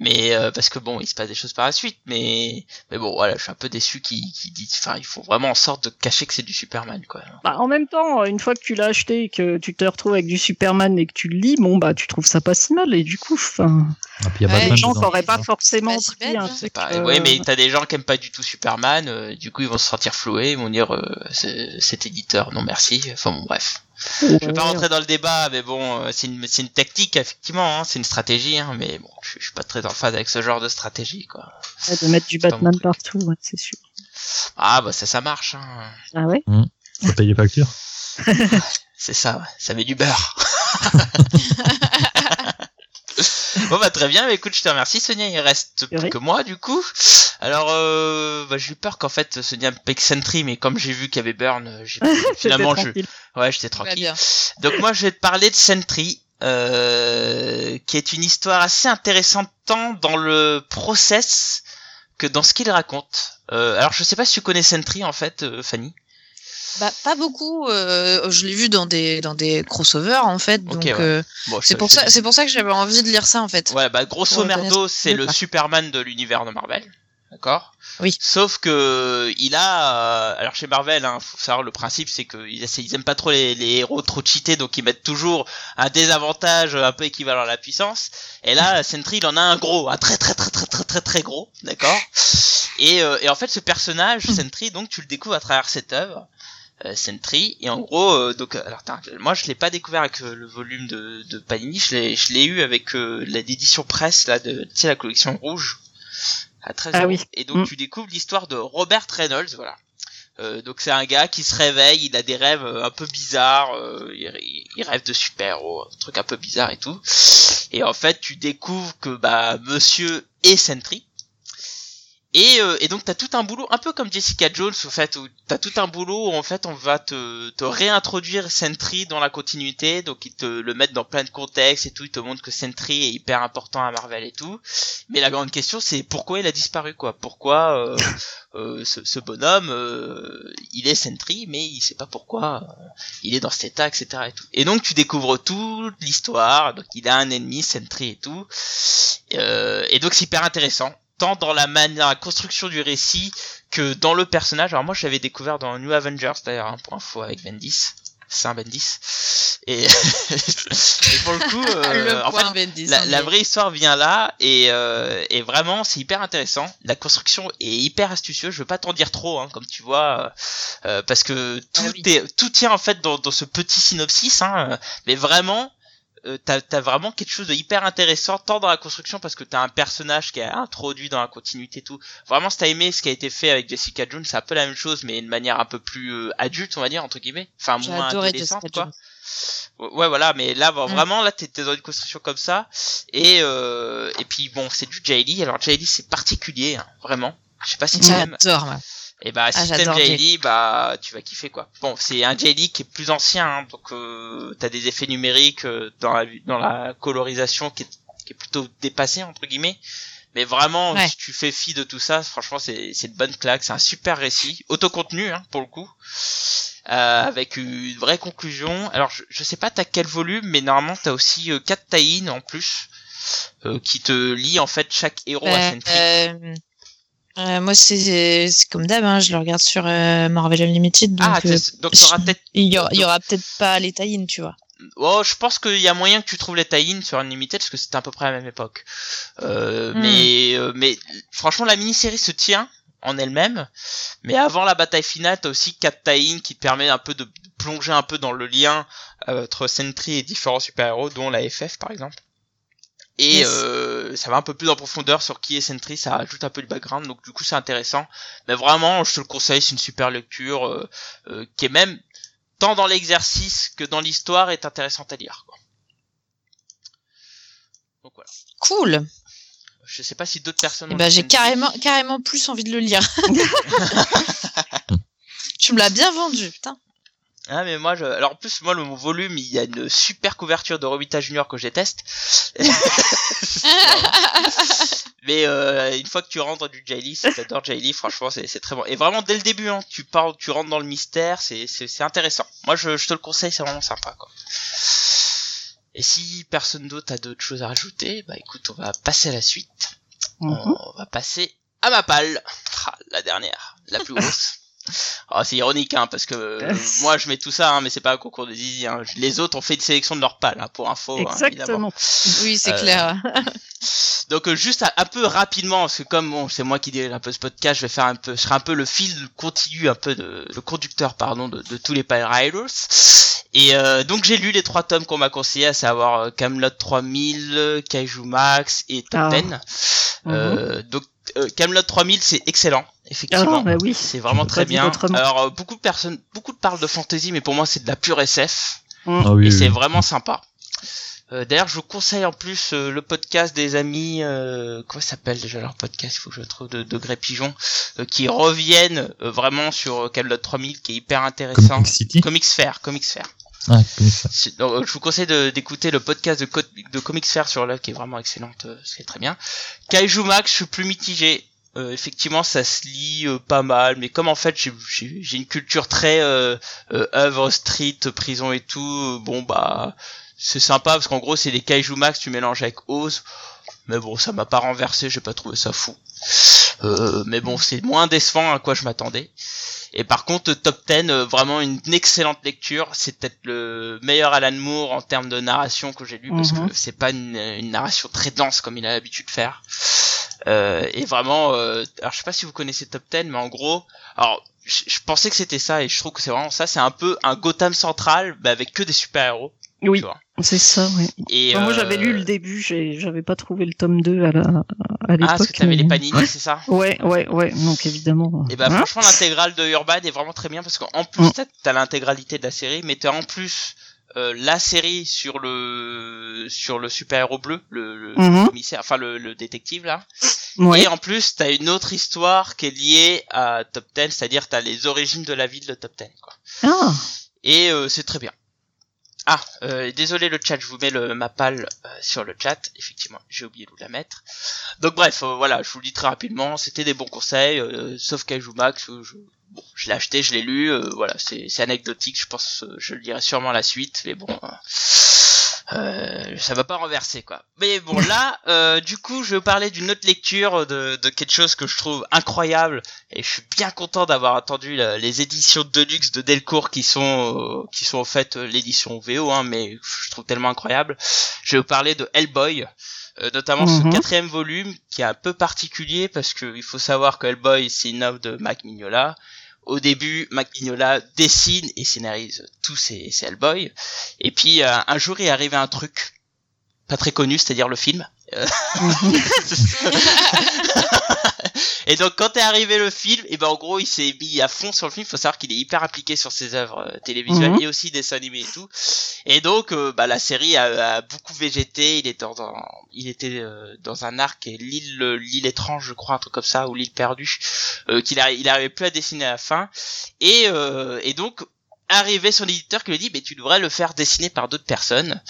Mais euh, parce que bon, il se passe des choses par la suite. Mais mais bon, voilà, je suis un peu déçu qu'ils qu'ils disent. Enfin, ils font vraiment en sorte de cacher que c'est du Superman, quoi. Bah, en même temps, une fois que tu l'as acheté et que tu te retrouves avec du Superman et que tu le lis, bon bah tu trouves ça pas si mal et du coup, enfin, Ah, y a Ouais, Batman les gens dedans. qui auraient pas forcément pas si pris un hein. Truc. pas. euh, Ouais, mais t'as des gens qui aiment pas du tout Superman. euh, du coup, ils vont se sentir floués. Ils vont dire euh, c'est- cet éditeur, non merci. Enfin bon, bref. Je vais pas ouais, rentrer dans le débat, mais bon, euh, c'est une, tactique effectivement. Hein, c'est une stratégie, hein, mais bon, je, je suis pas très en phase avec ce genre de stratégie, quoi. ouais, de mettre du Batman partout, ouais, c'est sûr. Ah bah ça, ça marche. Hein. Ah ouais. Faut payer les factures. C'est ça, ouais. ça met du beurre. bon bah très bien, mais écoute, je te remercie Sonia, il reste plus Oui. que moi du coup. Alors euh, bah, j'ai eu peur qu'en fait Sonia me pique Sentry, mais comme j'ai vu qu'il y avait Burn, euh, j'ai finalement je... tranquille. Ouais, j'étais tranquille. bien. Donc moi je vais te parler de Sentry, euh, qui est une histoire assez intéressante tant dans le process que dans ce qu'il raconte. Euh, alors je sais pas si tu connais Sentry en fait, euh, Fanny. Bah, pas beaucoup. euh, je l'ai vu dans des dans des crossovers en fait. Donc ouais. euh, Bon, c'est pour ça c'est pour ça que j'avais envie de lire ça en fait. Ouais, bah grosso merdo, c'est le. Superman de l'univers de Marvel. D'accord? Oui. Sauf que il a euh, alors chez Marvel hein, faut savoir le principe c'est que ils, aiment pas trop les, les héros trop cheatés donc ils mettent toujours un désavantage un peu équivalent à la puissance et là Sentry il en a un gros un très très très très très très très gros d'accord? Et, euh, et en fait ce personnage Sentry donc tu le découvres à travers cette œuvre Sentry. Et en gros euh, donc euh, alors moi je l'ai pas découvert avec euh, le volume de, de Panini. Je l'ai je l'ai eu avec euh, l'édition presse là de tu sais la collection rouge à 13 Ah oui. et donc Mm. tu découvres l'histoire de Robert Reynolds voilà. Euh, donc c'est un gars qui se réveille il a des rêves euh, un peu bizarres euh, il, rêve de super héros un truc un peu bizarre et tout. Et en fait tu découvres que bah monsieur est Sentry et, euh, et donc t'as tout un boulot, un peu comme Jessica Jones, au fait, où t'as tout un boulot où en fait on va te, te réintroduire Sentry dans la continuité, donc ils te le mettent dans plein de contextes et tout, ils te montrent que Sentry est hyper important à Marvel et tout. Mais la grande question c'est pourquoi il a disparu quoi? Pourquoi euh, euh, ce, ce bonhomme, euh, il est Sentry, mais il sait pas pourquoi euh, il est dans cet état, etc. Et, tout. et donc tu découvres toute l'histoire, donc il a un ennemi Sentry et tout, Euh, et donc c'est hyper intéressant tant dans la manière, la construction du récit que dans le personnage. Alors moi, je l'avais découvert dans New Avengers d'ailleurs, hein, pour info avec Bendis, Saint Bendis. Et, et pour le coup, euh, le en fait, point Bendis, la, vraie histoire vient là et, euh, et vraiment c'est hyper intéressant. La construction est hyper astucieuse. Je veux pas t'en dire trop, hein, comme tu vois, euh, parce que tout Ah oui. est tout tient en fait dans, dans ce petit synopsis. Hein, mais vraiment, euh, t'as as vraiment quelque chose de hyper intéressant tant dans la construction parce que t'as un personnage qui est introduit dans la continuité et tout. Vraiment, si t'as aimé ce qui a été fait avec Jessica Jones, c'est un peu la même chose mais de manière un peu plus euh, adulte, on va dire entre guillemets, enfin moins adolescente quoi. Jones. Ouais, voilà, mais là, bon, Mm. vraiment, là, t'es dans une construction comme ça. Et, euh, et puis, bon, c'est du Lee. Alors, Lee, c'est particulier, hein, vraiment. Je sais pas si tu aimes. J'adore. Et bah, si Ah, t'aimes. Lee, bah, tu vas kiffer, quoi. Bon, c'est un Lee qui est plus ancien, hein, donc, euh, t'as des effets numériques euh, dans la, dans la colorisation qui est, qui est plutôt dépassée, entre guillemets. Mais vraiment, Ouais. si tu fais fi de tout ça, franchement, c'est c'est une bonne claque. C'est un super récit. Autocontenu, hein, pour le coup. Euh, avec une vraie conclusion. Alors, je, je sais pas t'as quel volume, mais normalement, t'as aussi euh, 4 tie en plus. euh, qui te lie en fait chaque héros à Euh, moi c'est c'est comme d'hab, hein, je le regarde sur euh, Marvel Unlimited, donc ah, euh, donc peut-être il y aura, peut-être pas les tie tu vois. Oh, je pense qu'il y a moyen que tu trouves les tie sur Unlimited parce que c'était à peu près à la même époque. Euh, Hmm. Mais euh, mais franchement, la mini-série se tient. en elle-même. Mais avant la bataille finale, t'as aussi Cat tie qui te permet un peu de plonger un peu dans le lien euh, entre Sentry et différents super-héros, dont la FF par exemple. Et euh, ça va un peu plus en profondeur sur qui est Sentry, ça ajoute un peu de background, donc du coup c'est intéressant. Mais vraiment, je te le conseille, c'est une super lecture euh, euh, qui est même tant dans l'exercice que dans l'histoire est intéressante à lire. Quoi. Donc voilà. Cool. Je sais pas si d'autres personnes. Eh ben, j'ai carrément, carrément plus envie de le lire. tu me l'as bien vendu, putain. Ah mais moi je alors en plus moi le volume il y a une super couverture de Robita Junior que je déteste. mais euh, une fois que tu rentres du Jaylee, si t'adores Jaylee, franchement c'est très bon. Et vraiment dès le début hein, tu parles tu rentres dans le mystère, c'est c'est intéressant. Moi je, je te le conseille, c'est vraiment sympa quoi. Et si personne d'autre a d'autres choses à rajouter, bah écoute, on va passer à la suite. Mhm. On va passer à ma palle, ah, la dernière, la plus grosse. Oh, c'est ironique, hein, parce que euh, moi je mets tout ça, hein, mais c'est pas un concours de Zizi. Hein. Les autres ont fait une sélection de leur palle, hein, pour info. Hein, Exactement. oui, c'est clair. Euh, donc euh, juste un, peu rapidement, parce que comme bon, c'est moi qui dirige un peu ce podcast, je vais faire un peu, je serai un peu le fil continu, un peu de, le conducteur, pardon, de, de tous les Pile Riders. Et donc j'ai lu les trois tomes qu'on m'a conseillé, à savoir Camelot 3000, Kaiju Max et Top 10. Ah. Mhm. donc Camelot 3000 c'est excellent effectivement. Ah, bah oui. C'est vraiment très bien. Alors euh, beaucoup de personnes, beaucoup de parlent de fantasy, mais pour moi c'est de la pure SF. Mm. Ah et c'est vraiment sympa. Euh, D'ailleurs, je vous conseille en plus euh, le podcast des amis, euh, comment s'appelle déjà leur podcast? Il faut que je trouve de Degré Pigeon, euh, qui reviennent vraiment sur Camelot 3000, qui est hyper intéressant. Comic City? Comics Fair, Comics Fair. Ah, donc, je vous conseille d'écouter le podcast de, de Comics Fair sur là, qui est vraiment excellente, c'est très bien. Kaiju Max, je suis plus mitigé. Euh, effectivement ça se lit euh, pas mal mais comme en fait j'ai une culture très euh, œuvre street prison et tout bon bah c'est sympa parce qu'en gros c'est des kaiju max tu mélanges avec Oz. Mais bon ça m'a pas renversé j'ai pas trouvé ça fou. Mais bon c'est moins décevant à quoi je m'attendais. Et par contre top 10 vraiment une excellente lecture. C'est peut-être le meilleur Alan Moore en termes de narration que j'ai lu parce mhm. que c'est pas une, une, narration très dense comme il a l'habitude de faire euh, et vraiment, euh, alors je sais pas si vous connaissez Top 10, mais en gros, alors je, pensais que c'était ça et je trouve que c'est vraiment ça. C'est un peu un Gotham central, bah, avec que des super héros. Oui, c'est ça, oui. Et moi, j'avais lu le euh, début, j'avais pas trouvé le tome 2 à la à l'époque. Ah, parce que t'avais les panini, c'est ça Ouais, ouais, ouais. Donc évidemment. Et bah hein franchement, l'intégrale de Urban est vraiment très bien parce qu'en plus, mm. t'as l'intégralité de la série, mais t'as en plus euh, la série sur le sur le super héros bleu, le, mhm. commissaire, enfin le, le, détective là. Et en plus, t'as une autre histoire qui est liée à Top 10, c'est-à-dire t'as les origines de la ville de Top 10 quoi. Ah. Et euh, c'est très bien. Ah, euh, désolé le chat, je vous mets le mapal euh, sur le chat. Effectivement, j'ai oublié de vous la mettre. Donc bref, voilà, je vous le dis très rapidement, c'était des bons conseils, sauf Kaiju Max, je, bon, je l'ai acheté, je l'ai lu, euh, voilà, c'est anecdotique, je pense, euh, je lirai sûrement la suite, mais bon, euh, ça va pas renverser quoi. Mais bon là, du coup, je vais vous parler d'une autre lecture de, de, quelque chose que je trouve incroyable et je suis bien content d'avoir attendu les éditions de luxe de Delcourt qui sont qui sont en fait l'édition VO, hein, mais je trouve tellement incroyable. Je vais vous parler de Hellboy. notamment ce mhm. quatrième volume qui est un peu particulier parce que il faut savoir que Hellboy c'est une œuvre de Mac Mignola au début, Mac dessine et scénarise tous ses, ses Hellboy. Et puis euh, un jour, il est arrivé un truc pas très connu, c'est-à-dire le film. Euh, et donc quand est arrivé le film, et ben en gros il s'est mis à fond sur le film. Il faut savoir qu'il est hyper impliqué sur ses œuvres euh, télévisuelles mhm. et aussi des dessins animés et tout. Et donc euh, bah, la série a, beaucoup végété. Il était dans un, il était dans un arc et l'île l'île étrange je crois un truc comme ça ou l'île perdue qu'il il arrivait plus à dessiner à la fin. Et et donc arrivé son éditeur qui lui dit mais tu devrais le faire dessiner par d'autres personnes.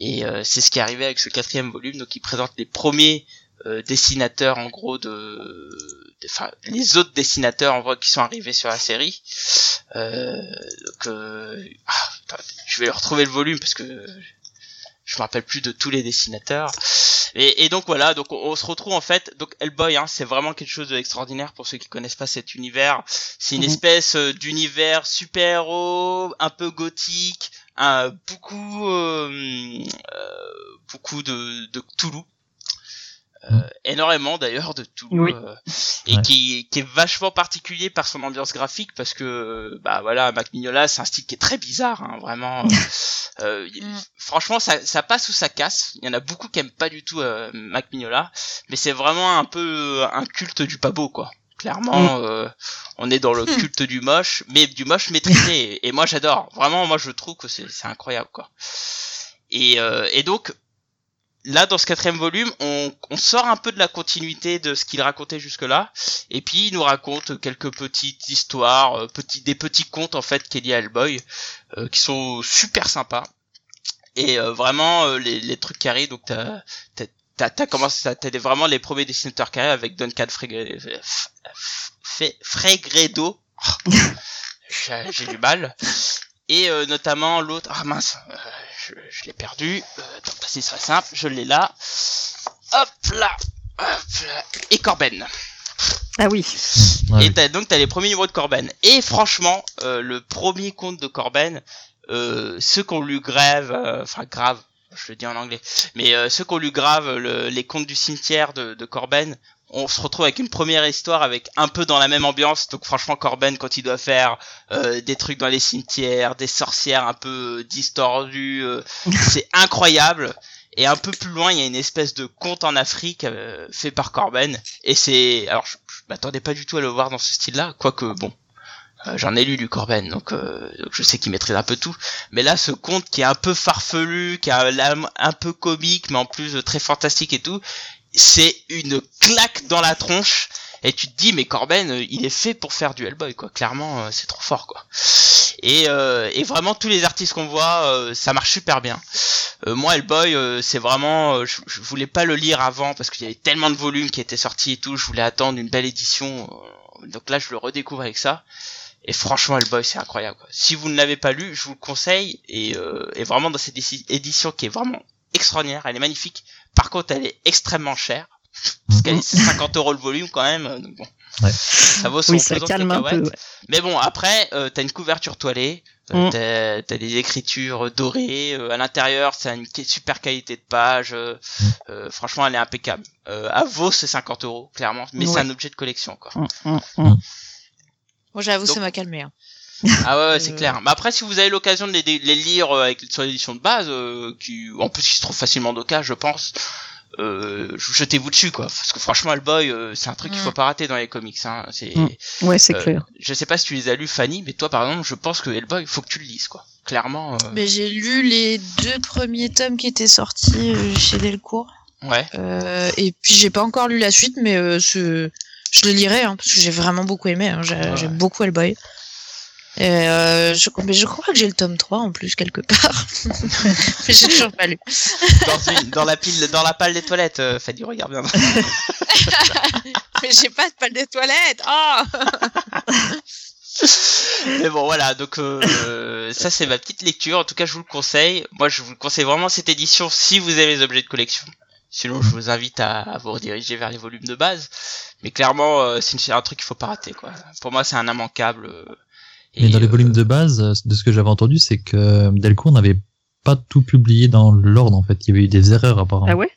Et euh, c'est ce qui est arrivé avec ce quatrième volume. Donc il présente les premiers euh, dessinateurs en gros de enfin les autres dessinateurs en gros qui sont arrivés sur la série. Euh, donc ah, je vais retrouver le volume parce que je me rappelle plus de tous les dessinateurs et, donc voilà, donc on, se retrouve en fait. Donc Hellboy, hein, c'est vraiment quelque chose d'extraordinaire pour ceux qui connaissent pas cet univers. C'est une mhm. espèce euh, d'univers super-héros, un peu gothique, un, beaucoup, euh, euh, beaucoup de, de Cthulhu. Euh, énormément d'ailleurs de tout Oui. euh, et Ouais. qui, qui est vachement particulier par son ambiance graphique parce que bah voilà Mac Mignola c'est un style qui est très bizarre hein, vraiment euh, euh, y- Mm. franchement ça, ça passe ou ça casse il y en a beaucoup qui aiment pas du tout euh, Mac Mignola mais c'est vraiment un peu euh, un culte du pas beau quoi clairement euh, on est dans le Hmm. culte du moche mais du moche maîtrisé et, et moi j'adore vraiment moi je trouve que c'est c'est incroyable quoi et, euh, et donc là dans ce quatrième volume on, on sort un peu de la continuité de ce qu'il racontait jusque là et puis il nous raconte quelques petites histoires euh, petits des petits contes en fait qu'il y a à Hellboy euh, qui sont super sympas. Et euh, vraiment euh, les, les trucs arrivent donc t'as t'as t'as t'as commencé t'as vraiment les premiers dessinateurs arrivent avec Duncan Fregre- F- F- Fregredo. J'ai j'ai du mal. Et euh, notamment l'autre ah mince je, je l'ai perdu euh, attends, c'est très simple je l'ai là hop là hop là et Corben Ah oui. Ouais, et oui. donc t'as les premiers numéros de Corben. Et franchement, euh, le premier conte de Corben, euh, ceux qu'on lui grève, euh, enfin grave, je le dis en anglais, mais euh, ceux qu'on lui grave le- les contes du cimetière de, de Corben, on se retrouve avec une première histoire avec un peu dans la même ambiance. Donc franchement, Corben quand il doit faire euh, des trucs dans les cimetières, des sorcières un peu distordues, euh, c'est incroyable. Et un peu plus loin, il y a une espèce de conte en Afrique euh, fait par Corben. Et c'est, alors je, je m'attendais pas du tout à le voir dans ce style-là, quoique bon, euh, j'en ai lu du Corben, donc, euh, donc je sais qu'il maîtrise un peu tout. Mais là, ce conte qui est un peu farfelu, qui a l'âme un peu comique, mais en plus euh, très fantastique et tout, c'est une claque dans la tronche. Et tu te dis, mais Corben, euh, il est fait pour faire du Hellboy, quoi. Clairement, euh, c'est trop fort, quoi. Et, euh, et vraiment, tous les artistes qu'on voit, ça marche super bien. Moi, Hellboy, c'est vraiment, je, je voulais pas le lire avant parce qu'il y avait tellement de volumes qui étaient sortis et tout. Je voulais attendre une belle édition. donc là, je le redécouvre avec ça. Et franchement, Hellboy, c'est incroyable. Si vous ne l'avez pas lu, je vous le conseille. Et, et vraiment, dans cette édi- édition qui est vraiment extraordinaire, elle est magnifique. Par contre, elle est extrêmement chère. Parce qu'elle est 50 euros le volume quand même. Donc bon, Ouais. ça vaut son Oui, ça calme un peu. ouais. Mais bon, après, euh, t'as une couverture toilée, euh, Mm. t'as, des écritures dorées, euh, à l'intérieur, c'est une super qualité de page. euh, Mm. euh, franchement, elle est impeccable. Euh, à vaut c'est 50 euros, clairement, mais c'est un objet de collection, quoi. Hum, hum. Moi, j'avoue, ça m'a calmé. hein. Ah ouais, ouais, c'est Euh. clair. Mais après, si vous avez l'occasion de les, de les lire euh, avec sur l'édition de base, euh, qui, en plus, ils se trouvent facilement d'occasion, je pense. Euh, jetez-vous dessus, quoi. Parce que franchement, Hellboy, euh, c'est un truc qu'il Mm. faut pas rater dans les comics. Hein. C'est, Mm. Ouais, c'est Euh, clair. je sais pas si tu les as lus, Fanny, mais toi, par exemple, je pense que Hellboy, faut que tu le lises, quoi. Clairement. euh, Mais j'ai lu les deux premiers tomes qui étaient sortis chez Delcourt. Ouais. Et puis j'ai pas encore lu la suite, mais ce... je le lirai hein, parce que j'ai vraiment beaucoup aimé. hein. J'ai- Ouais. J'aime beaucoup Hellboy. Et euh, je... Mais je crois que j'ai le tome 3 en plus quelque part. mais j'ai toujours pas lu. Dans, une- dans la pile, dans la palle des toilettes, euh, Fanny, regarde bien. mais j'ai pas de palle des toilettes. Oh Mais bon, voilà, donc euh, ça c'est ma petite lecture. En tout cas, je vous le conseille. Moi, je vous le conseille vraiment cette édition si vous avez les objets de collection. Sinon, je vous invite à, à vous rediriger vers les volumes de base. Mais clairement, euh, c'est un truc qu'il faut pas rater, quoi. Pour moi, c'est un immanquable. Mais dans les euh, volumes de base, euh, de ce que j'avais entendu, c'est que Delcourt n'avait pas tout publié dans l'ordre, en fait. Il y avait eu des erreurs, apparemment. Ah ouais?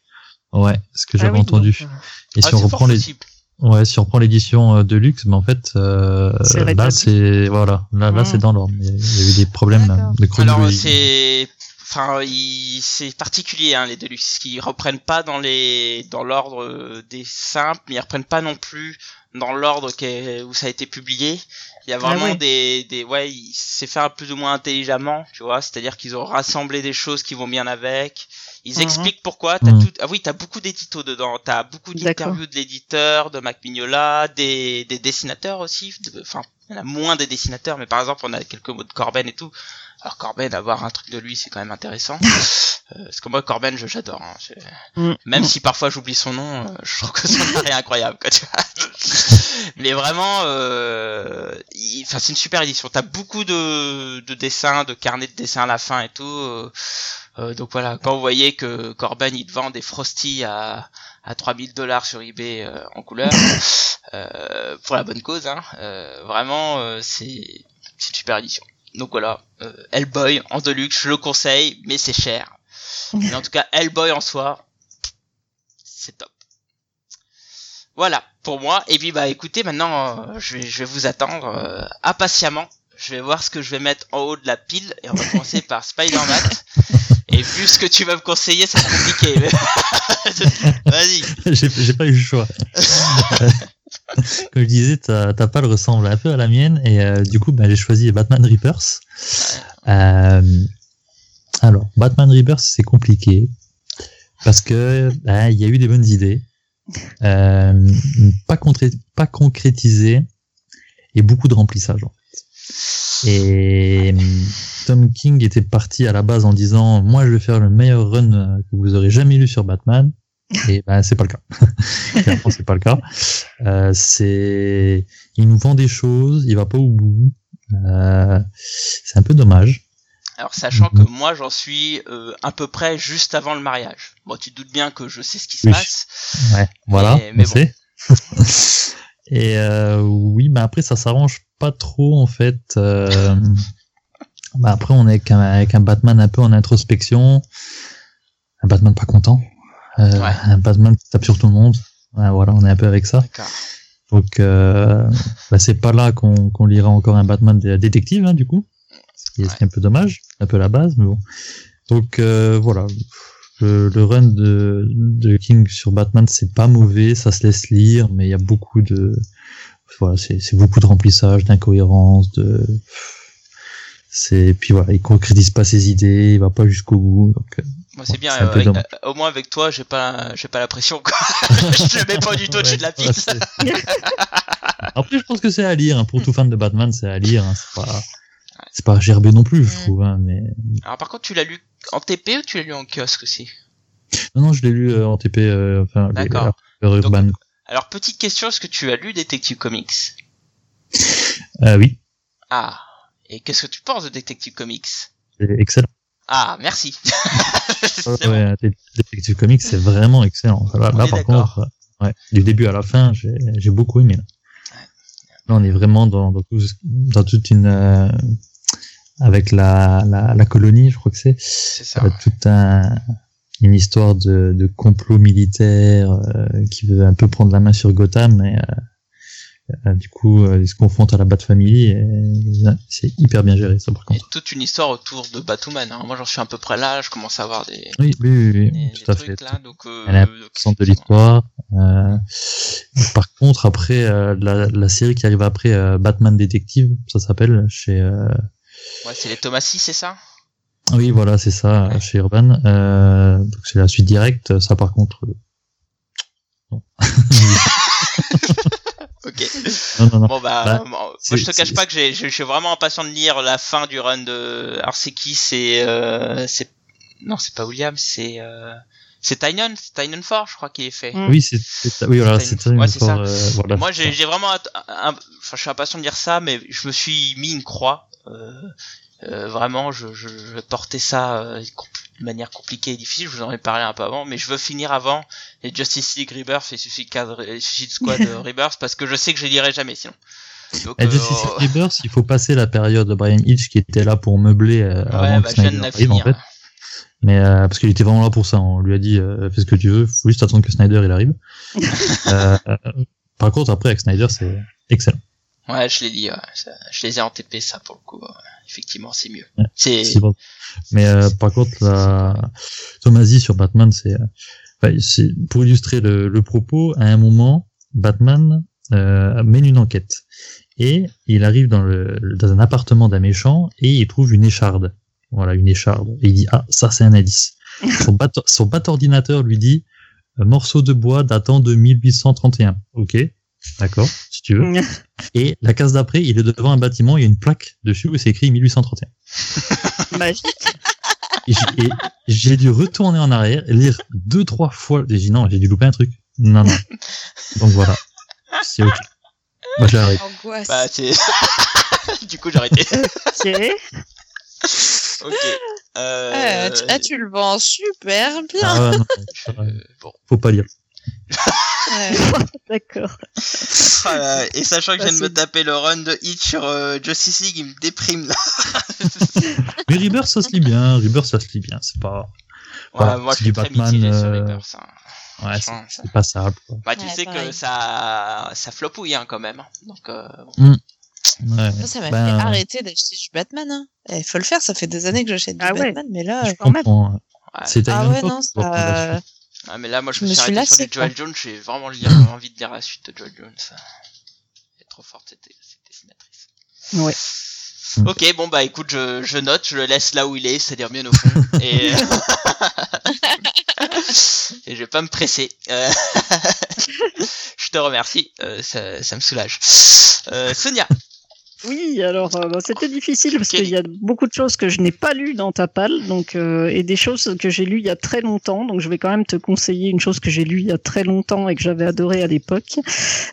Ouais, ce que Ah j'avais oui, entendu. donc, euh, Et ah, si on reprend les, possible. ouais, si on reprend l'édition de luxe, mais en fait, euh, là, c'est, voilà, là, là, c'est dans l'ordre. Il y a eu des problèmes de chronologie. Alors c'est enfin il- c'est particulier hein, les Deluxe qui reprennent pas dans les dans l'ordre des simples mais ils reprennent pas non plus dans l'ordre qui est- où ça a été publié il y a vraiment Ah ouais. des des ouais il- c'est fait un plus ou moins intelligemment tu vois c'est-à-dire qu'ils ont rassemblé des choses qui vont bien avec ils Mhm. expliquent pourquoi t'as Mhm. tout ah oui t'as beaucoup d'éditos dedans t'as beaucoup d'interviews de l'éditeur de Mac Mignola des des dessinateurs aussi enfin il y en a moins des dessinateurs mais par exemple on a quelques mots de Corben et tout alors Corben, avoir un truc de lui, c'est quand même intéressant. Euh, parce que moi, Corben, je j'adore. hein. Mm. Même si parfois j'oublie son nom, euh, je trouve que son nom est incroyable. Quoi, tu vois. Mais vraiment, euh, il- enfin, c'est une super édition. T'as beaucoup de, de dessins, de carnets de dessins à la fin et tout. euh, donc voilà, quand vous voyez que Corben il te vend des Frosty à à 3000 dollars sur eBay euh, en couleur euh, pour la bonne cause, hein, euh, vraiment euh, c'est c'est une super édition. Donc voilà, euh, Hellboy en deluxe, je le conseille, mais c'est cher. Mais en tout cas, Hellboy en soi, c'est top. Voilà, pour moi. Et puis bah écoutez, maintenant euh, je, vais, je vais vous attendre euh, impatiemment. Je vais voir ce que je vais mettre en haut de la pile et on va commencer par Spider-Man. Et vu ce que tu vas me conseiller, c'est compliqué. Vas-y. j'ai j'ai pas eu le choix. Comme je disais, ta, ta palle ressemble un peu à la mienne et euh, du coup, bah, j'ai choisi Batman Reapers. Euh, alors, Batman Reapers, c'est compliqué parce que bah, il y a eu des bonnes idées, euh, pas, pas concrétisées et beaucoup de remplissage. En fait. Et Tom King était parti à la base en disant moi je vais faire le meilleur run que vous aurez jamais lu sur Batman et ben c'est pas le cas. Clairement c'est pas le cas. Euh, c'est il nous vend des choses il va pas au bout. Euh, c'est un peu dommage. Alors sachant que moi j'en suis euh, à peu près juste avant le mariage. Bon, tu te doutes bien que je sais ce qui se Oui. passe. ouais voilà Mais- mais on sait. et euh, oui bah après ça s'arrange pas trop en fait. Euh, bah après on est avec un, avec un Batman un peu en introspection. Un Batman pas content Ouais. un Batman qui tape sur tout le monde Ouais, voilà on est un peu avec ça. Donc, euh, bah, c'est pas là qu'on qu'on lira encore un Batman dé- détective, hein, du coup. Ce qui est, ce qui est un peu dommage, un peu la base, mais bon. Donc, euh, voilà. Le, le run de, de King sur Batman, c'est pas mauvais, ça se laisse lire, mais il y a beaucoup de, voilà, c'est beaucoup de remplissage, d'incohérence, de, c'est, puis voilà, il concrétise pas ses idées, il va pas jusqu'au bout. Donc, euh, Moi c'est bien. Euh, avec- au moins avec toi, j'ai pas, j'ai pas la pression. Quoi. je le mets pas du tout au-dessus de la piste. c'est- Après, je pense que c'est à lire. hein. Pour tout fan de Batman, c'est à lire. hein. C'est pas, c'est pas gerbé non plus, je Mm. trouve. Hein, mais Alors par contre, tu l'as lu en TP ou tu l'as lu en kiosque aussi? Non, non, je l'ai lu euh, en TP. Euh, enfin, D'accord. Alors petite question, est-ce que tu as lu Detective Comics? Oui, Ah. Et qu'est-ce que tu penses de Detective Comics? Excellent. Ah, merci. C'est Ouais, bon. ouais, Dé- Detective Comics, c'est vraiment excellent. Là, par contre, ouais, du début à la fin, j'ai j'ai beaucoup aimé. Là. Là, on est vraiment dans, dans, tout, dans toute une euh, avec la, la, la colonie, je crois que c'est. C'est ça. Euh, toute un, une histoire de, de complot militaire euh, qui veut un peu prendre la main sur Gotham et euh, du coup euh, il se confronte à la Bat Family et euh, c'est hyper bien géré ça par Et contre. toute une histoire autour de Batwoman. Hein. Moi, j'en suis à peu près là. Je commence à avoir des, Oui, oui, oui, oui, des- tout des à trucs fait. là. Donc, euh, Elle est centre de l'histoire. Euh, par contre, après euh, la, la série qui arrive après, euh, Batman Détective, ça s'appelle chez. euh, Ouais, c'est les Thomasy, c'est ça? Oui, voilà, c'est ça, Ouais. chez Urban. Euh, donc c'est la suite directe. Ça, par contre. euh, non. Ok. non, non, non. Bon bah, Bah, moi je te cache pas que j'ai- je suis vraiment impatient de lire la fin du run de. Alors c'est qui? C'est euh, c'est non c'est pas William, c'est euh... c'est Tynan, c'est Tynan Ford, je crois qui est fait. Mm. Oui, c'est, oui, voilà, C'est ça. ouais, euh, voilà, Moi j'ai vraiment, enfin je suis impatient de lire ça, mais je me suis mis une croix. Euh, euh, vraiment, je, je, je portais ça euh, de manière compliquée et difficile. Je vous en ai parlé un peu avant, mais je veux finir avant les Justice League Rebirth et Suicide, Squad- Squad euh, Rebirth parce que je sais que je lirai jamais sinon. Donc, Et euh, Justice League Rebirth, il faut passer la période de Brian Hitch qui était là pour meubler euh, ouais, avant bah, que Snyder arrive en fait. Mais euh, parce qu'il était vraiment là pour ça, on lui a dit euh, fais ce que tu veux, faut juste attendre que Snyder il arrive. euh, euh, par contre après avec Snyder c'est excellent. Ouais, je l'ai dit, ouais. Ça- je les ai en TP, ça, pour le coup. ouais. Effectivement, c'est mieux. Ouais, C'est, bon. Mais euh, par contre la Tomasi sur Batman c'est euh, enfin, c'est pour illustrer le, le propos à un moment Batman euh, mène une enquête et il arrive dans le dans un appartement d'un méchant et il trouve une écharde. Voilà, une écharde. Et il dit ah ça c'est un indice. Son bat, son bat ordinateur lui dit un morceau de bois datant de 1831. Ok, d'accord, si tu veux. Et la case d'après, il est devant un bâtiment, il y a une plaque dessus où c'est écrit 1831. Magique. Et j'ai- et j'ai dû retourner en arrière et lire deux trois fois. J'ai dit non, j'ai dû louper un truc. Non non. Donc voilà, c'est ok. Moi j'ai arrêté. Angoisse. bah, du coup, j'ai arrêté. Ok. ok. Euh, Ah, tu, ah, tu le vends super bien. Ah ouais, non, euh, bon. faut pas lire. Ouais. D'accord. Ah et sachant que je viens de Bah, me taper le run de Hitch sur euh, Justice League, il me déprime là. Mais Rebirth ça se lit bien, Rebirth ça se lit bien, c'est pas. Ouais, Voilà, moi, c'est je suis du très Batman, mitigé sur euh, Rebirth, hein. Ouais, c'est passable. quoi. Bah, tu Ouais, sais que ça, ça flopouille, hein, quand même. hein. Donc, euh, bon. Ouais. Ça m'a Ben, fait arrêter d'acheter du Batman. Hein. Il faut le faire, ça fait des années que j'achète du Ah ouais. Batman, mais là, Je quand même. comprends. Ouais. C'était Ah ouais, non, ça... Ah, mais là, moi, je, me me suis suis arrêté sur du Joel. Jones. J'ai vraiment envie de lire la suite de Joel Jones. Elle est trop forte, cette, cette dessinatrice. Ouais. Ok, bon, bah, écoute, je, je note, je le laisse là où il est, c'est-à-dire bien au fond. et... et je vais pas me presser. Euh, je te remercie, euh, ça, ça me soulage. Euh, Sonia, Oui, alors euh, bah, c'était difficile parce qu'il y a beaucoup de choses que je n'ai pas lues dans ta palle, donc euh, et des choses que j'ai lues il y a très longtemps. Donc je vais quand même te conseiller une chose que j'ai lue il y a très longtemps et que j'avais adoré à l'époque,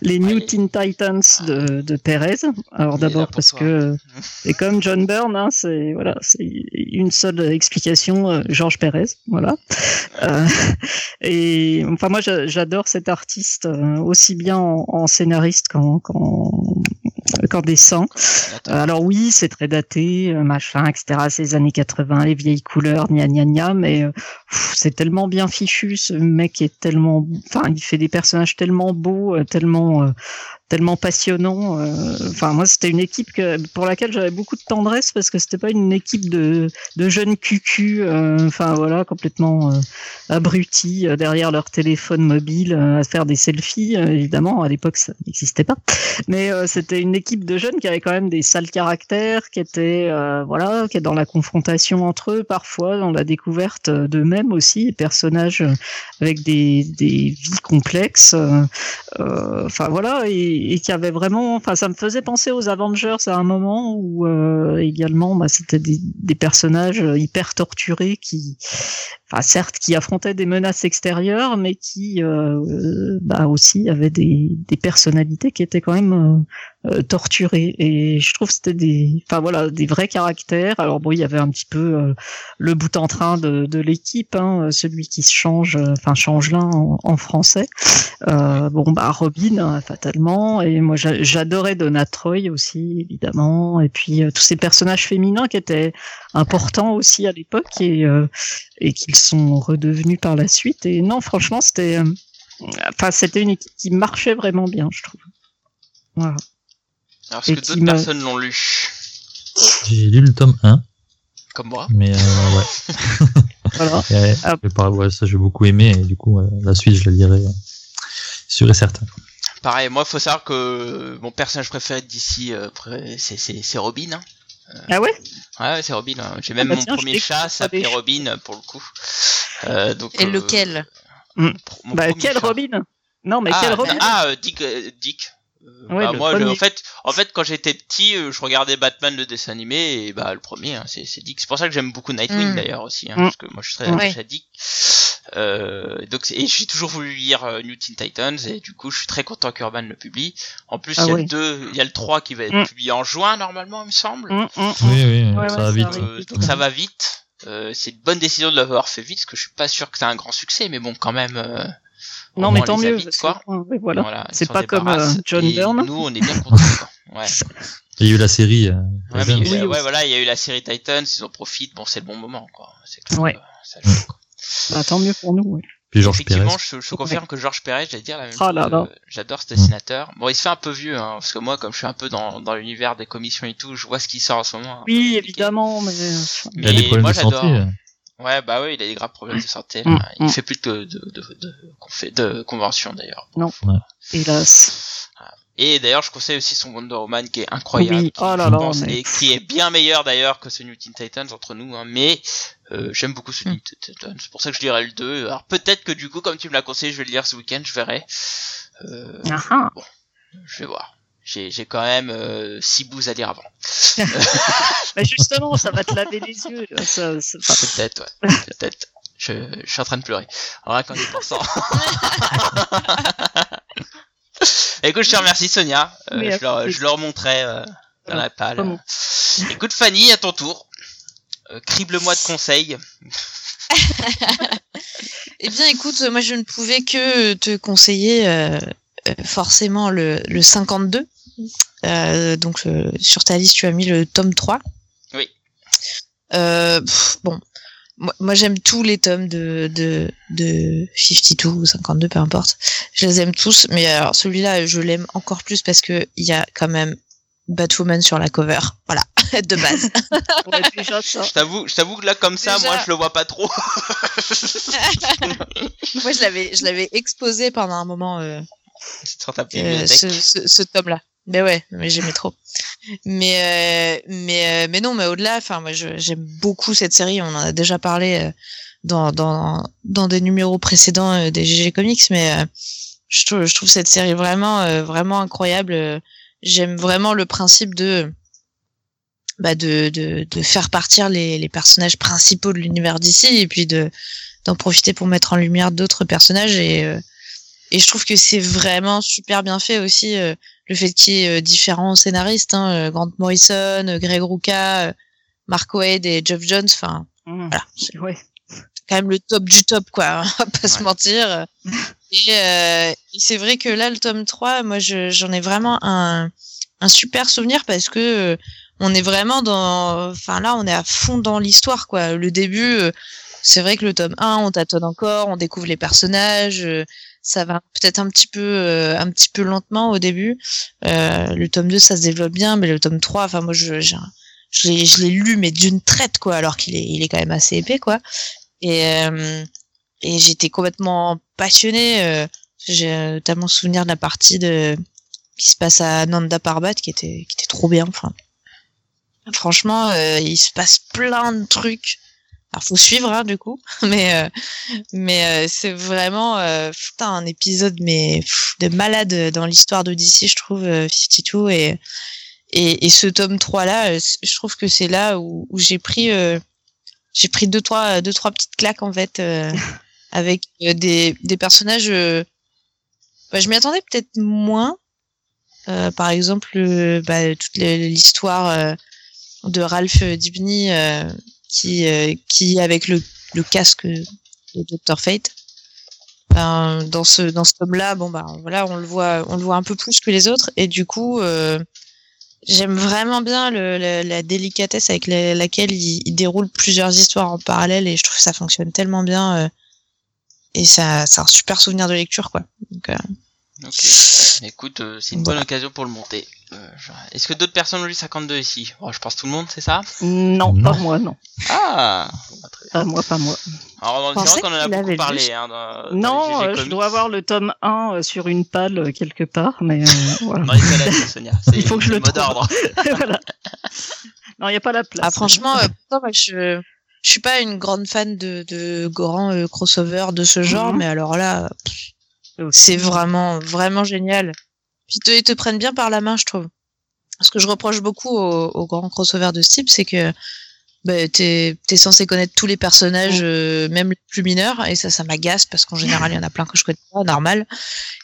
les New Allez. Teen Titans de, de Perez. Alors d'abord parce toi. que c'est comme John Byrne, hein, c'est voilà, c'est une seule explication, euh, Georges Perez, voilà. Euh, et enfin moi j'a- j'adore cet artiste euh, aussi bien en, en scénariste qu'en qu'en Attends. Euh, Alors oui, c'est très daté, euh, machin, etc. C'est les années 80, les vieilles couleurs, gna gna gna, mais euh, c'est tellement bien fichu. Ce mec est tellement, enfin, il fait des personnages tellement beaux, tellement, euh, tellement passionnants. euh, Enfin, moi, c'était une équipe que, pour laquelle j'avais beaucoup de tendresse parce que c'était pas une équipe de, de jeunes cucus, euh, enfin voilà, complètement euh, abrutis derrière leur téléphone mobile à faire des selfies. évidemment, à l'époque, ça n'existait pas. Mais c'était une équipe de jeunes qui avaient quand même des sales caractères, qui étaient voilà, qui est dans la confrontation entre eux parfois, dans la découverte d'eux-mêmes aussi, des personnages avec des, des vies complexes. Enfin voilà, et, et qui avaient vraiment, enfin ça me faisait penser aux Avengers à un moment où euh, également, bah, c'était des, personnages hyper torturés qui, enfin certes, qui affrontaient des menaces extérieures, mais qui euh, bah, aussi avaient des, des personnalités qui étaient quand même euh, torturées. Et je trouve que c'était des, enfin voilà, des vrais caractères. Alors bon, il y avait un petit peu le bout en train de, l'équipe, hein, celui qui se change, enfin change là en, en français. Bon bah Robin hein, et moi j'a- j'adorais Donna Troy aussi évidemment, et puis euh, tous ces personnages féminins qui étaient importants aussi à l'époque et euh, et qu'ils sont redevenus par la suite. Et non, franchement, c'était, euh, enfin, c'était une équipe qui marchait vraiment bien, je trouve. Voilà. Alors, est-ce que d'autres personnes l'ont lu? J'ai lu le tome 1, Comme moi mais euh, ouais. Voilà. Et, Ah. ouais, ça j'ai beaucoup aimé, et du coup, euh, la suite, je la lirai sûr et certain. Pareil, moi, faut savoir que mon personnage préféré d'ici, c'est c'est- Robin. Hein. Ah ouais? Ouais, c'est Robin. hein. J'ai même bah mon tiens, premier chat s'appelait Robin euh, pour le coup. Euh, donc, Et euh, lequel? Mon Bah, quel chat. Robin? Non, mais ah, quel Robin? Ah, euh, Dick. euh, Dick. Euh, Ouais, bah, moi, je- en fait, en fait, quand j'étais petit, euh, je regardais Batman le dessin animé et bah le premier, hein, c'est c'est Dick. C'est pour ça que j'aime beaucoup Nightwing Mm. d'ailleurs aussi, hein, Mm. parce que moi je suis très attaché à Dick. Euh, donc c'est- et j'ai toujours voulu lire euh, New Teen Titans et du coup je suis très content qu'Urban le publie. En plus Ah il y a le 2, il y a le 3 qui va être Mm. publié en juin normalement il me semble. Hum, hum. Oui, oui, Ouais, ça ouais, va ça vite. Euh, donc ça va vite. Euh, c'est une bonne décision de l'avoir fait vite parce que je suis pas sûr que c'est un grand succès mais bon quand même. euh, Non, mais tant mieux. que- quoi. voilà. C'est pas comme, euh, John et Byrne. Nous on est bien contents. quoi. Ouais. Il y a eu la série. euh, Ouais, mais. Oui, ouais, voilà, il y a eu la série Titans, ils en profitent, bon, c'est le bon moment, quoi. C'est Ouais. que ça joue, quoi. Bah, tant mieux pour nous. ouais. Puis Georges Pérez. Effectivement, je, je confirme que Georges Perez, j'allais dire la même Ah chose. euh, J'adore ce dessinateur. Bon, il se fait un peu vieux, hein, parce que moi, comme je suis un peu dans, dans l'univers des commissions et tout, je vois ce qui sort en ce moment. peu Oui, évidemment, mais euh, Il a des Mais problèmes moi, de santé. j'adore. Ouais, bah oui, il a des graves problèmes de santé. Mm, Il mm. fait plus de, de, de, de, de, confé- de conventions, d'ailleurs. hélas. Et d'ailleurs, je conseille aussi son Wonder Woman qui est incroyable. Oui, qui, oh là je là, pense, mais- et qui est bien meilleur d'ailleurs que ce New Teen Titans entre nous, hein, mais euh, j'aime beaucoup ce Hmm. Titans. C'est pour ça que je lirai le 2. Alors peut-être que du coup, comme tu me l'as conseillé, je vais le lire ce week-end, je verrai. Euh, Ah ah. je vais voir. J'ai j'ai quand même euh, six bouts à lire avant. Bah, justement, ça va te laver les yeux. Ça, ça- enfin, Peut-être, ouais. Peut-être. Je, je suis en train de pleurer. Alors, pour ça Écoute, je te remercie Sonia. Euh, je, leur, je leur montrerai euh, dans la palle. Écoute Fanny, à ton tour. Euh, crible-moi de conseils. Eh bien, écoute, moi, je ne pouvais que te conseiller euh, euh, forcément le, le 52. Euh, donc, euh, sur ta liste, tu as mis le tome 3. Oui. Pff, bon, moi, moi, j'aime tous les tomes de, de, de 52 ou 52, peu importe. Je les aime tous, mais alors celui-là, je l'aime encore plus parce que il y a quand même Batwoman sur la cover. Voilà, de base. Ouais, déjà ça. Je t'avoue, je t'avoue que là comme ça, Déjà- moi je le vois pas trop. Moi, je l'avais, je l'avais exposé pendant un moment. Euh, euh, ce, ce, ce tome-là. Mais ouais, mais j'aimais trop. Mais euh, mais euh, mais non, mais au-delà, enfin moi j'aime beaucoup cette série. On en a déjà parlé euh, dans dans dans des numéros précédents euh, des GG Comics, mais euh, je trouve je trouve cette série vraiment euh, vraiment incroyable. J'aime vraiment le principe de bah de de de faire partir les les personnages principaux de l'univers d'ici et puis de d'en profiter pour mettre en lumière d'autres personnages et euh, et je trouve que c'est vraiment super bien fait aussi euh, le fait qu'il y ait euh, différents scénaristes, hein, euh, Grant Morrison, euh, Greg Rucka, Mark Wade et Geoff Jones. Enfin, Mmh. voilà, c'est Ouais. quand même le top du top, quoi. On va pas se mentir. Et, euh, et c'est vrai que là, le tome 3, moi, je- j'en ai vraiment un, un super souvenir parce que euh, on est vraiment dans, enfin là, on est à fond dans l'histoire, quoi. Le début, euh, c'est vrai que le tome 1, on tâtonne encore, on découvre les personnages, euh, ça va peut-être un petit peu, euh, un petit peu lentement au début. Euh, le tome 2, ça se développe bien, mais le tome 3, enfin moi, je, je l'ai, je l'ai lu mais d'une traite, quoi, alors qu'il est, il est quand même assez épais, quoi. Et, euh, et j'étais complètement passionnée. j'ai notamment souvenir de la partie de qui se passe à Nanda Parbat qui était qui était trop bien. Enfin, franchement, euh, il se passe plein de trucs. Alors faut suivre hein, du coup, mais euh, mais euh, c'est vraiment euh, putain un épisode mais pff, de malade dans l'histoire de DC, je trouve euh, 52 et et, et ce tome 3 là, euh, je trouve que c'est là où, où j'ai pris euh, j'ai pris deux trois deux trois petites claques en fait euh, avec euh, des des personnages euh, bah, je m'y attendais peut-être moins. Euh, par exemple euh, bah, toute l'histoire euh, de Ralph Dibny euh, qui euh, qui avec le casque de Dr Fate dans ce dans tome là bon bah on le voit un peu plus que les autres et du coup euh, J'aime vraiment bien la, délicatesse avec la- laquelle il, déroule plusieurs histoires en parallèle et je trouve que ça fonctionne tellement bien et ça c'est un super souvenir de lecture quoi. Ok. Écoute, euh, c'est une Voilà. bonne occasion pour le monter. Euh, je- Est-ce que d'autres personnes ont lu 52 ici? Oh, Je pense tout le monde, c'est ça? Non, Non. pas moi, non. Ah Bon, bah, très bien. Pas moi, pas moi. Alors, c'est vrai qu'on en a qu'il beaucoup parlé. Hein, dans, dans non, GG euh, je Comics. dois avoir le tome 1 euh, sur une palle euh, quelque part, mais euh, voilà. Dans les toilettes, Sonia. Il faut que je le mot trouve. d'ordre. voilà. Non, il n'y a pas la place. ah, franchement, euh, pourtant, moi, je je suis pas une grande fan de, de grands euh, crossovers de ce genre, Mhm. mais alors là, c'est vraiment vraiment génial. Puis te, ils te prennent bien par la main, je trouve. Ce que je reproche beaucoup aux, aux grands crossovers de ce type, c'est que bah, t'es es censé connaître tous les personnages, euh, même les plus mineurs, et ça, ça m'agace parce qu'en général, il y en a plein que je connais pas, normal.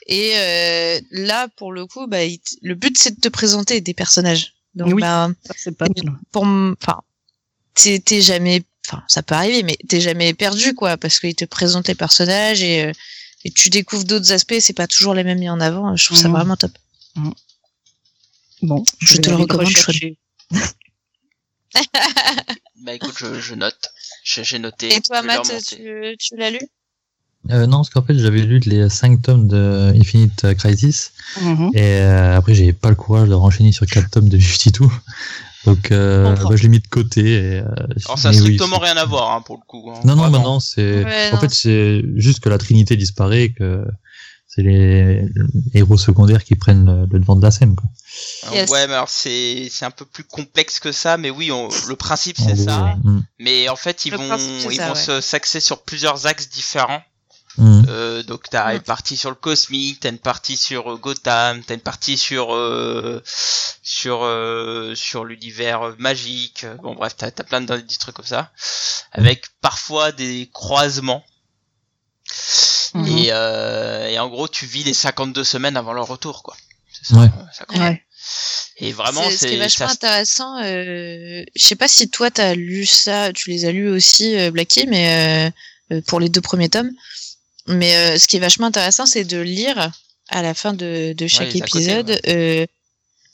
Et euh, là, pour le coup, bah, il le but c'est de te présenter des personnages. Donc, Oui. bah, C'est pas pour, enfin, t'es t'es jamais, enfin, ça peut arriver, mais t'es jamais perdu, quoi, parce qu'ils te présentent les personnages et, euh, et tu découvres d'autres aspects. C'est pas toujours les mêmes mis en avant. Je trouve ça Mhm. vraiment top. Bon, Je vais te le recommande. Bah écoute, je, je note. J'ai j'ai noté. Et toi, Je Matt, tu, tu l'as lu? Euh, non, parce qu'en fait, j'avais lu les 5 tomes de Infinite Crisis, Mhm. et euh, après, j'avais pas le courage de renchaîner sur 4 tomes de 52. Donc, euh, bah, je l'ai mis de côté. Et, euh, Alors ça a mais oui, strictement rien à voir hein, pour le coup. hein. Non, non, bah non, c'est. Ouais, en non. fait, c'est juste que la Trinité disparaît, que c'est les héros secondaires qui prennent le, le devant de la scène, quoi. Yes. Ouais, mais alors c'est c'est un peu plus complexe que ça, mais oui, on, le principe c'est gros, ça. mm, Mais en fait, ils Le vont principe, ils ça, vont ouais. se s'axer sur plusieurs axes différents. Mm. Euh, donc t'as Mm. une partie sur le cosmique, t'as une partie sur euh, Gotham, t'as une partie sur euh, sur euh, sur l'univers magique. Bon bref, t'as t'as plein de des trucs comme ça, avec parfois des croisements. Mhm. Et, euh, et en gros, tu vis les 52 semaines avant leur retour, quoi. C'est ça, Ouais. 52. Ouais. Et vraiment, C'est- Ce qui est vachement ça. intéressant, euh, je sais pas si toi t'as lu ça, tu les as lus aussi, euh, Blackie, mais pour les deux premiers tomes. Mais euh, ce qui est vachement intéressant, c'est de lire à la fin de, de chaque côté, épisode euh,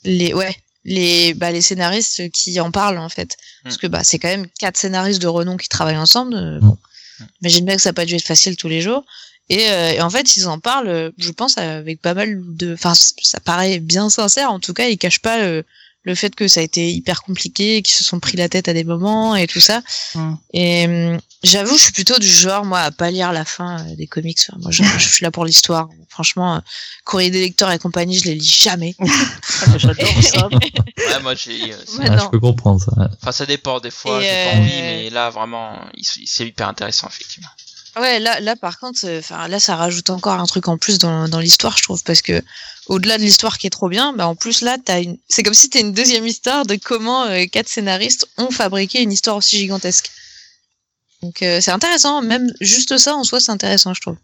les ouais les bah, les scénaristes qui en parlent en fait parce Mm. que bah c'est quand même quatre scénaristes de renom qui travaillent ensemble euh, bon Mm. imagine bien que ça a pas dû être facile tous les jours et, euh, et en fait ils en parlent je pense avec pas mal de enfin ça paraît bien sincère en tout cas ils cachent pas le, le fait que ça a été hyper compliqué qu'ils se sont pris la tête à des moments et tout ça Mm. et hum, j'avoue je suis plutôt du genre moi à pas lire la fin euh, des comics Enfin, moi je, je suis là pour l'histoire franchement euh, courrier des lecteurs et compagnie je les lis jamais Ah, J'adore ça. Ouais, moi j'ai. euh, Ah, je peux comprendre ça. Enfin, ça dépend. Des fois, Et, j'ai pas envie, mais là, vraiment, c'est hyper intéressant, effectivement. Ouais, là, là par contre, euh, enfin là, ça rajoute encore un truc en plus dans, dans l'histoire, je trouve, parce que au-delà de l'histoire qui est trop bien, bah en plus là, t'as une, c'est comme si t'as une deuxième histoire de comment euh, quatre scénaristes ont fabriqué une histoire aussi gigantesque. Donc euh, c'est intéressant, même juste ça en soi, c'est intéressant, je trouve.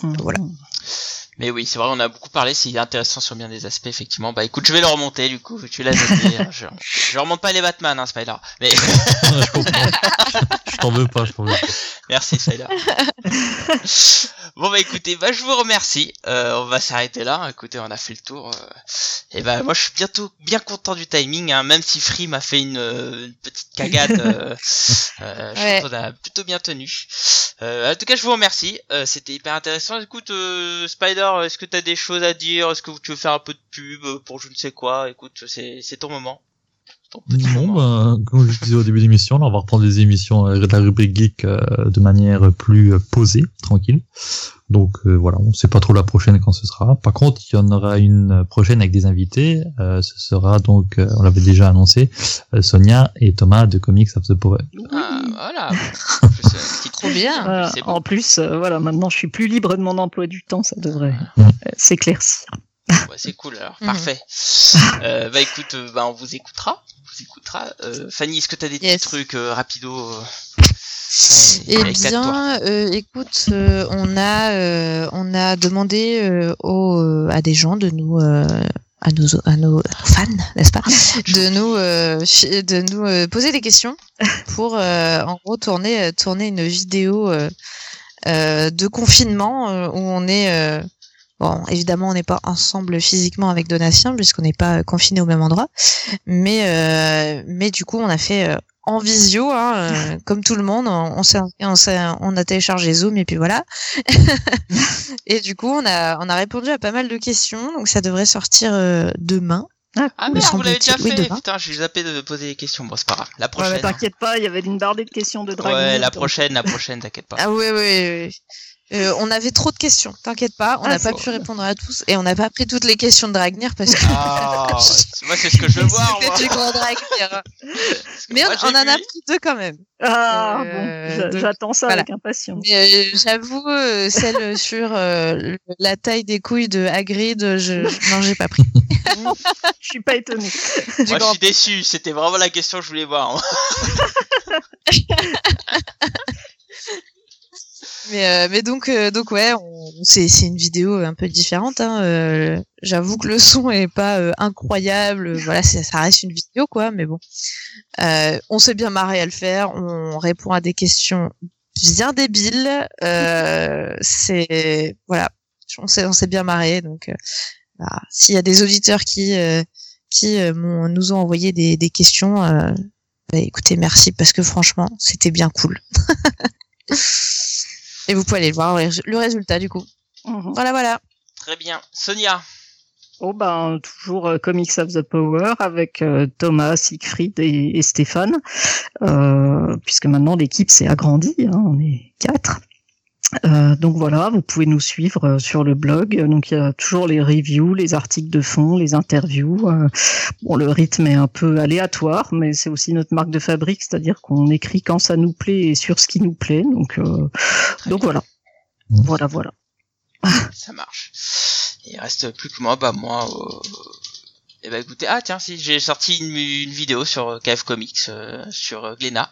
Voilà. Mais oui, c'est vrai, on a beaucoup parlé, c'est intéressant sur bien des aspects, effectivement. Bah écoute, je vais le remonter, du coup, tu l'as noté. hein, je, je remonte pas les Batman, hein, Spider. Mais je comprends. je t'en veux pas, je t'en veux pas. merci, Spider. bon, bah écoutez, bah je vous remercie. Euh, on va s'arrêter là. Écoutez, on a fait le tour. euh, et bah moi, je suis bientôt bien content du timing, hein, même si Free m'a fait une, euh, une petite cagade. Euh, euh, je Ouais. trouve qu'on a plutôt bien tenu. Euh, en tout cas, je vous remercie. Euh, C'était hyper intéressant. Écoute, euh, Est-ce que tu as des choses à dire? Est-ce que tu veux faire un peu de pub pour je ne sais quoi? Écoute, c'est ton moment. Non, moment. bah, comme je disais au début de l'émission, là, on va reprendre les émissions euh, de la rubrique geek euh, de manière plus euh, posée, tranquille. Donc euh, voilà, on sait pas trop la prochaine quand ce sera. Par contre, il y en aura une prochaine avec des invités. Euh, ce sera donc, euh, on l'avait déjà annoncé, euh, Sonia et Thomas de Comics of the Power. Ah, voilà. Petite- Trop bien. Voilà. c'est bon. En plus, euh, voilà, maintenant je suis plus libre de mon emploi du temps, ça devrait s'éclaircir. Ouais, c'est cool alors, Mhm. parfait. Euh, bah écoute, bah on vous écoutera, vous écoutera. Euh, Fanny, est-ce que t'as des Yes. petits trucs euh, rapido euh, Eh bien, euh, écoute, euh, on a euh, on a demandé aux, à des gens de nous à nos à nos fans, n'est-ce pas, de nous de nous poser des questions pour en gros tourner tourner une vidéo de confinement où on est bon évidemment on n'est pas ensemble physiquement avec Donatien puisqu'on n'est pas confiné au même endroit mais euh, mais du coup on a fait euh, en visio hein, euh, comme tout le monde on, on s'est on a téléchargé Zoom et puis voilà et du coup on a on a répondu à pas mal de questions donc ça devrait sortir euh, demain Ah me merde, vous l'avez déjà. Oui, fait demain. Putain, j'ai zappé de poser des questions. Bon, c'est pas grave. La Ouais, prochaine. T'inquiète pas, il y avait une bardée de questions de Dragon. Ouais, la donc- prochaine, la prochaine, t'inquiète pas. ah oui, oui, oui. Euh, on avait trop de questions, t'inquiète pas, on Ah, n'a pas faut- pu répondre à tous et on n'a pas pris toutes les questions de Dragnir parce que Ah, moi c'est ce que je veux voir. c'était du grand Dragnir. Mais Moi, on, en a pris deux quand même. Ah Euh, bon, j'attends ça voilà. avec impatience. Mais, euh, j'avoue, euh, celle sur euh, la taille des couilles de Hagrid, je, non, j'ai pas pris. Je suis pas étonné. Du Moi, je suis déçu. C'était vraiment la question que je voulais voir. Mais, euh, mais donc, euh, donc ouais, on- c'est c'est une vidéo un peu différente. Hein, euh, J'avoue que le son est pas euh, incroyable. Voilà, ça reste une vidéo quoi, mais bon, euh, on s'est bien marré à le faire. On répond à des questions bien débiles. Euh, c'est voilà, on s'est on s'est bien marré. Donc, euh, s'il y a des auditeurs qui euh, qui euh, m'ont- nous ont envoyé des, des questions, euh, bah, écoutez, merci parce que franchement, c'était bien cool. Et vous pouvez aller voir le rés- le résultat du coup. Mhm. Voilà, voilà. Très bien. Sonia. Oh ben toujours euh, Comics of the Power avec euh, Thomas, Siegfried et, et Stéphane, euh, puisque maintenant l'équipe s'est agrandie, hein, on est quatre. Euh, donc voilà, vous pouvez nous suivre euh, sur le blog. Donc il y a toujours les reviews, les articles de fond, les interviews. euh, bon, le rythme est un peu aléatoire, mais c'est aussi notre marque de fabrique, c'est-à-dire qu'on écrit quand ça nous plaît et sur ce qui nous plaît. Donc euh, donc voilà, Mm. voilà, voilà. Ça marche. Il reste plus que moi. Bah moi. Euh... Eh ben écoutez, ah tiens, si j'ai sorti une, une vidéo sur KF Comics euh, sur euh, Glénat.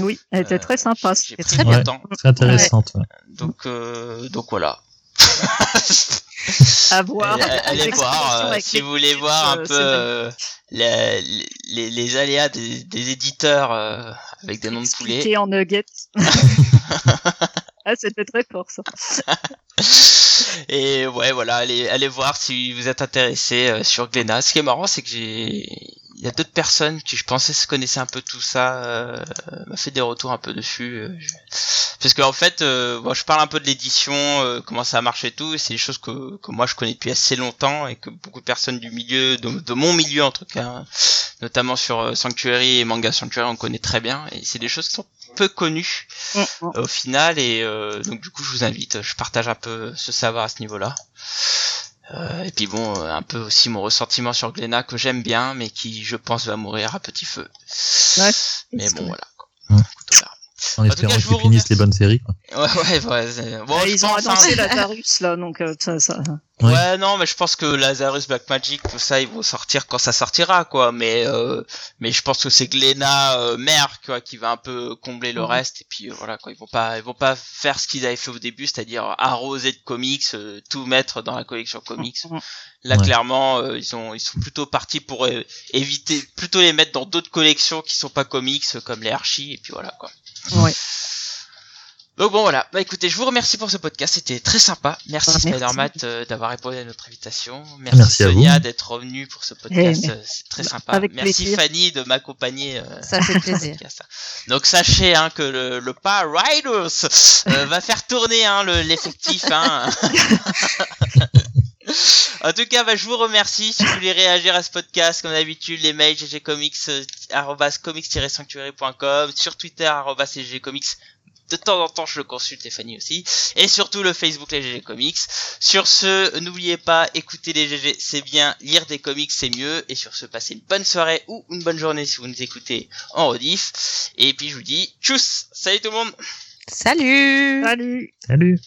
Oui, elle était Euh, très sympa. J'ai c'était très bien. temps. Très intéressante. ouais. Donc euh, donc voilà. à voir. Allez, voir euh, si vous voulez voir un peu euh, les, les, les aléas des, des éditeurs euh, avec des noms de poulets. en nuggets. ah, c'était très fort ça. Et ouais, voilà, allez, allez voir si vous êtes intéressé euh, sur Glénat. Ce qui est marrant, c'est que j'ai, il y a d'autres personnes qui je pensais se connaissaient un peu tout ça, euh, m'a fait des retours un peu dessus. euh, je- Parce qu'en fait, euh, bon, je parle un peu de l'édition, euh, comment ça marche et tout, et c'est des choses que, que moi je connais depuis assez longtemps et que beaucoup de personnes du milieu, de, de mon milieu en tout cas, notamment sur euh, Sanctuary et Manga Sanctuary, on connaît très bien, et c'est des choses qui sont peu connues Mm, mm. euh, au final et euh, donc du coup je vous invite je partage un peu ce savoir à ce niveau là Euh, et puis bon euh, un peu aussi mon ressentiment sur Glenna que j'aime bien mais qui je pense va mourir à petit feu Ouais, mais bon voilà quoi. Ouais. En tout espérant cas, qu'ils vous finissent les bonnes séries. Quoi. ouais ouais, ouais c'est- bon, Ah, je ils ont hein. annoncé la Tarus là, donc euh, ça, ça. Ouais. Ouais, non, mais je pense que Lazarus Black Magic, tout ça, ils vont sortir quand ça sortira, quoi. Mais, euh, mais je pense que c'est Glenna euh, mère, quoi, qui va un peu combler le reste. Et puis euh, voilà, quoi, ils vont pas, ils vont pas faire ce qu'ils avaient fait au début, c'est-à-dire arroser de comics, euh, tout mettre dans la collection comics. Mhm. Là, Ouais. clairement, euh, ils ont, ils sont plutôt partis pour euh, éviter, plutôt les mettre dans d'autres collections qui sont pas comics, comme les Archie. Et puis voilà, quoi. Ouais. Donc bon voilà, bah écoutez, je vous remercie pour ce podcast, c'était très sympa. Merci Ah, merci. Spider-Man euh, d'avoir répondu à notre invitation. Merci, Sonia d'être revenue pour ce podcast, Eh, euh, c'est très sympa. avec Merci plaisir. Fanny de m'accompagner. euh, Ça fait plaisir. podcast. Donc sachez hein, que le, le pas Riders euh, va faire tourner hein, le- l'effectif. Hein. En tout cas, bah, je vous remercie. Si vous voulez réagir à ce podcast, comme d'habitude, les mails ggcomics, euh, arrobas comics-sanctuary.com, sur Twitter, arrobas ggcomics. De temps en temps, je le consulte, et Fanny aussi. Et surtout, le Facebook, les GG Comics. Sur ce, n'oubliez pas, écouter les GG, c'est bien. Lire des comics, c'est mieux. Et sur ce, passez une bonne soirée ou une bonne journée si vous nous écoutez en rediff. Et puis, je vous dis, tchuss! Salut tout le monde! Salut Salut. Salut